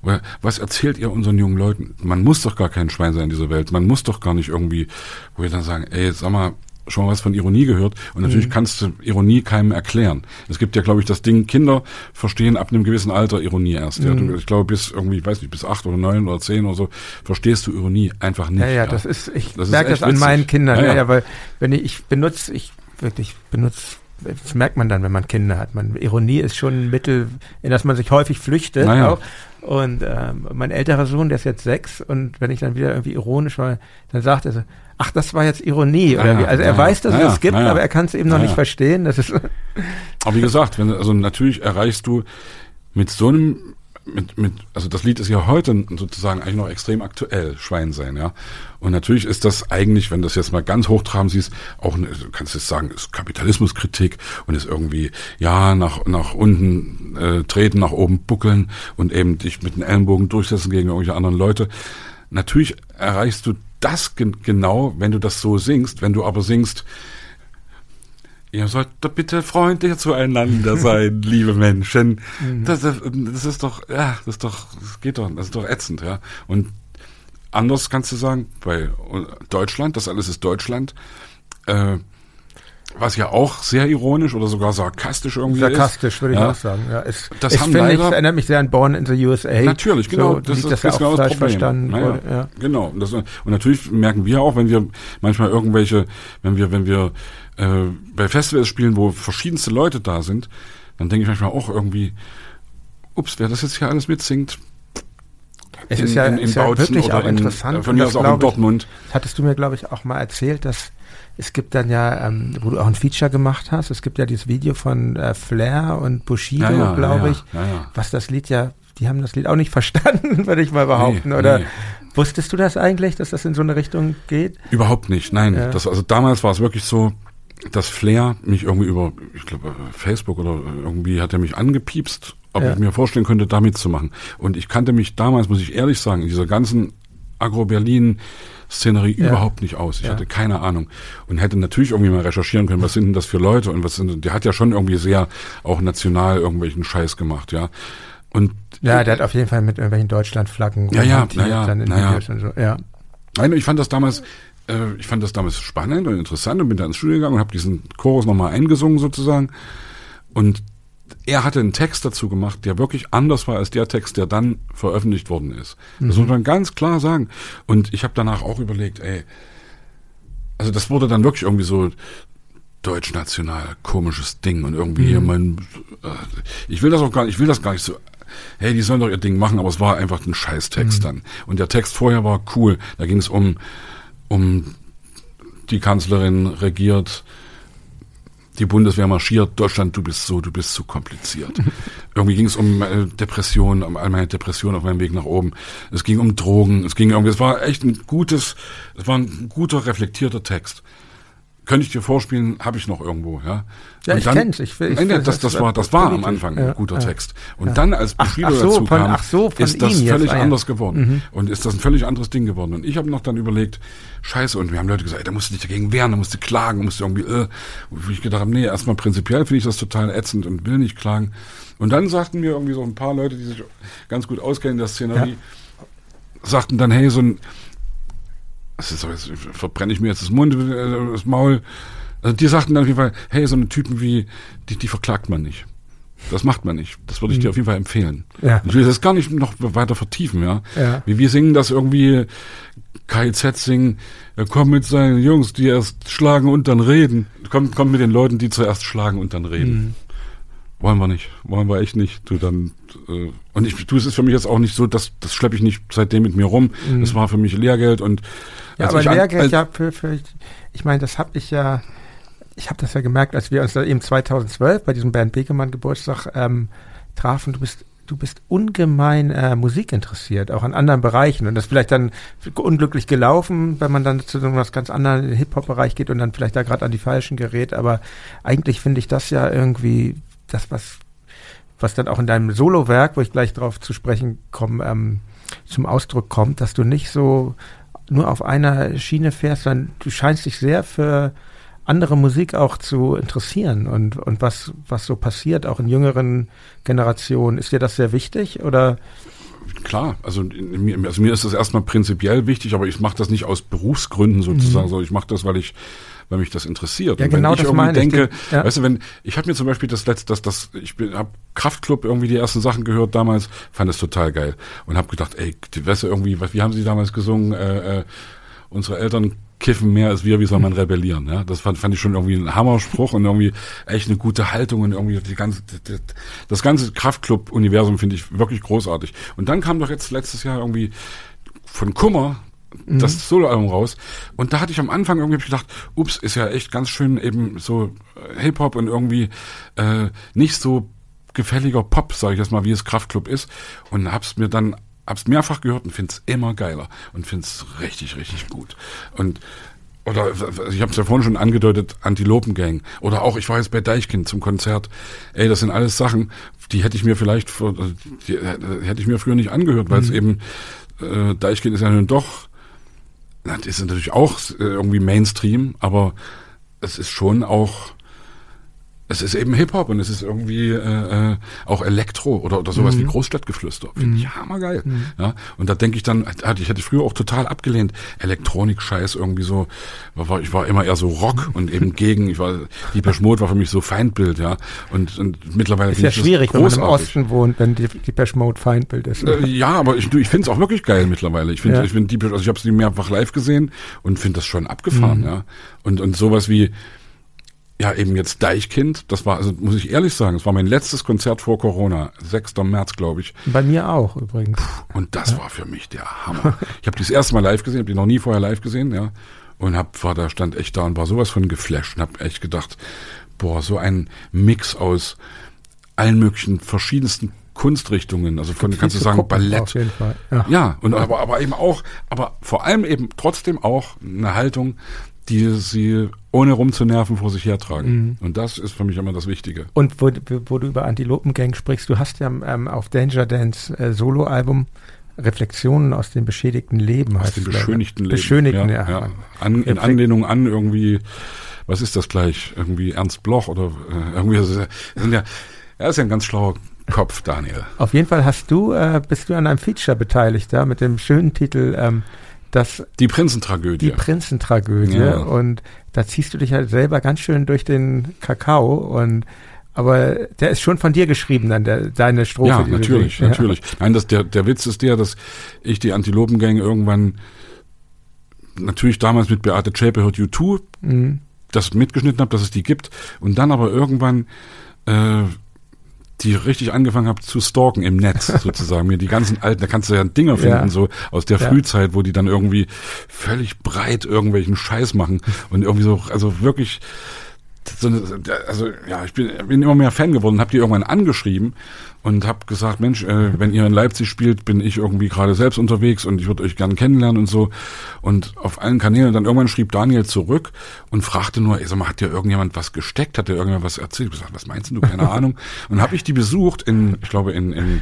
Wo- Was erzählt ihr unseren jungen Leuten? Man muss doch gar kein Schwein sein in dieser Welt. Man muss doch gar nicht irgendwie, wo wir dann sagen, ey, sag mal, schon mal was von Ironie gehört. Und natürlich
Mhm.
kannst du Ironie keinem erklären. Es gibt ja, glaube ich, das Ding, Kinder verstehen ab einem gewissen Alter Ironie erst. Ja.
Mhm.
Du- Ich glaube, bis irgendwie, ich weiß nicht, bis acht oder neun oder zehn oder so, verstehst du Ironie einfach nicht.
Ja, ja, das ist, ich
Das
merke
echt
das an
witzig.
meinen Kindern,
Ja,
ja,
ja.
ja, weil wenn ich, ich benutze, ich wirklich benutze, das merkt man dann, wenn man Kinder hat. Man, Ironie ist schon ein Mittel, in das man sich häufig flüchtet
Naja.
auch. Und ähm, mein älterer Sohn, der ist jetzt sechs, und wenn ich dann wieder irgendwie ironisch war, dann sagt er so, ach, das war jetzt Ironie. Oder
Naja,
wie. Also er
naja,
weiß, dass es es gibt, aber er kann es eben noch nicht verstehen. Das ist
Aber wie gesagt, wenn, also natürlich erreichst du mit so einem, mit, mit, also das Lied ist ja heute sozusagen eigentlich noch extrem aktuell, Schwein sein, ja. Und natürlich ist das eigentlich, wenn du das jetzt mal ganz hochtrabend siehst, auch, eine, du kannst jetzt sagen, ist Kapitalismuskritik und ist irgendwie, ja, nach, nach unten äh, treten, nach oben buckeln und eben dich mit den Ellenbogen durchsetzen gegen irgendwelche anderen Leute. Natürlich erreichst du das gen genau, wenn du das so singst, wenn du aber singst, Ihr sollt doch bitte freundlicher zueinander sein, liebe Menschen. Das, das, das ist doch, ja, das ist doch, das geht doch, das ist doch ätzend, ja. Und anders kannst du sagen, bei Deutschland, das alles ist Deutschland, äh, was ja auch sehr ironisch oder sogar sarkastisch irgendwie
sarkastisch,
ist.
würde ich
ja.
auch sagen. Ja, es,
Das
es
haben
finde ich,
leider-
es erinnert mich sehr an Born in the USA.
Natürlich, genau.
So,
das ist,
das ja
ist
auch
genau das Problem.
verstanden
Naja.
Ja.
Genau. Und, das, und natürlich merken wir auch, wenn wir manchmal irgendwelche, wenn wir, wenn wir äh, bei Festivals spielen, wo verschiedenste Leute da sind, dann denke ich manchmal auch irgendwie, ups, wer das jetzt hier alles mitsingt,
Es
in,
ist ja,
in, in
ist ja wirklich auch
in,
interessant.
von mir aus auch in
ich-
Dortmund.
Das hattest du mir, glaube ich, auch mal erzählt, dass es gibt dann ja, ähm, wo du auch ein Feature gemacht hast, es gibt ja dieses Video von äh, Flair und Bushido,
Ja, ja,
glaube ich,
ja,
was das Lied ja, die haben das Lied auch nicht verstanden, würde ich mal behaupten.
Nee,
Oder
nee.
wusstest du das eigentlich, dass das in so eine Richtung geht?
Überhaupt nicht, nein. Das, also damals war es wirklich so, dass Flair mich irgendwie über, ich glaube, Facebook oder irgendwie hat er mich angepiepst, ob
Ja.
ich mir vorstellen könnte, da mitzumachen. Und ich kannte mich damals, muss ich ehrlich sagen, in dieser ganzen Agro-Berlin-Szenerie
Ja.
überhaupt nicht aus. Ich
Ja.
hatte keine Ahnung. Und hätte natürlich irgendwie mal recherchieren können, was sind denn das für Leute und was sind, der hat ja schon irgendwie sehr auch national irgendwelchen Scheiß gemacht, ja. Und
Ja, der hat auf jeden Fall mit irgendwelchen Deutschlandflaggen
Ja, ja, na ja,
dann in
na ja.
So. Ja.
Nein, ich fand das damals, äh, ich fand das damals spannend und interessant und bin da ins Studio gegangen und habe diesen Chorus nochmal eingesungen sozusagen. Und er hatte einen Text dazu gemacht, der wirklich anders war als der Text, der dann veröffentlicht worden ist. Das muss man ganz klar sagen. Und ich habe danach auch überlegt, ey, also das wurde dann wirklich irgendwie so deutschnational komisches Ding und irgendwie hier mein, äh, ich will das auch gar nicht, ich will das gar nicht so, hey, die sollen doch ihr Ding machen, aber es war einfach ein Scheißtext dann. Und der Text vorher war cool, da ging es um, um die Kanzlerin regiert, die Bundeswehr marschiert, Deutschland, du bist so, du bist zu kompliziert. irgendwie ging es um meine Depression, um all meine Depression auf meinem Weg nach oben. Es ging um Drogen, es ging irgendwie, es war echt ein gutes, es war ein guter, reflektierter Text. Könnte ich dir vorspielen, habe ich noch irgendwo, ja.
Ja,
Und
ich kenn's, ich will- ich
nein, das, das war, das war am Anfang
ja,
ein guter
ja.
Text. Und
Ja.
dann, als
Ach,
Bushido
ach so,
dazu
von-
kam,
ach so, von
ist das
jetzt,
völlig
ah ja.
anders geworden. Und ist das ein völlig anderes Ding geworden. Und ich habe noch dann überlegt, scheiße, und wir haben Leute gesagt, ey, da musst du dich dagegen wehren, da musst du klagen, da musst du irgendwie, äh, wo ich gedacht habe, nee, erstmal prinzipiell finde ich das total ätzend und will nicht klagen. Und dann sagten mir irgendwie so ein paar Leute, die sich ganz gut auskennen in der Szenerie, sagten dann, hey, so ein, das ist doch jetzt, verbrenne ich mir jetzt das Mund, äh, das Maul. Also die sagten dann auf jeden Fall, hey, so eine Typen wie, die, die verklagt man nicht. Das macht man nicht. Das würde ich dir auf jeden Fall empfehlen.
Mhm. Ja.
Ich will das gar nicht noch weiter vertiefen, ja.
Ja.
Wie wir singen das irgendwie, KIZ singen, er kommt mit seinen Jungs, die erst schlagen und dann reden. Kommt, kommt mit den Leuten, die zuerst schlagen und dann reden.
Mhm.
Wollen wir nicht. Wollen wir echt nicht. Du dann, äh, und ich, du, es ist für mich jetzt auch nicht so, dass, das schleppe ich nicht seitdem mit mir rum. Das war für mich Lehrgeld und
Ja,
als
aber
ich
Lehrgeld,
als-
ja, für, für, ich meine, das habe ich ja ich habe das ja gemerkt, als wir uns da eben 2012 bei diesem Bernd Begemann Geburtstag ähm, trafen. Du bist du bist ungemein äh, Musik interessiert, auch an anderen Bereichen. Und das vielleicht dann unglücklich gelaufen, wenn man dann zu so etwas ganz anderen Hip-Hop-Bereich geht und dann vielleicht da gerade an die falschen gerät. Aber eigentlich finde ich das ja irgendwie das, was, was dann auch in deinem Solo-Werk, wo ich gleich drauf zu sprechen komme, ähm, zum Ausdruck kommt, dass du nicht so nur auf einer Schiene fährst, sondern du scheinst dich sehr für andere Musik auch zu interessieren und, und was, was so passiert, auch in jüngeren Generationen. Ist dir das sehr wichtig oder?
Klar, also mir, also mir ist das erstmal prinzipiell wichtig, aber ich mache das nicht aus Berufsgründen sozusagen, mhm. sondern ich mache das, weil ich weil mich das interessiert.
Ja, und genau wenn ich irgendwie
denke,
ich.
Ja. weißt du, wenn ich habe mir zum Beispiel das letzte, das, das, ich habe Kraftclub irgendwie die ersten Sachen gehört damals, fand es total geil und habe gedacht, ey, weißt du irgendwie, was, wie haben sie damals gesungen? Äh, äh, unsere Eltern kiffen mehr als wir, wie soll man rebellieren? Ja? Das fand, fand ich schon irgendwie ein Hammerspruch und irgendwie echt eine gute Haltung und irgendwie die ganze, das, das ganze Kraftclub-Universum finde ich wirklich großartig. Und dann kam doch jetzt letztes Jahr irgendwie von Kummer mhm. das Soloalbum raus und da hatte ich am Anfang irgendwie gedacht, ups, ist ja echt ganz schön eben so äh, Hip-Hop und irgendwie äh, nicht so gefälliger Pop, sage ich jetzt mal, wie es Kraftclub ist und hab's mir dann hab's mehrfach gehört und find's immer geiler und find's richtig, richtig gut. Und oder ich habe es ja vorhin schon angedeutet, Antilopengang. Oder auch, ich war jetzt bei Deichkind zum Konzert. Ey, das sind alles Sachen, die hätte ich mir vielleicht, die hätte ich mir früher nicht angehört, weil es mhm. eben, äh, Deichkind ist ja nun doch, das ist natürlich auch äh, irgendwie Mainstream, aber es ist schon auch es ist eben Hip-Hop und es ist irgendwie äh, äh, auch Elektro oder, oder sowas mhm. wie Großstadtgeflüster. Finde ich mhm. hammergeil. Mhm. Ja, und da denke ich dann, ich hätte früher auch total abgelehnt. Elektronik-Scheiß irgendwie so. War, ich war immer eher so Rock und eben gegen, ich war, die Mode war für mich so Feindbild, ja. Und, und mittlerweile
ist ja schwierig, wenn man im Osten wohnt, wenn die Deepesh Mode Feindbild ist.
Äh, ja, aber ich, ich finde es auch wirklich geil mittlerweile. Ich finde, ja. ich finde Deepesh, also ich habe sie mehrfach live gesehen und finde das schon abgefahren, mhm. ja. Und, und sowas wie, ja, eben jetzt Deichkind. Das war, also muss ich ehrlich sagen, das war mein letztes Konzert vor Corona. 6. März, glaube ich.
Bei mir auch übrigens.
Puh, und das ja. war für mich der Hammer. ich habe das erste Mal live gesehen, habe die noch nie vorher live gesehen, ja. Und hab, war da, stand echt da und war sowas von geflasht und hab echt gedacht, boah, so ein Mix aus allen möglichen verschiedensten Kunstrichtungen, also von, kannst du sagen, gucken, Ballett. Auf jeden Fall. Ja, ja und aber, aber eben auch, aber vor allem eben trotzdem auch eine Haltung, die sie ohne rumzunerven vor sich hertragen. Mhm. Und das ist für mich immer das Wichtige.
Und wo, wo du über Antilopengang sprichst, du hast ja ähm, auf Danger Dance äh, Soloalbum Reflexionen aus dem beschädigten Leben.
Aus dem beschönigten Leben.
Beschönigten, ja.
ja. ja. An, in Anlehnung an irgendwie, was ist das gleich? Irgendwie Ernst Bloch oder äh, irgendwie, das ist ja, er ist ja ein ganz schlauer Kopf, Daniel.
Auf jeden Fall hast du, äh, bist du an einem Feature beteiligt, ja, mit dem schönen Titel ähm, das
die Prinzentragödie.
Die Prinzentragödie ja. und da ziehst du dich halt selber ganz schön durch den Kakao und aber der ist schon von dir geschrieben, dann der, deine Strophe.
Ja, natürlich, ja. natürlich. Nein, das, der, der Witz ist der, dass ich die Antilopengang irgendwann natürlich damals mit Beate Zschäpe hört U2 mhm. das mitgeschnitten habe, dass es die gibt und dann aber irgendwann äh, die richtig angefangen habe zu stalken im Netz sozusagen. Mir die ganzen alten, da kannst du ja Dinger finden, ja. so aus der ja. Frühzeit, wo die dann irgendwie völlig breit irgendwelchen Scheiß machen und irgendwie so, also wirklich so eine, also ja, ich bin, bin immer mehr Fan geworden, habe die irgendwann angeschrieben und habe gesagt, Mensch, äh, wenn ihr in Leipzig spielt, bin ich irgendwie gerade selbst unterwegs und ich würde euch gerne kennenlernen und so. Und auf allen Kanälen, dann irgendwann schrieb Daniel zurück und fragte nur, ey, sag mal, hat dir irgendjemand was gesteckt? Hat dir irgendjemand was erzählt? Ich gesagt, was meinst du? Keine Ahnung. Und habe ich die besucht in, ich glaube, in, in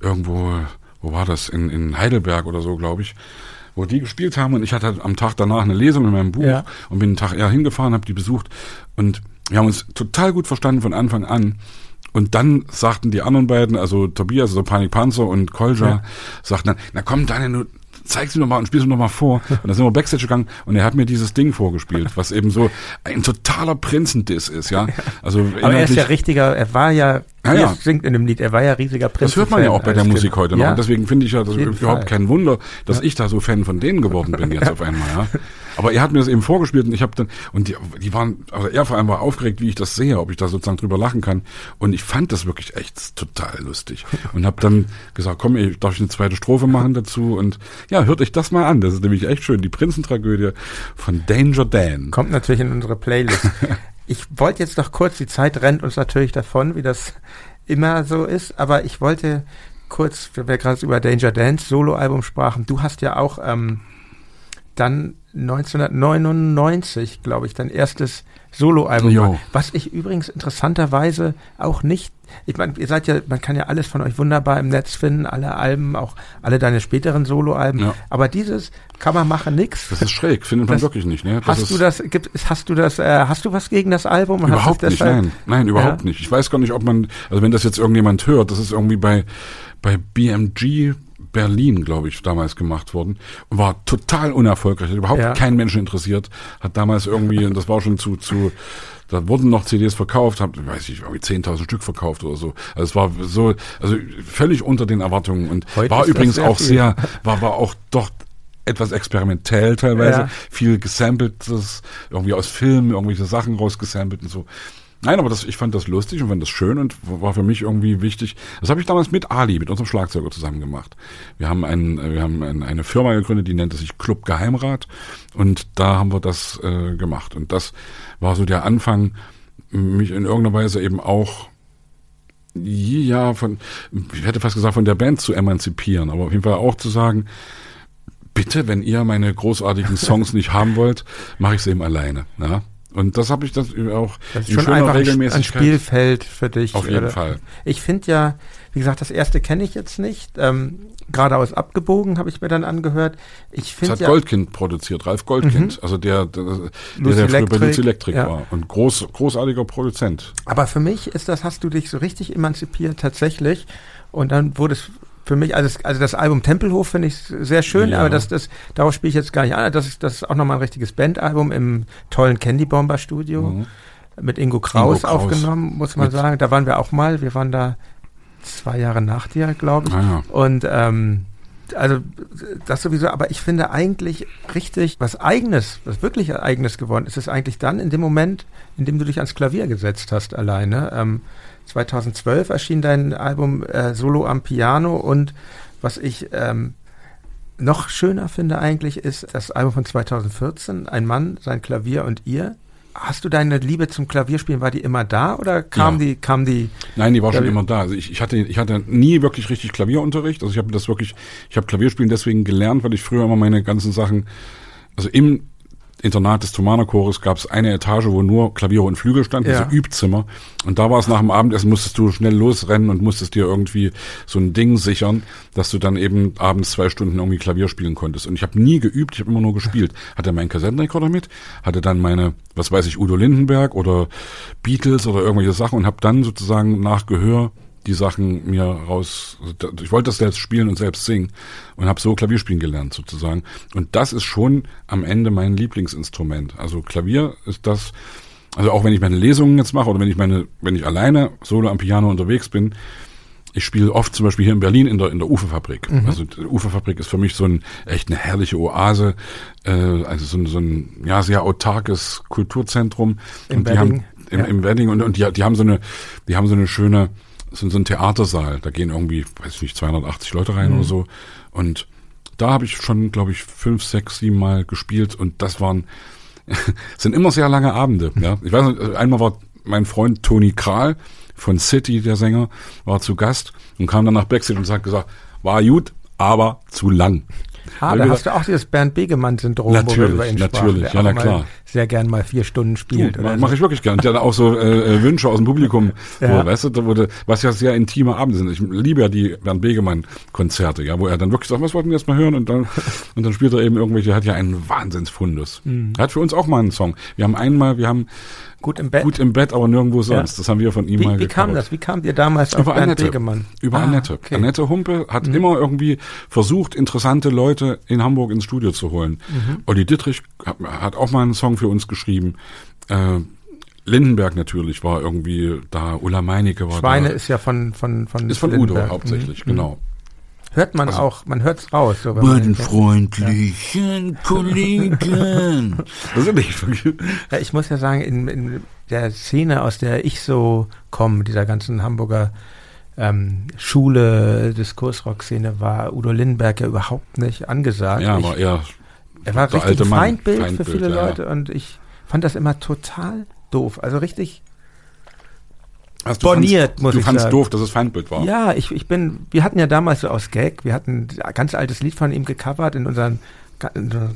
irgendwo, wo war das? In, in Heidelberg oder so, glaube ich wo die gespielt haben und ich hatte am Tag danach eine Lesung in meinem Buch ja. und bin einen Tag eher hingefahren, habe die besucht und wir haben uns total gut verstanden von Anfang an. Und dann sagten die anderen beiden, also Tobias, also Panik Panzer und Kolja, ja. sagten dann, na komm, Daniel, zeig sie noch mal und spiel sie noch mal vor. Und dann sind wir Backstage gegangen und er hat mir dieses Ding vorgespielt, was eben so ein totaler Prinzendiss ist, ja.
Also Aber er ist ja richtiger, er war ja, ja, ja. singt in dem Lied, er war ja riesiger Prinz.
Das hört man ja auch bei der Musik heute noch. Ja. Und deswegen finde ich ja das überhaupt Fall. kein Wunder, dass ich da so Fan von denen geworden bin jetzt auf einmal, ja. Aber er hat mir das eben vorgespielt und ich habe dann, und die, die waren, also er vor allem war aufgeregt, wie ich das sehe, ob ich da sozusagen drüber lachen kann. Und ich fand das wirklich echt total lustig. Und habe dann gesagt, komm, ey, darf ich eine zweite Strophe machen dazu? Und ja, hört euch das mal an. Das ist nämlich echt schön. Die Prinzentragödie von Danger Dan.
Kommt natürlich in unsere Playlist. ich wollte jetzt noch kurz, die Zeit rennt uns natürlich davon, wie das immer so ist, aber ich wollte kurz, wir gerade über Danger Dance Soloalbum sprachen, du hast ja auch ähm, dann 1999, glaube ich, dein erstes Soloalbum, was ich übrigens interessanterweise auch nicht ich meine, ihr seid ja, man kann ja alles von euch wunderbar im Netz finden, alle Alben, auch alle deine späteren Soloalben. Ja. Aber dieses kann man machen nix.
Das ist schräg, findet man das, wirklich nicht. Ne?
Hast du das, gibt, hast du das, äh, hast du was gegen das Album?
Überhaupt nicht, nein, nein, überhaupt ja. nicht. Ich weiß gar nicht, ob man, also wenn das jetzt irgendjemand hört, das ist irgendwie bei, bei BMG Berlin, glaube ich, damals gemacht worden war total unerfolgreich, hat überhaupt ja. keinen Menschen interessiert, hat damals irgendwie, und das war schon zu, zu da wurden noch CDs verkauft, haben, weiß ich, irgendwie 10.000 Stück verkauft oder so. Also es war so, also völlig unter den Erwartungen und Heute war übrigens sehr auch viel. sehr, war, war auch doch etwas experimentell teilweise, ja. viel gesampeltes, irgendwie aus Filmen, irgendwelche Sachen rausgesampelt und so. Nein, aber das, ich fand das lustig und fand das schön und war für mich irgendwie wichtig. Das habe ich damals mit Ali, mit unserem Schlagzeuger zusammen gemacht. Wir haben, ein, wir haben ein, eine Firma gegründet, die nennt sich Club Geheimrat und da haben wir das äh, gemacht. Und das war so der Anfang, mich in irgendeiner Weise eben auch ja, von, ich hätte fast gesagt, von der Band zu emanzipieren, aber auf jeden Fall auch zu sagen, bitte, wenn ihr meine großartigen Songs nicht haben wollt, mache ich sie eben alleine. Ja? Und das habe ich das auch
das ist schon einfach ein Spielfeld für dich.
Auf jeden oder? Fall.
Ich finde ja, wie gesagt, das erste kenne ich jetzt nicht. Ähm, geradeaus abgebogen habe ich mir dann angehört. Ich finde
das hat ja, Goldkind produziert, Ralf Goldkind, mhm. also der, der, der, der früher bei Lucy Electric ja. war und groß, großartiger Produzent.
Aber für mich ist das, hast du dich so richtig emanzipiert tatsächlich und dann wurde es für mich, also, also das Album Tempelhof finde ich sehr schön, ja. aber das, das, darauf spiele ich jetzt gar nicht an. Das ist, das ist auch nochmal ein richtiges Bandalbum im tollen Candy Bomber Studio mhm. mit Ingo Kraus, Ingo Kraus, aufgenommen, muss man mit sagen. Da waren wir auch mal, wir waren da zwei Jahre nach dir, glaube ich. Ah, ja. Und ähm, also das sowieso, aber ich finde eigentlich richtig, was eigenes, was wirklich eigenes geworden ist, ist eigentlich dann in dem Moment, in dem du dich ans Klavier gesetzt hast alleine. Ähm, 2012 erschien dein Album äh, Solo am Piano und was ich ähm, noch schöner finde eigentlich ist das Album von 2014, Ein Mann, sein Klavier und ihr. Hast du deine Liebe zum Klavierspielen, war die immer da oder kam ja. die, kam die?
Nein, die war schon immer da. Also ich, ich hatte, ich hatte nie wirklich richtig Klavierunterricht. Also ich habe das wirklich, ich habe Klavierspielen deswegen gelernt, weil ich früher immer meine ganzen Sachen, also im Internat des Thomanerchores gab es eine Etage, wo nur Klavier und Flügel standen, ja. so Übzimmer. Und da war es nach dem Abendessen, musstest du schnell losrennen und musstest dir irgendwie so ein Ding sichern, dass du dann eben abends zwei Stunden irgendwie Klavier spielen konntest. Und ich habe nie geübt, ich habe immer nur gespielt. Hatte meinen Kassettenrekorder mit, hatte dann meine, was weiß ich, Udo Lindenberg oder Beatles oder irgendwelche Sachen und habe dann sozusagen nach Gehör die Sachen mir raus. Ich wollte das selbst spielen und selbst singen und habe so Klavierspielen gelernt sozusagen. Und das ist schon am Ende mein Lieblingsinstrument. Also Klavier ist das. Also auch wenn ich meine Lesungen jetzt mache oder wenn ich meine, wenn ich alleine solo am Piano unterwegs bin, ich spiele oft zum Beispiel hier in Berlin in der in der Uferfabrik. Mhm. Also die Uferfabrik ist für mich so ein echt eine herrliche Oase, äh, also so ein, so ein ja sehr autarkes Kulturzentrum.
Im und die Wedding. haben
im, ja. im Wedding und, und die, die haben so eine die haben so eine schöne ist so ein Theatersaal, da gehen irgendwie, weiß ich nicht, 280 Leute rein mhm. oder so. Und da habe ich schon, glaube ich, fünf, sechs, sieben Mal gespielt und das waren, sind immer sehr lange Abende. Ja, ich weiß nicht, einmal war mein Freund Toni Kral von City, der Sänger, war zu Gast und kam dann nach Backstage und hat gesagt, war gut, aber zu lang.
Ah, da hast du auch dieses Bernd Begemann-Syndrom,
wo über ihn Natürlich, sprachen, ja, na klar.
Sehr gern mal vier Stunden spielt.
Mache mach ich wirklich gern. Der auch so äh, äh, Wünsche aus dem Publikum, ja. wo, weißt du, wo de, was ja sehr intime Abende sind. Ich liebe ja die Bernd Begemann-Konzerte, ja, wo er dann wirklich sagt, was wollten wir jetzt mal hören? Und dann, und dann spielt er eben irgendwelche, hat ja einen Wahnsinnsfundus. Mhm. Er hat für uns auch mal einen Song. Wir haben einmal, wir haben
Gut im Bett.
Gut im Bett, aber nirgendwo sonst. Ja. Das haben wir von ihm
wie,
mal
Wie kam das? Wie kam dir damals
auf Über Bernd Annette. Begemann? Über ah, Annette. Okay. Annette Humpe hat mhm. immer irgendwie versucht, interessante Leute in Hamburg ins Studio zu holen. Mhm. Olli Dittrich hat, hat, auch mal einen Song für uns geschrieben. Äh, Lindenberg natürlich war irgendwie da, Ulla Meinecke war
Schweine
da.
ist ja von von von
Ist von. Udo hauptsächlich, mhm. genau.
Hört man also, auch, man hört's raus.
So, bei den freundlichen ja. Kollegen.
also nicht ja, ich muss ja sagen, in, in der Szene, aus der ich so komme, dieser ganzen Hamburger ähm, Schule, Diskursrock-Szene, war Udo Lindenberg ja überhaupt nicht angesagt.
Ja, aber er,
er war richtig Feindbild, Feindbild, für viele ja, Leute und ich fand das immer total doof. Also richtig
Also
Borniert,
fandst,
muss
du
ich
fandst
sagen.
doof, dass es Feindbild war.
Ja, ich, ich bin, wir hatten ja damals so aus Gag, wir hatten ein ganz altes Lied von ihm gecovert in unseren,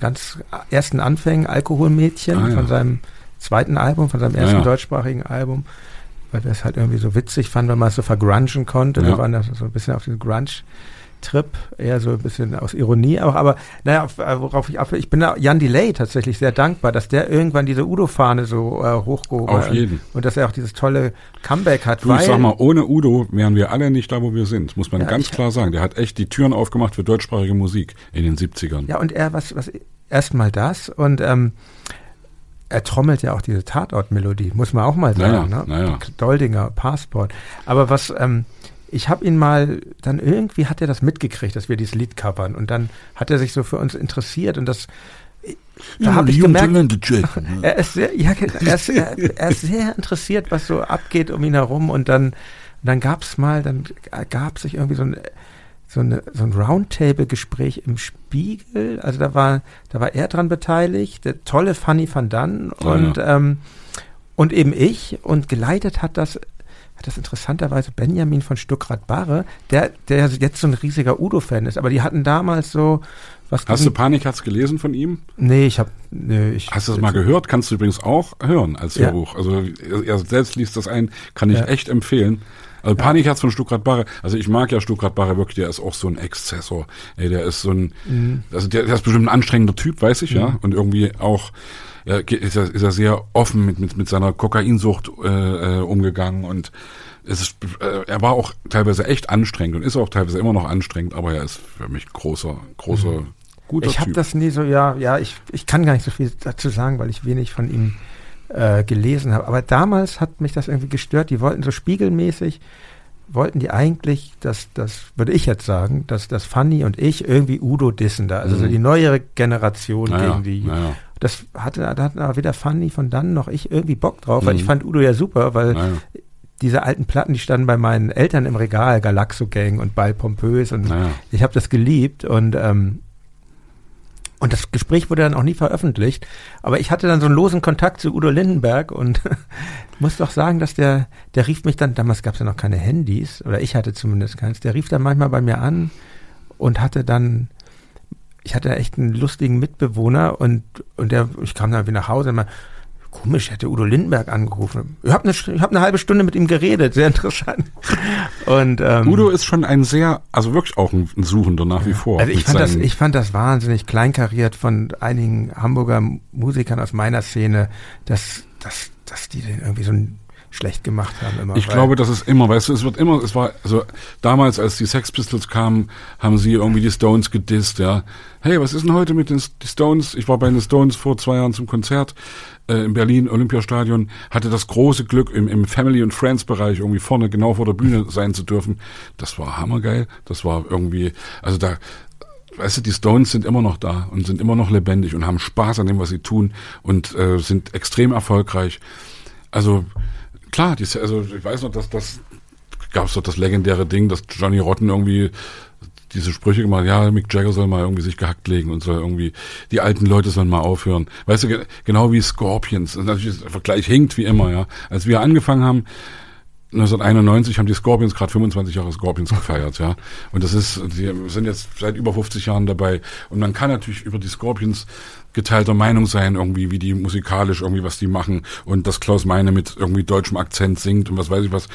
ganz ersten Anfängen, Alkoholmädchen,
Ah, ja.
von seinem zweiten Album, von seinem ersten
Ja, ja.
deutschsprachigen Album, weil wir es halt irgendwie so witzig fanden, wenn man es so vergrungen konnte. Wir waren da so ein bisschen auf diesem Grunge-Trip, eher so ein bisschen aus Ironie auch, aber naja, auf, äh, worauf ich ab, ich bin da Jan Delay tatsächlich sehr dankbar, dass der irgendwann diese Udo-Fahne so äh, hochgehoben
Auf
hat.
jeden.
Und dass er auch dieses tolle Comeback hat.
Du, ich sag mal, ohne Udo wären wir alle nicht da, wo wir sind. Muss man
Ja,
ganz
ich-
klar sagen. Der hat echt die Türen aufgemacht für deutschsprachige Musik in den 70ern.
Ja, und er, was, was, erstmal das und ähm, er trommelt ja auch diese Tatortmelodie, muss man auch mal sagen.
Naja,
ne?
naja.
Doldinger, Passport. Aber was, ähm, ich habe ihn mal, dann irgendwie hat er das mitgekriegt, dass wir dieses Lied covern. Und dann hat er sich so für uns interessiert und das, da habe ich gemerkt, er ist sehr, ja, er ist, er, er ist sehr interessiert, was so abgeht um ihn herum. Und dann, dann gab's mal, dann gab sich irgendwie so ein, so, eine, so ein Roundtable-Gespräch im Spiegel. Also da war, da war er dran beteiligt, der tolle Fanny van Dann
Ah,
und, ähm, und eben ich. Und geleitet hat das hat das interessanterweise Benjamin von Stuckrad-Barre, der, der jetzt so ein riesiger Udo-Fan ist, aber die hatten damals so, was
Hast du Panikherz gelesen von ihm?
Nee, ich habe nee, ich
Hast du das mal gehört? Kannst du übrigens auch hören als
Ja.
Hörbuch. Also er, selbst liest das ein, kann ich
Ja.
echt empfehlen. Also Panikherz von Stuckrad Barre. Also ich mag ja Stuckrad Barre wirklich, der ist auch so ein Exzessor. Ey, der ist so ein,
Mhm.
also der, der ist bestimmt ein anstrengender Typ, weiß ich ja. Und irgendwie auch, ge- ist er, ist er sehr offen mit, mit, mit seiner Kokainsucht äh, äh, umgegangen und es ist, äh, er war auch teilweise echt anstrengend und ist auch teilweise immer noch anstrengend, aber er ist für mich großer, großer, guter
Ich habe das nie so, ja, ja, ich, ich kann gar nicht so viel dazu sagen, weil ich wenig von ihm äh, gelesen habe. Aber damals hat mich das irgendwie gestört. Die wollten so spiegelmäßig, wollten die eigentlich, dass das würde ich jetzt sagen, dass das Fanny und ich irgendwie Udo dissen da, also so
Mhm.
die neuere Generation
Naja,
gegen die.
naja.
Das hatte, da hatten aber weder Fanny von dann noch ich irgendwie Bock drauf, weil
Mhm.
ich fand Udo ja super, weil
Naja.
diese alten Platten, die standen bei meinen Eltern im Regal, Galaxo Gang und Ball Pompös und
Naja.
ich habe das geliebt und ähm, und das Gespräch wurde dann auch nie veröffentlicht. Aber ich hatte dann so einen losen Kontakt zu Udo Lindenberg und muss doch sagen, dass der, der rief mich dann, damals gab es ja noch keine Handys, oder ich hatte zumindest keins, der rief dann manchmal bei mir an und hatte dann, ich hatte echt einen lustigen Mitbewohner und, und der, ich kam dann wieder nach Hause und mal, komisch, ich hätte Udo Lindenberg angerufen. Ich habe eine, ich hab eine halbe Stunde mit ihm geredet, sehr interessant. Und ähm,
Udo ist schon ein sehr, also wirklich auch ein, Suchender nach wie vor.
also ich fand, das, ich fand das wahnsinnig kleinkariert von einigen Hamburger Musikern aus meiner Szene, dass, dass, dass die den irgendwie so ein schlecht gemacht haben immer.
Ich glaube, das ist immer, weißt du, es wird immer, es war, also damals, als die Sex Pistols kamen, haben sie irgendwie die Stones gedisst, ja. Hey, was ist denn heute mit den Stones? Ich war bei den Stones vor zwei Jahren zum Konzert äh, in Berlin, Olympiastadion, hatte das große Glück, im, im Family and Friends Bereich irgendwie vorne genau vor der Bühne sein zu dürfen. Das war hammergeil. Das war irgendwie, also da, weißt du, die Stones sind immer noch da und sind immer noch lebendig und haben Spaß an dem, was sie tun und äh, sind extrem erfolgreich. Also klar, die, also ich weiß noch, dass das gab es doch das legendäre Ding, dass Johnny Rotten irgendwie diese Sprüche gemacht, ja, Mick Jagger soll mal irgendwie sich gehackt legen und soll irgendwie, die alten Leute sollen mal aufhören. Weißt du, ge- genau wie Scorpions. Und natürlich, der Vergleich hinkt wie immer, ja. Als wir angefangen haben, 1991 haben die Scorpions gerade 25 Jahre Scorpions gefeiert, ja. Und das ist, die sind jetzt seit über 50 Jahren dabei. Und man kann natürlich über die Scorpions geteilter Meinung sein, irgendwie, wie die musikalisch irgendwie was die machen und dass Klaus Meine mit irgendwie deutschem Akzent singt und was weiß ich was.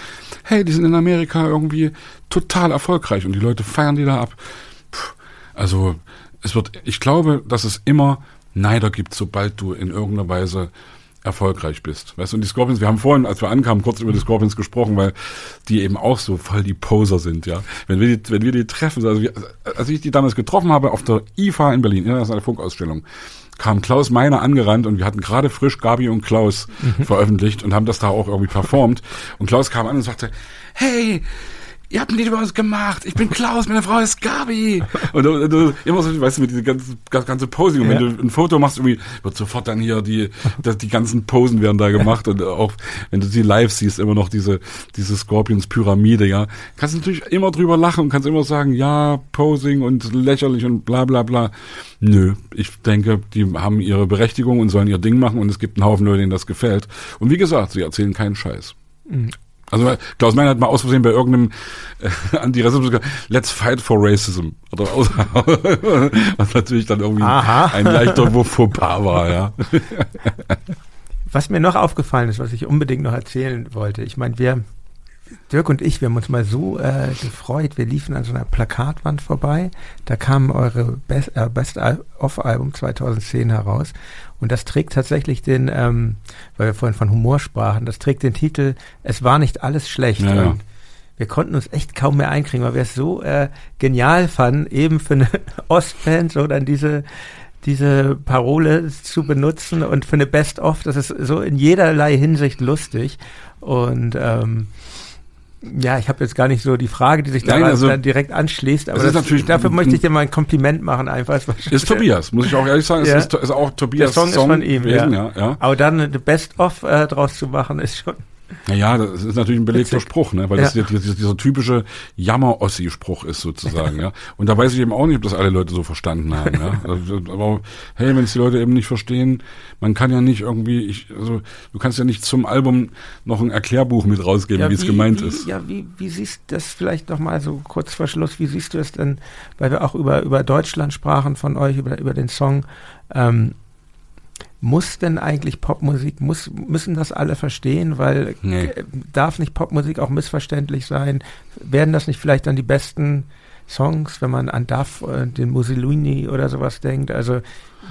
Hey, die sind in Amerika irgendwie total erfolgreich und die Leute feiern die da ab. Puh, also, es wird, ich glaube, dass es immer Neider gibt, sobald du in irgendeiner Weise erfolgreich bist. Weißt du, und die Scorpions, wir haben vorhin, als wir ankamen, kurz über die Scorpions gesprochen, weil die eben auch so voll die Poser sind, ja. Wenn wir die, wenn wir die treffen, also wir, als ich die damals getroffen habe auf der IFA in Berlin, internationale Funkausstellung, kam Klaus Meiner angerannt und wir hatten gerade frisch Gabi und Klaus veröffentlicht und haben das da auch irgendwie performt. Und Klaus kam an und sagte, hey, ihr habt ein Lied über uns gemacht. Ich bin Klaus, meine Frau ist Gabi. Und, und, und immer so, weißt du, mit diese ganze, ganze Posing. Und
Ja.
wenn du ein Foto machst, irgendwie wird sofort dann hier die, die, die ganzen Posen werden da gemacht. Und auch, wenn du sie live siehst, immer noch diese, diese Scorpions Pyramide, ja. Kannst natürlich immer drüber lachen und kannst immer sagen, ja, Posing und lächerlich und bla, bla, bla. Nö, ich denke, die haben ihre Berechtigung und sollen ihr Ding machen und es gibt einen Haufen Leute, denen das gefällt. Und wie gesagt, sie erzählen keinen Scheiß. Also Klaus Meiner hat mal aus Versehen bei irgendeinem äh, Antirassismus gesagt, let's fight for racism. Oder aus, was natürlich dann irgendwie
Aha.
ein leichter Fauxpas war, ja.
Was mir noch aufgefallen ist, was ich unbedingt noch erzählen wollte, ich meine, wir, Dirk und ich, wir haben uns mal so äh, gefreut, wir liefen an so einer Plakatwand vorbei, da kam eure Best, äh, Best of-Album 2010 heraus. Und das trägt tatsächlich den, ähm, weil wir vorhin von Humor sprachen, das trägt den Titel Es war nicht alles schlecht.
Ja, ja.
Wir konnten uns echt kaum mehr einkriegen, weil wir es so äh, genial fanden, eben für eine Ostband so dann diese diese Parole zu benutzen und für eine Best-of, das ist so in jederlei Hinsicht lustig. Und ähm, ja, ich habe jetzt gar nicht so die Frage, die sich daran
also,
dann direkt anschließt, aber das,
natürlich-
dafür möchte ich dir mal ein Kompliment machen, einfach.
Ist Tobias, muss ich auch ehrlich sagen,
Ja.
ist, ist auch
Der
Tobias
Song, ist von ihm,
gewesen,
ja.
ja. ja.
Aber dann eine Best-of äh, draus zu machen, ist schon.
Naja, das ist natürlich ein belegter
Witzig.
Spruch, ne? weil das
Ja.
dieser, dieser, typische Jammer-Ossi-Spruch ist sozusagen. ja. Und da weiß ich eben auch nicht, ob das alle Leute so verstanden haben. Ja. Also, Aber hey, wenn es die Leute eben nicht verstehen, man kann ja nicht irgendwie, ich, also du kannst ja nicht zum Album noch ein Erklärbuch mit rausgeben,
Ja,
wie es gemeint
wie,
ist.
Ja, wie, wie siehst du das vielleicht noch mal so kurz vor Schluss, wie siehst du es denn, weil wir auch über, über Deutschland sprachen von euch, über, über den Song, ähm, muss denn eigentlich Popmusik, muss, müssen das alle verstehen, weil
Nee.
äh, darf nicht Popmusik auch missverständlich sein? Werden das nicht vielleicht dann die besten Songs, wenn man an Duff, äh, den Mussolini oder sowas denkt? Also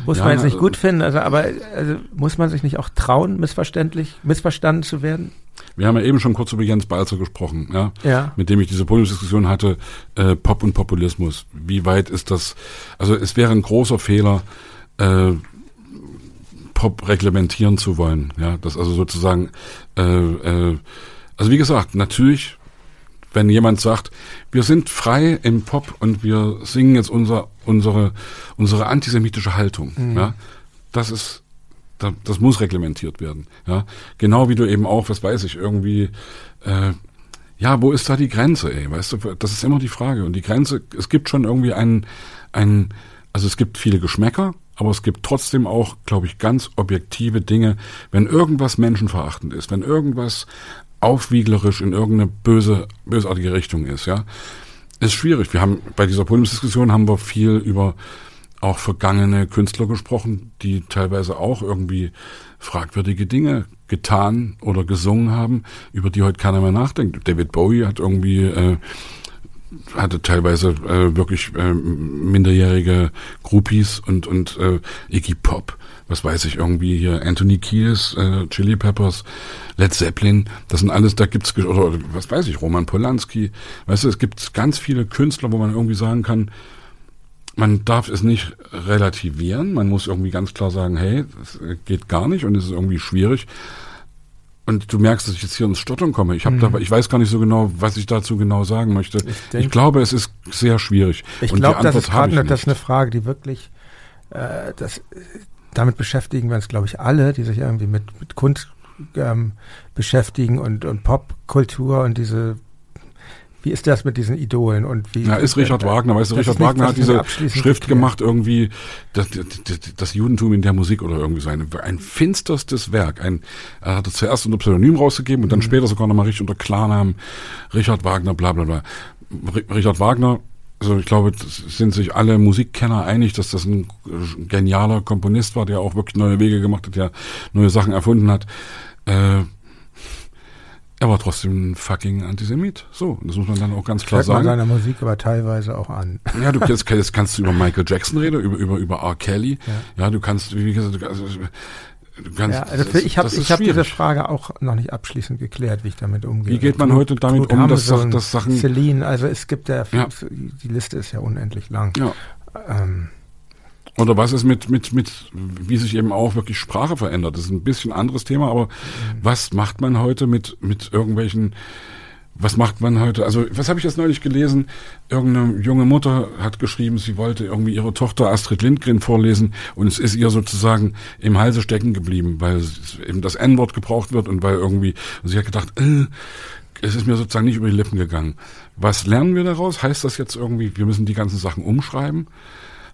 muss
Ja,
man jetzt nicht
also-
gut finden, also aber also, muss man sich nicht auch trauen, missverständlich, missverstanden zu werden?
Wir haben ja eben schon kurz über Jens Balzer gesprochen, ja.
Ja.
mit dem ich diese Podiumsdiskussion hatte, äh, Pop und Populismus. Wie weit ist das? Also es wäre ein großer Fehler, äh, Pop reglementieren zu wollen. Ja, das also sozusagen, äh, äh, also wie gesagt, natürlich, wenn jemand sagt, wir sind frei im Pop und wir singen jetzt unser, unsere, unsere antisemitische Haltung, ja, das ist da, das muss reglementiert werden. Ja, genau wie du eben auch, was weiß ich, irgendwie, äh, ja, wo ist da die Grenze? Ey, weißt du, das ist immer die Frage. Und die Grenze, es gibt schon irgendwie einen, einen, also es gibt viele Geschmäcker, aber es gibt trotzdem auch, glaube ich, ganz objektive Dinge. Wenn irgendwas menschenverachtend ist, wenn irgendwas aufwieglerisch in irgendeine böse, bösartige Richtung ist, ja, ist schwierig. Wir haben bei dieser Podiumsdiskussion haben wir viel über auch vergangene Künstler gesprochen, die teilweise auch irgendwie fragwürdige Dinge getan oder gesungen haben, über die heute keiner mehr nachdenkt. David Bowie hat irgendwie äh, hatte teilweise äh, wirklich äh, minderjährige Groupies und und äh, Iggy Pop, was weiß ich irgendwie hier Anthony Kiedis, äh, Chili Peppers, Led Zeppelin, das sind alles, da gibt's oder was weiß ich, Roman Polanski, weißt du, es gibt ganz viele Künstler, wo man irgendwie sagen kann, man darf es nicht relativieren, man muss irgendwie ganz klar sagen, hey, das geht gar nicht und es ist irgendwie schwierig. Und du merkst, dass ich jetzt hier ins Stottern komme. Ich habe da, ich weiß gar nicht so genau, was ich dazu genau sagen möchte. Ich,
denk-
glaube, es ist sehr schwierig.
Ich glaube, das ist gerade
ich
eine, das ist
nicht.
eine Frage, die wirklich, äh, das, damit beschäftigen wir uns, glaube ich, alle, die sich irgendwie mit, mit Kunst ähm, beschäftigen und, und Popkultur und diese, wie ist das mit diesen Idolen und wie?
Ja, ist Richard
äh,
Wagner, weißt du, Richard Wagner hat diese Schrift gemacht, irgendwie das, das, Judentum in der Musik oder irgendwie so ein, ein finsterstes Werk. Ein, er hatte zuerst unter Pseudonym rausgegeben und
Mhm.
dann später sogar nochmal richtig unter Klarnamen Richard Wagner, bla bla bla. Richard Wagner, also ich glaube, das sind sich alle Musikkenner einig, dass das ein genialer Komponist war, der auch wirklich neue Wege gemacht hat, der neue Sachen erfunden hat. Äh, er war trotzdem ein fucking Antisemit. So, das muss man dann auch ganz klar
Hört man
sagen.
seiner Musik aber teilweise auch an.
Ja, du jetzt, jetzt kannst du über Michael Jackson reden, über über über R. Kelly. Ja, du kannst, wie gesagt, du, also, du kannst.
Ja, also ich habe ich hab diese. Frage auch noch nicht abschließend geklärt, wie ich damit umgehe.
Wie geht man heute damit um, dass, dass Sachen?
Celine, also es gibt ja,
Ja.
die Liste ist ja unendlich lang.
Ja.
Ähm,
Oder was ist mit mit mit wie sich eben auch wirklich Sprache verändert? Das ist ein bisschen anderes Thema, aber
Mhm.
was macht man heute mit mit irgendwelchen was macht man heute? Also, was habe ich jetzt neulich gelesen? Irgendeine junge Mutter hat geschrieben, sie wollte irgendwie ihre Tochter Astrid Lindgren vorlesen und es ist ihr sozusagen im Halse stecken geblieben, weil eben das N-Wort gebraucht wird und weil irgendwie, und sie hat gedacht, äh, es ist mir sozusagen nicht über die Lippen gegangen. Was lernen wir daraus? Heißt das jetzt irgendwie, wir müssen die ganzen Sachen umschreiben?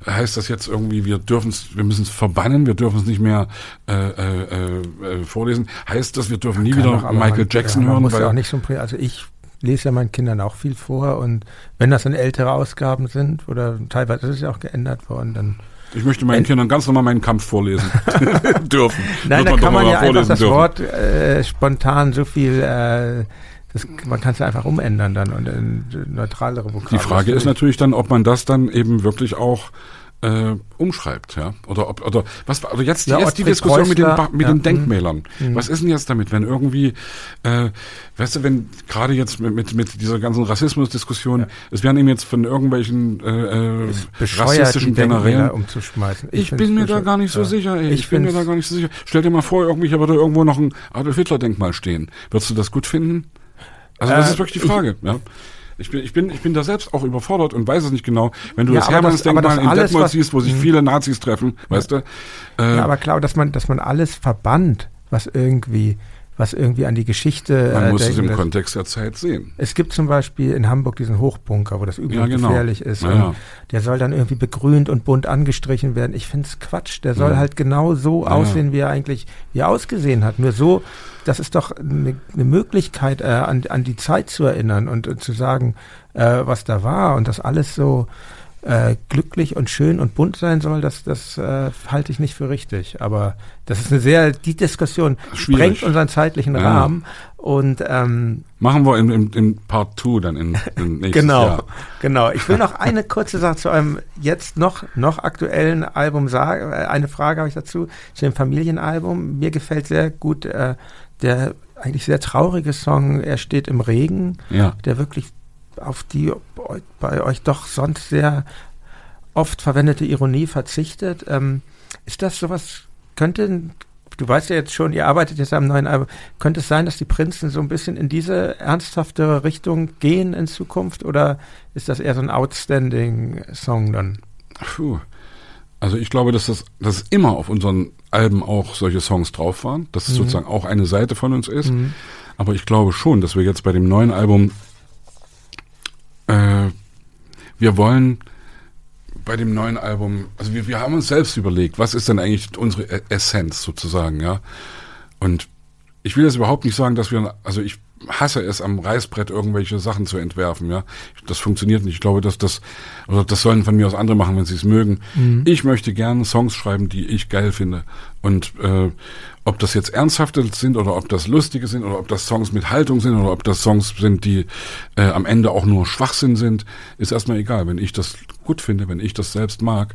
Heißt das jetzt irgendwie, wir dürfen es, wir müssen es verbannen, wir dürfen es nicht mehr äh, äh, äh, vorlesen? Heißt das, wir dürfen nie wieder
aber
Michael
man,
Jackson
ja,
hören?
Muss ja auch nicht so also ich lese ja meinen Kindern auch viel vor und wenn das dann ältere Ausgaben sind oder teilweise ist es ja auch geändert worden, dann
ich möchte meinen Kindern ganz normal meinen Kampf vorlesen dürfen.
Nein, da kann man ja einfach das
dürfen.
Wort äh, spontan so viel, äh, das, man kann es ja einfach umändern dann und in neutralere Vokabeln.
Die Frage ist natürlich dann, ob man das dann eben wirklich auch äh, umschreibt, ja? Oder ob oder was oder jetzt,
Ja,
jetzt die Diskussion mit den, Ba- mit
ja,
den
mhm.
Denkmälern. Was ist denn jetzt damit, wenn irgendwie, äh, weißt du, wenn gerade jetzt mit, mit, mit dieser ganzen Rassismusdiskussion, es werden eben jetzt von irgendwelchen äh, äh, rassistischen
die
Generälen
umzuschmeißen.
Ich,
find's
bin mir da gar nicht so
Ja.
sicher, ey. Ich,
Ich
bin mir da gar nicht so sicher. Stell dir mal vor, irgendwie hier würde irgendwo noch ein Adolf Hitler Denkmal stehen. Würdest du das gut finden? Also das
Äh,
ist wirklich die Frage, ja. Ich bin, ich bin, ich bin da selbst auch überfordert und weiß es nicht genau. Wenn du
Ja,
das Hermannsdenkmal in Detmold
was-
siehst, wo sich
Mhm.
viele Nazis treffen, weißt du? Äh,
Ja, aber klar, dass man, dass man alles verbannt, was irgendwie, was irgendwie an die Geschichte.
man
äh,
muss es im. Kontext der Zeit sehen.
Es gibt zum Beispiel in Hamburg diesen Hochbunker, wo das übel
Ja, genau.
gefährlich ist.
Ja, ja.
Der soll dann irgendwie begrünt und bunt angestrichen werden. Ich finde es Quatsch. Der soll
Ja.
halt genau so
Ja,
aussehen, wie er eigentlich, wie er ausgesehen hat. Nur so, das ist doch eine, eine Möglichkeit, äh, an, an die Zeit zu erinnern und, äh, zu sagen, äh, was da war und das alles so äh, glücklich und schön und bunt sein soll, das, das äh, halte ich nicht für richtig. Aber das ist eine sehr, die Diskussion
Schwierig.
sprengt unseren zeitlichen
Ja.
Rahmen und ähm,
Machen wir in, in, in Part 2 dann in, in nächstes
Genau,
Jahr.
genau. Ich will noch eine kurze Sache zu einem jetzt noch, noch aktuellen Album sagen. Äh, Eine Frage habe ich dazu, zu dem Familienalbum. Mir gefällt sehr gut äh, der eigentlich sehr traurige Song Er steht im Regen,
Ja.
der wirklich auf die bei euch doch sonst sehr oft verwendete Ironie verzichtet. Ähm, ist das sowas, könnte, du weißt ja jetzt schon, ihr arbeitet jetzt am neuen Album, könnte es sein, dass die Prinzen so ein bisschen in diese ernsthaftere Richtung gehen in Zukunft oder ist das eher so ein Outstanding-Song dann?
Puh. Also ich glaube, dass das dass immer auf unseren Alben auch solche Songs drauf waren, dass es sozusagen auch eine Seite von uns ist. Aber ich glaube schon, dass wir jetzt bei dem neuen Album äh, wir wollen bei dem neuen Album, also wir, wir haben uns selbst überlegt, was ist denn eigentlich unsere E- Essenz sozusagen, ja? Und ich will jetzt überhaupt nicht sagen, dass wir, also ich hasse es, am Reißbrett irgendwelche Sachen zu entwerfen, ja. Das funktioniert nicht. Ich glaube, dass das, oder das sollen von mir aus andere machen, wenn sie es mögen. Ich möchte gerne Songs schreiben, die ich geil finde. Und äh, ob das jetzt ernsthafte sind oder ob das lustige sind oder ob das Songs mit Haltung sind oder ob das Songs sind, die äh, am Ende auch nur Schwachsinn sind, ist erstmal egal. Wenn ich das gut finde, wenn ich das selbst mag,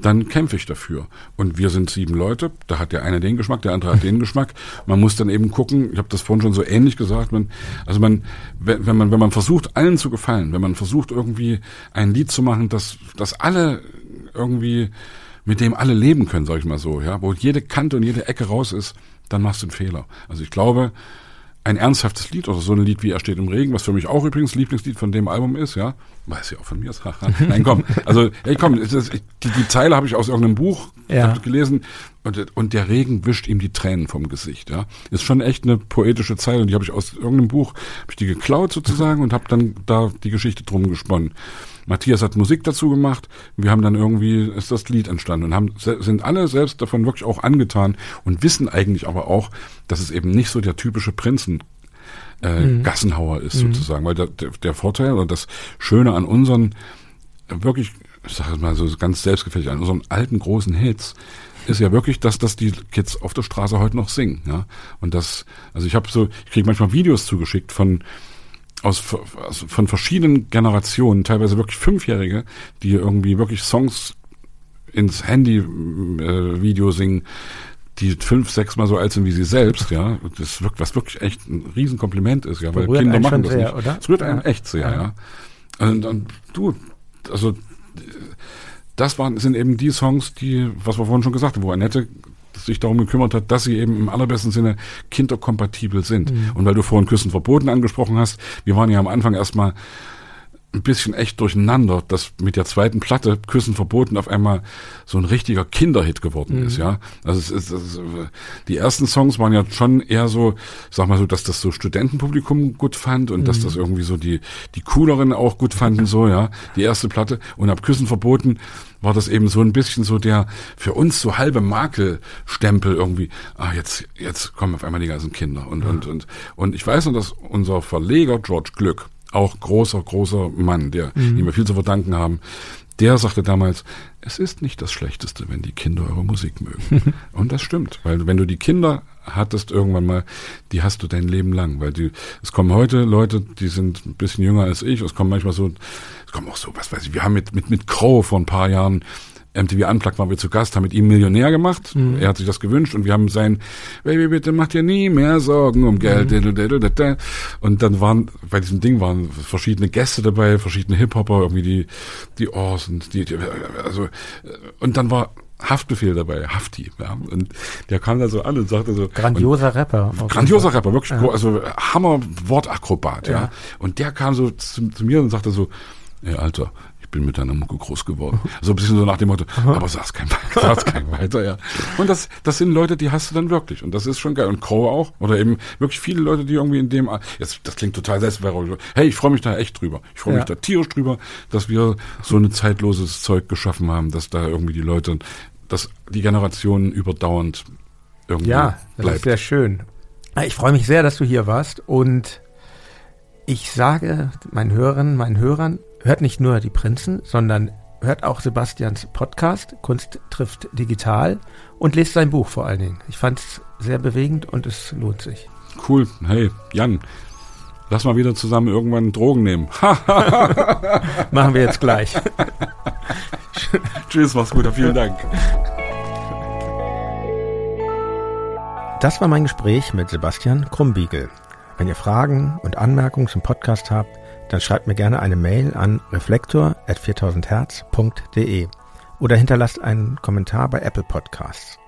dann kämpfe ich dafür. Und wir sind sieben Leute, da hat der eine den Geschmack, der andere hat den Geschmack. Man muss dann eben gucken, ich habe das vorhin schon so ähnlich gesagt, man, also man, wenn man, wenn man versucht, allen zu gefallen, wenn man versucht, irgendwie ein Lied zu machen, das, das alle irgendwie, mit dem alle leben können, sag ich mal so, ja, wo jede Kante und jede Ecke raus ist, dann machst du einen Fehler. Also ich glaube, ein ernsthaftes Lied oder so ein Lied wie Er steht im Regen, was für mich auch übrigens Lieblingslied von dem Album ist, ja. Weiß ja auch von mir ist. Nein, komm. Also, hey, komm, ist, die, die Zeile habe ich aus irgendeinem Buch
Ja.
gelesen und, und der Regen wischt ihm die Tränen vom Gesicht, ja. Ist schon echt eine poetische Zeile und die habe ich aus irgendeinem Buch, habe ich die geklaut sozusagen und habe dann da die Geschichte drum gesponnen. Matthias hat Musik dazu gemacht. Wir haben dann irgendwie, ist das Lied entstanden und haben, sind alle selbst davon wirklich auch angetan und wissen eigentlich aber auch, dass es eben nicht so der typische Prinzen äh, Gassenhauer ist sozusagen, weil der, der, der Vorteil oder das Schöne an unseren wirklich, ich sage es mal so ganz selbstgefällig, an unseren alten großen Hits ist ja wirklich, dass das die Kids auf der Straße heute noch singen. Ja? Und das, also ich habe so, ich kriege manchmal Videos zugeschickt von aus, aus von verschiedenen Generationen, teilweise wirklich Fünfjährige, die irgendwie wirklich Songs ins Handy-Video singen, die fünf, sechs Mal so alt sind wie sie selbst, ja. Das wirkt, was wirklich echt ein Riesenkompliment ist, ja, weil Kinder machen das
sehr,
nicht.
oder?
Es rührt einen
Ja.
echt sehr,
Ja.
ja. Und, und du, also das waren, sind eben die Songs, die, was wir vorhin schon gesagt haben, wo Annette sich darum gekümmert hat, dass sie eben im allerbesten Sinne kinderkompatibel sind. Mhm. Und weil du vorhin Küssen verboten angesprochen hast, wir waren ja am Anfang erstmal ein bisschen echt durcheinander, dass mit der zweiten Platte Küssen verboten auf einmal so ein richtiger Kinderhit geworden mhm. ist, ja. Also es ist, es ist, die ersten Songs waren ja schon eher so, sag mal so, dass das so Studentenpublikum gut fand und mhm. dass das irgendwie so die die cooleren auch gut fanden so, ja. Die erste Platte und ab Küssen verboten war das eben so ein bisschen so der für uns so halbe Makelstempel irgendwie. Ah, jetzt jetzt kommen auf einmal die ganzen Kinder und ja. und und und ich weiß noch, dass unser Verleger George Glück auch großer, großer Mann, der, mhm. wir viel zu verdanken haben, der sagte damals, es ist nicht das Schlechteste, wenn die Kinder eure Musik mögen. und das stimmt, weil wenn du die Kinder hattest irgendwann mal, die hast du dein Leben lang, weil die, es kommen heute Leute, die sind ein bisschen jünger als ich, es kommen manchmal so, es kommen auch so, was weiß ich, wir haben mit, mit, mit Crow vor ein paar Jahren MTV Unplugged waren wir zu Gast, haben mit ihm Millionär gemacht. Mhm. Er hat sich das gewünscht und wir haben sein Baby, bitte mach dir nie mehr Sorgen um Geld. Mhm. Und dann waren, bei diesem Ding waren verschiedene Gäste dabei, verschiedene Hip-Hopper, irgendwie die, die Ors und die, die, also, und dann war Haftbefehl dabei, Hafti, ja. Und der kam da so an und sagte so.
Grandioser Rapper.
Grandioser Rapper, wirklich, ja. also Hammer Wortakrobat, ja. ja. Und der kam so zu, zu mir und sagte so, ey, Alter, bin mit deiner Mucke groß geworden. So ein bisschen so nach dem Motto, aber sag's kein, sag's kein weiter, ja. Und das, das sind Leute, die hast du dann wirklich. Und das ist schon geil. Und Crow auch. Oder eben wirklich viele Leute, die irgendwie in dem, jetzt, das klingt total selbstverständlich. Hey, ich freue mich da echt drüber. Ich freue mich ja. da tierisch drüber, dass wir so ein zeitloses Zeug geschaffen haben, dass da irgendwie die Leute, dass die Generationen überdauernd irgendwie
Ja, das bleibt. ist sehr schön. Ich freue mich sehr, dass du hier warst und ich sage meinen Hörern, meinen Hörern, hört nicht nur die Prinzen, sondern hört auch Sebastians Podcast, Kunst trifft digital und lest sein Buch vor allen Dingen. Ich fand es sehr bewegend und es lohnt sich.
Cool. Hey, Jan, lass mal wieder zusammen irgendwann Drogen nehmen.
Machen wir jetzt gleich.
Tschüss, mach's gut, vielen Dank.
Das war mein Gespräch mit Sebastian Krumbiegel. Wenn ihr Fragen und Anmerkungen zum Podcast habt, dann schreibt mir gerne eine Mail an reflektor.4000herz.de oder hinterlasst einen Kommentar bei Apple Podcasts.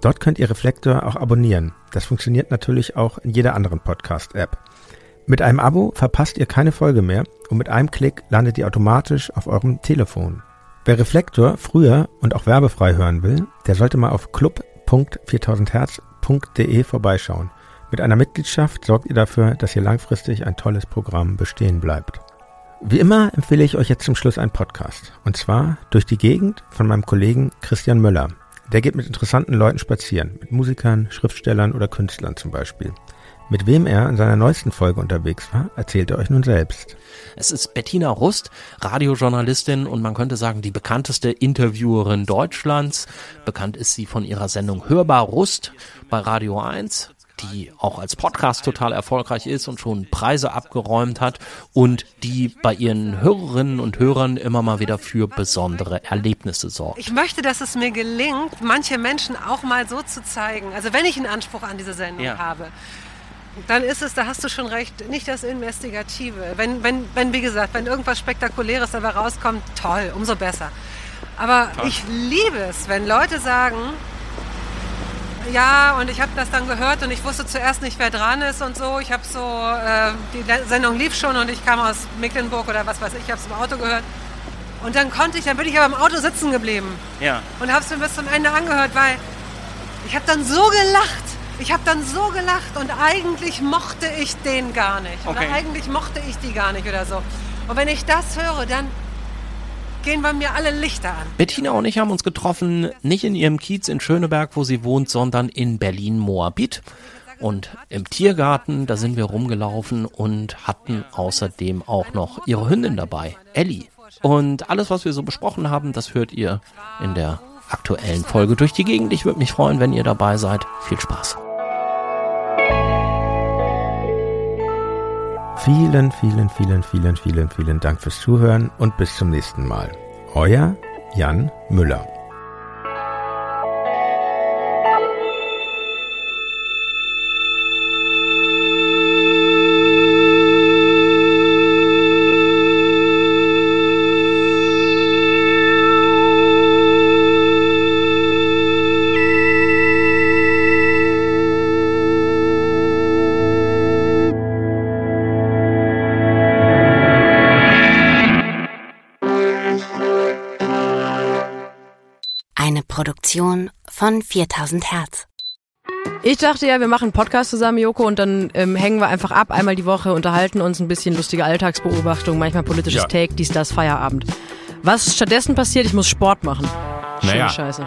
Dort könnt ihr Reflektor auch abonnieren. Das funktioniert natürlich auch in jeder anderen Podcast-App. Mit einem Abo verpasst ihr keine Folge mehr und mit einem Klick landet ihr automatisch auf eurem Telefon. Wer Reflektor früher und auch werbefrei hören will, der sollte mal auf club.4000herz.de vorbeischauen. Mit einer Mitgliedschaft sorgt ihr dafür, dass hier langfristig ein tolles Programm bestehen bleibt. Wie immer empfehle ich euch jetzt zum Schluss einen Podcast. Und zwar durch die Gegend von meinem Kollegen Christian Möller. Der geht mit interessanten Leuten spazieren, mit Musikern, Schriftstellern oder Künstlern zum Beispiel. Mit wem er in seiner neuesten Folge unterwegs war, erzählt er euch nun selbst.
Es ist Bettina Rust, Radiojournalistin und man könnte sagen die bekannteste Interviewerin Deutschlands. Bekannt ist sie von ihrer Sendung Hörbar Rust bei Radio 1 die auch als Podcast total erfolgreich ist und schon Preise abgeräumt hat und die bei ihren Hörerinnen und Hörern immer mal wieder für besondere Erlebnisse sorgt.
Ich möchte, dass es mir gelingt, manche Menschen auch mal so zu zeigen. Also wenn ich einen Anspruch an diese Sendung ja. habe, dann ist es, da hast du schon recht, nicht das Investigative. Wenn, wenn, wenn, wie gesagt, wenn irgendwas Spektakuläres dabei rauskommt, toll, umso besser. Aber toll. ich liebe es, wenn Leute sagen, ja, und ich habe das dann gehört und ich wusste zuerst nicht, wer dran ist und so. Ich habe so, äh, die Sendung lief schon und ich kam aus Mecklenburg oder was weiß ich, ich habe es im Auto gehört. Und dann konnte ich, dann bin ich aber im Auto sitzen geblieben.
Ja.
Und habe es mir bis zum Ende angehört, weil ich habe dann so gelacht. Ich habe dann so gelacht und eigentlich mochte ich den gar nicht. Okay. Oder eigentlich mochte ich die gar nicht oder so. Und wenn ich das höre, dann gehen bei mir alle Lichter an.
Bettina und ich haben uns getroffen, nicht in ihrem Kiez in Schöneberg, wo sie wohnt, sondern in Berlin-Moabit. Und im Tiergarten, da sind wir rumgelaufen und hatten außerdem auch noch ihre Hündin dabei, Ellie. Und alles, was wir so besprochen haben, das hört ihr in der aktuellen Folge durch die Gegend. Ich würde mich freuen, wenn ihr dabei seid. Viel Spaß.
Vielen, vielen, vielen, vielen, vielen, vielen Dank fürs Zuhören und bis zum nächsten Mal. Euer Jan Müller.
Produktion von 4000 Hertz.
Ich dachte ja, wir machen einen Podcast zusammen, Joko, und dann ähm, hängen wir einfach ab, einmal die Woche, unterhalten uns ein bisschen lustige Alltagsbeobachtung, manchmal politisches ja. Take, dies, das, Feierabend. Was stattdessen passiert, ich muss Sport machen.
Schöne naja, Scheiße.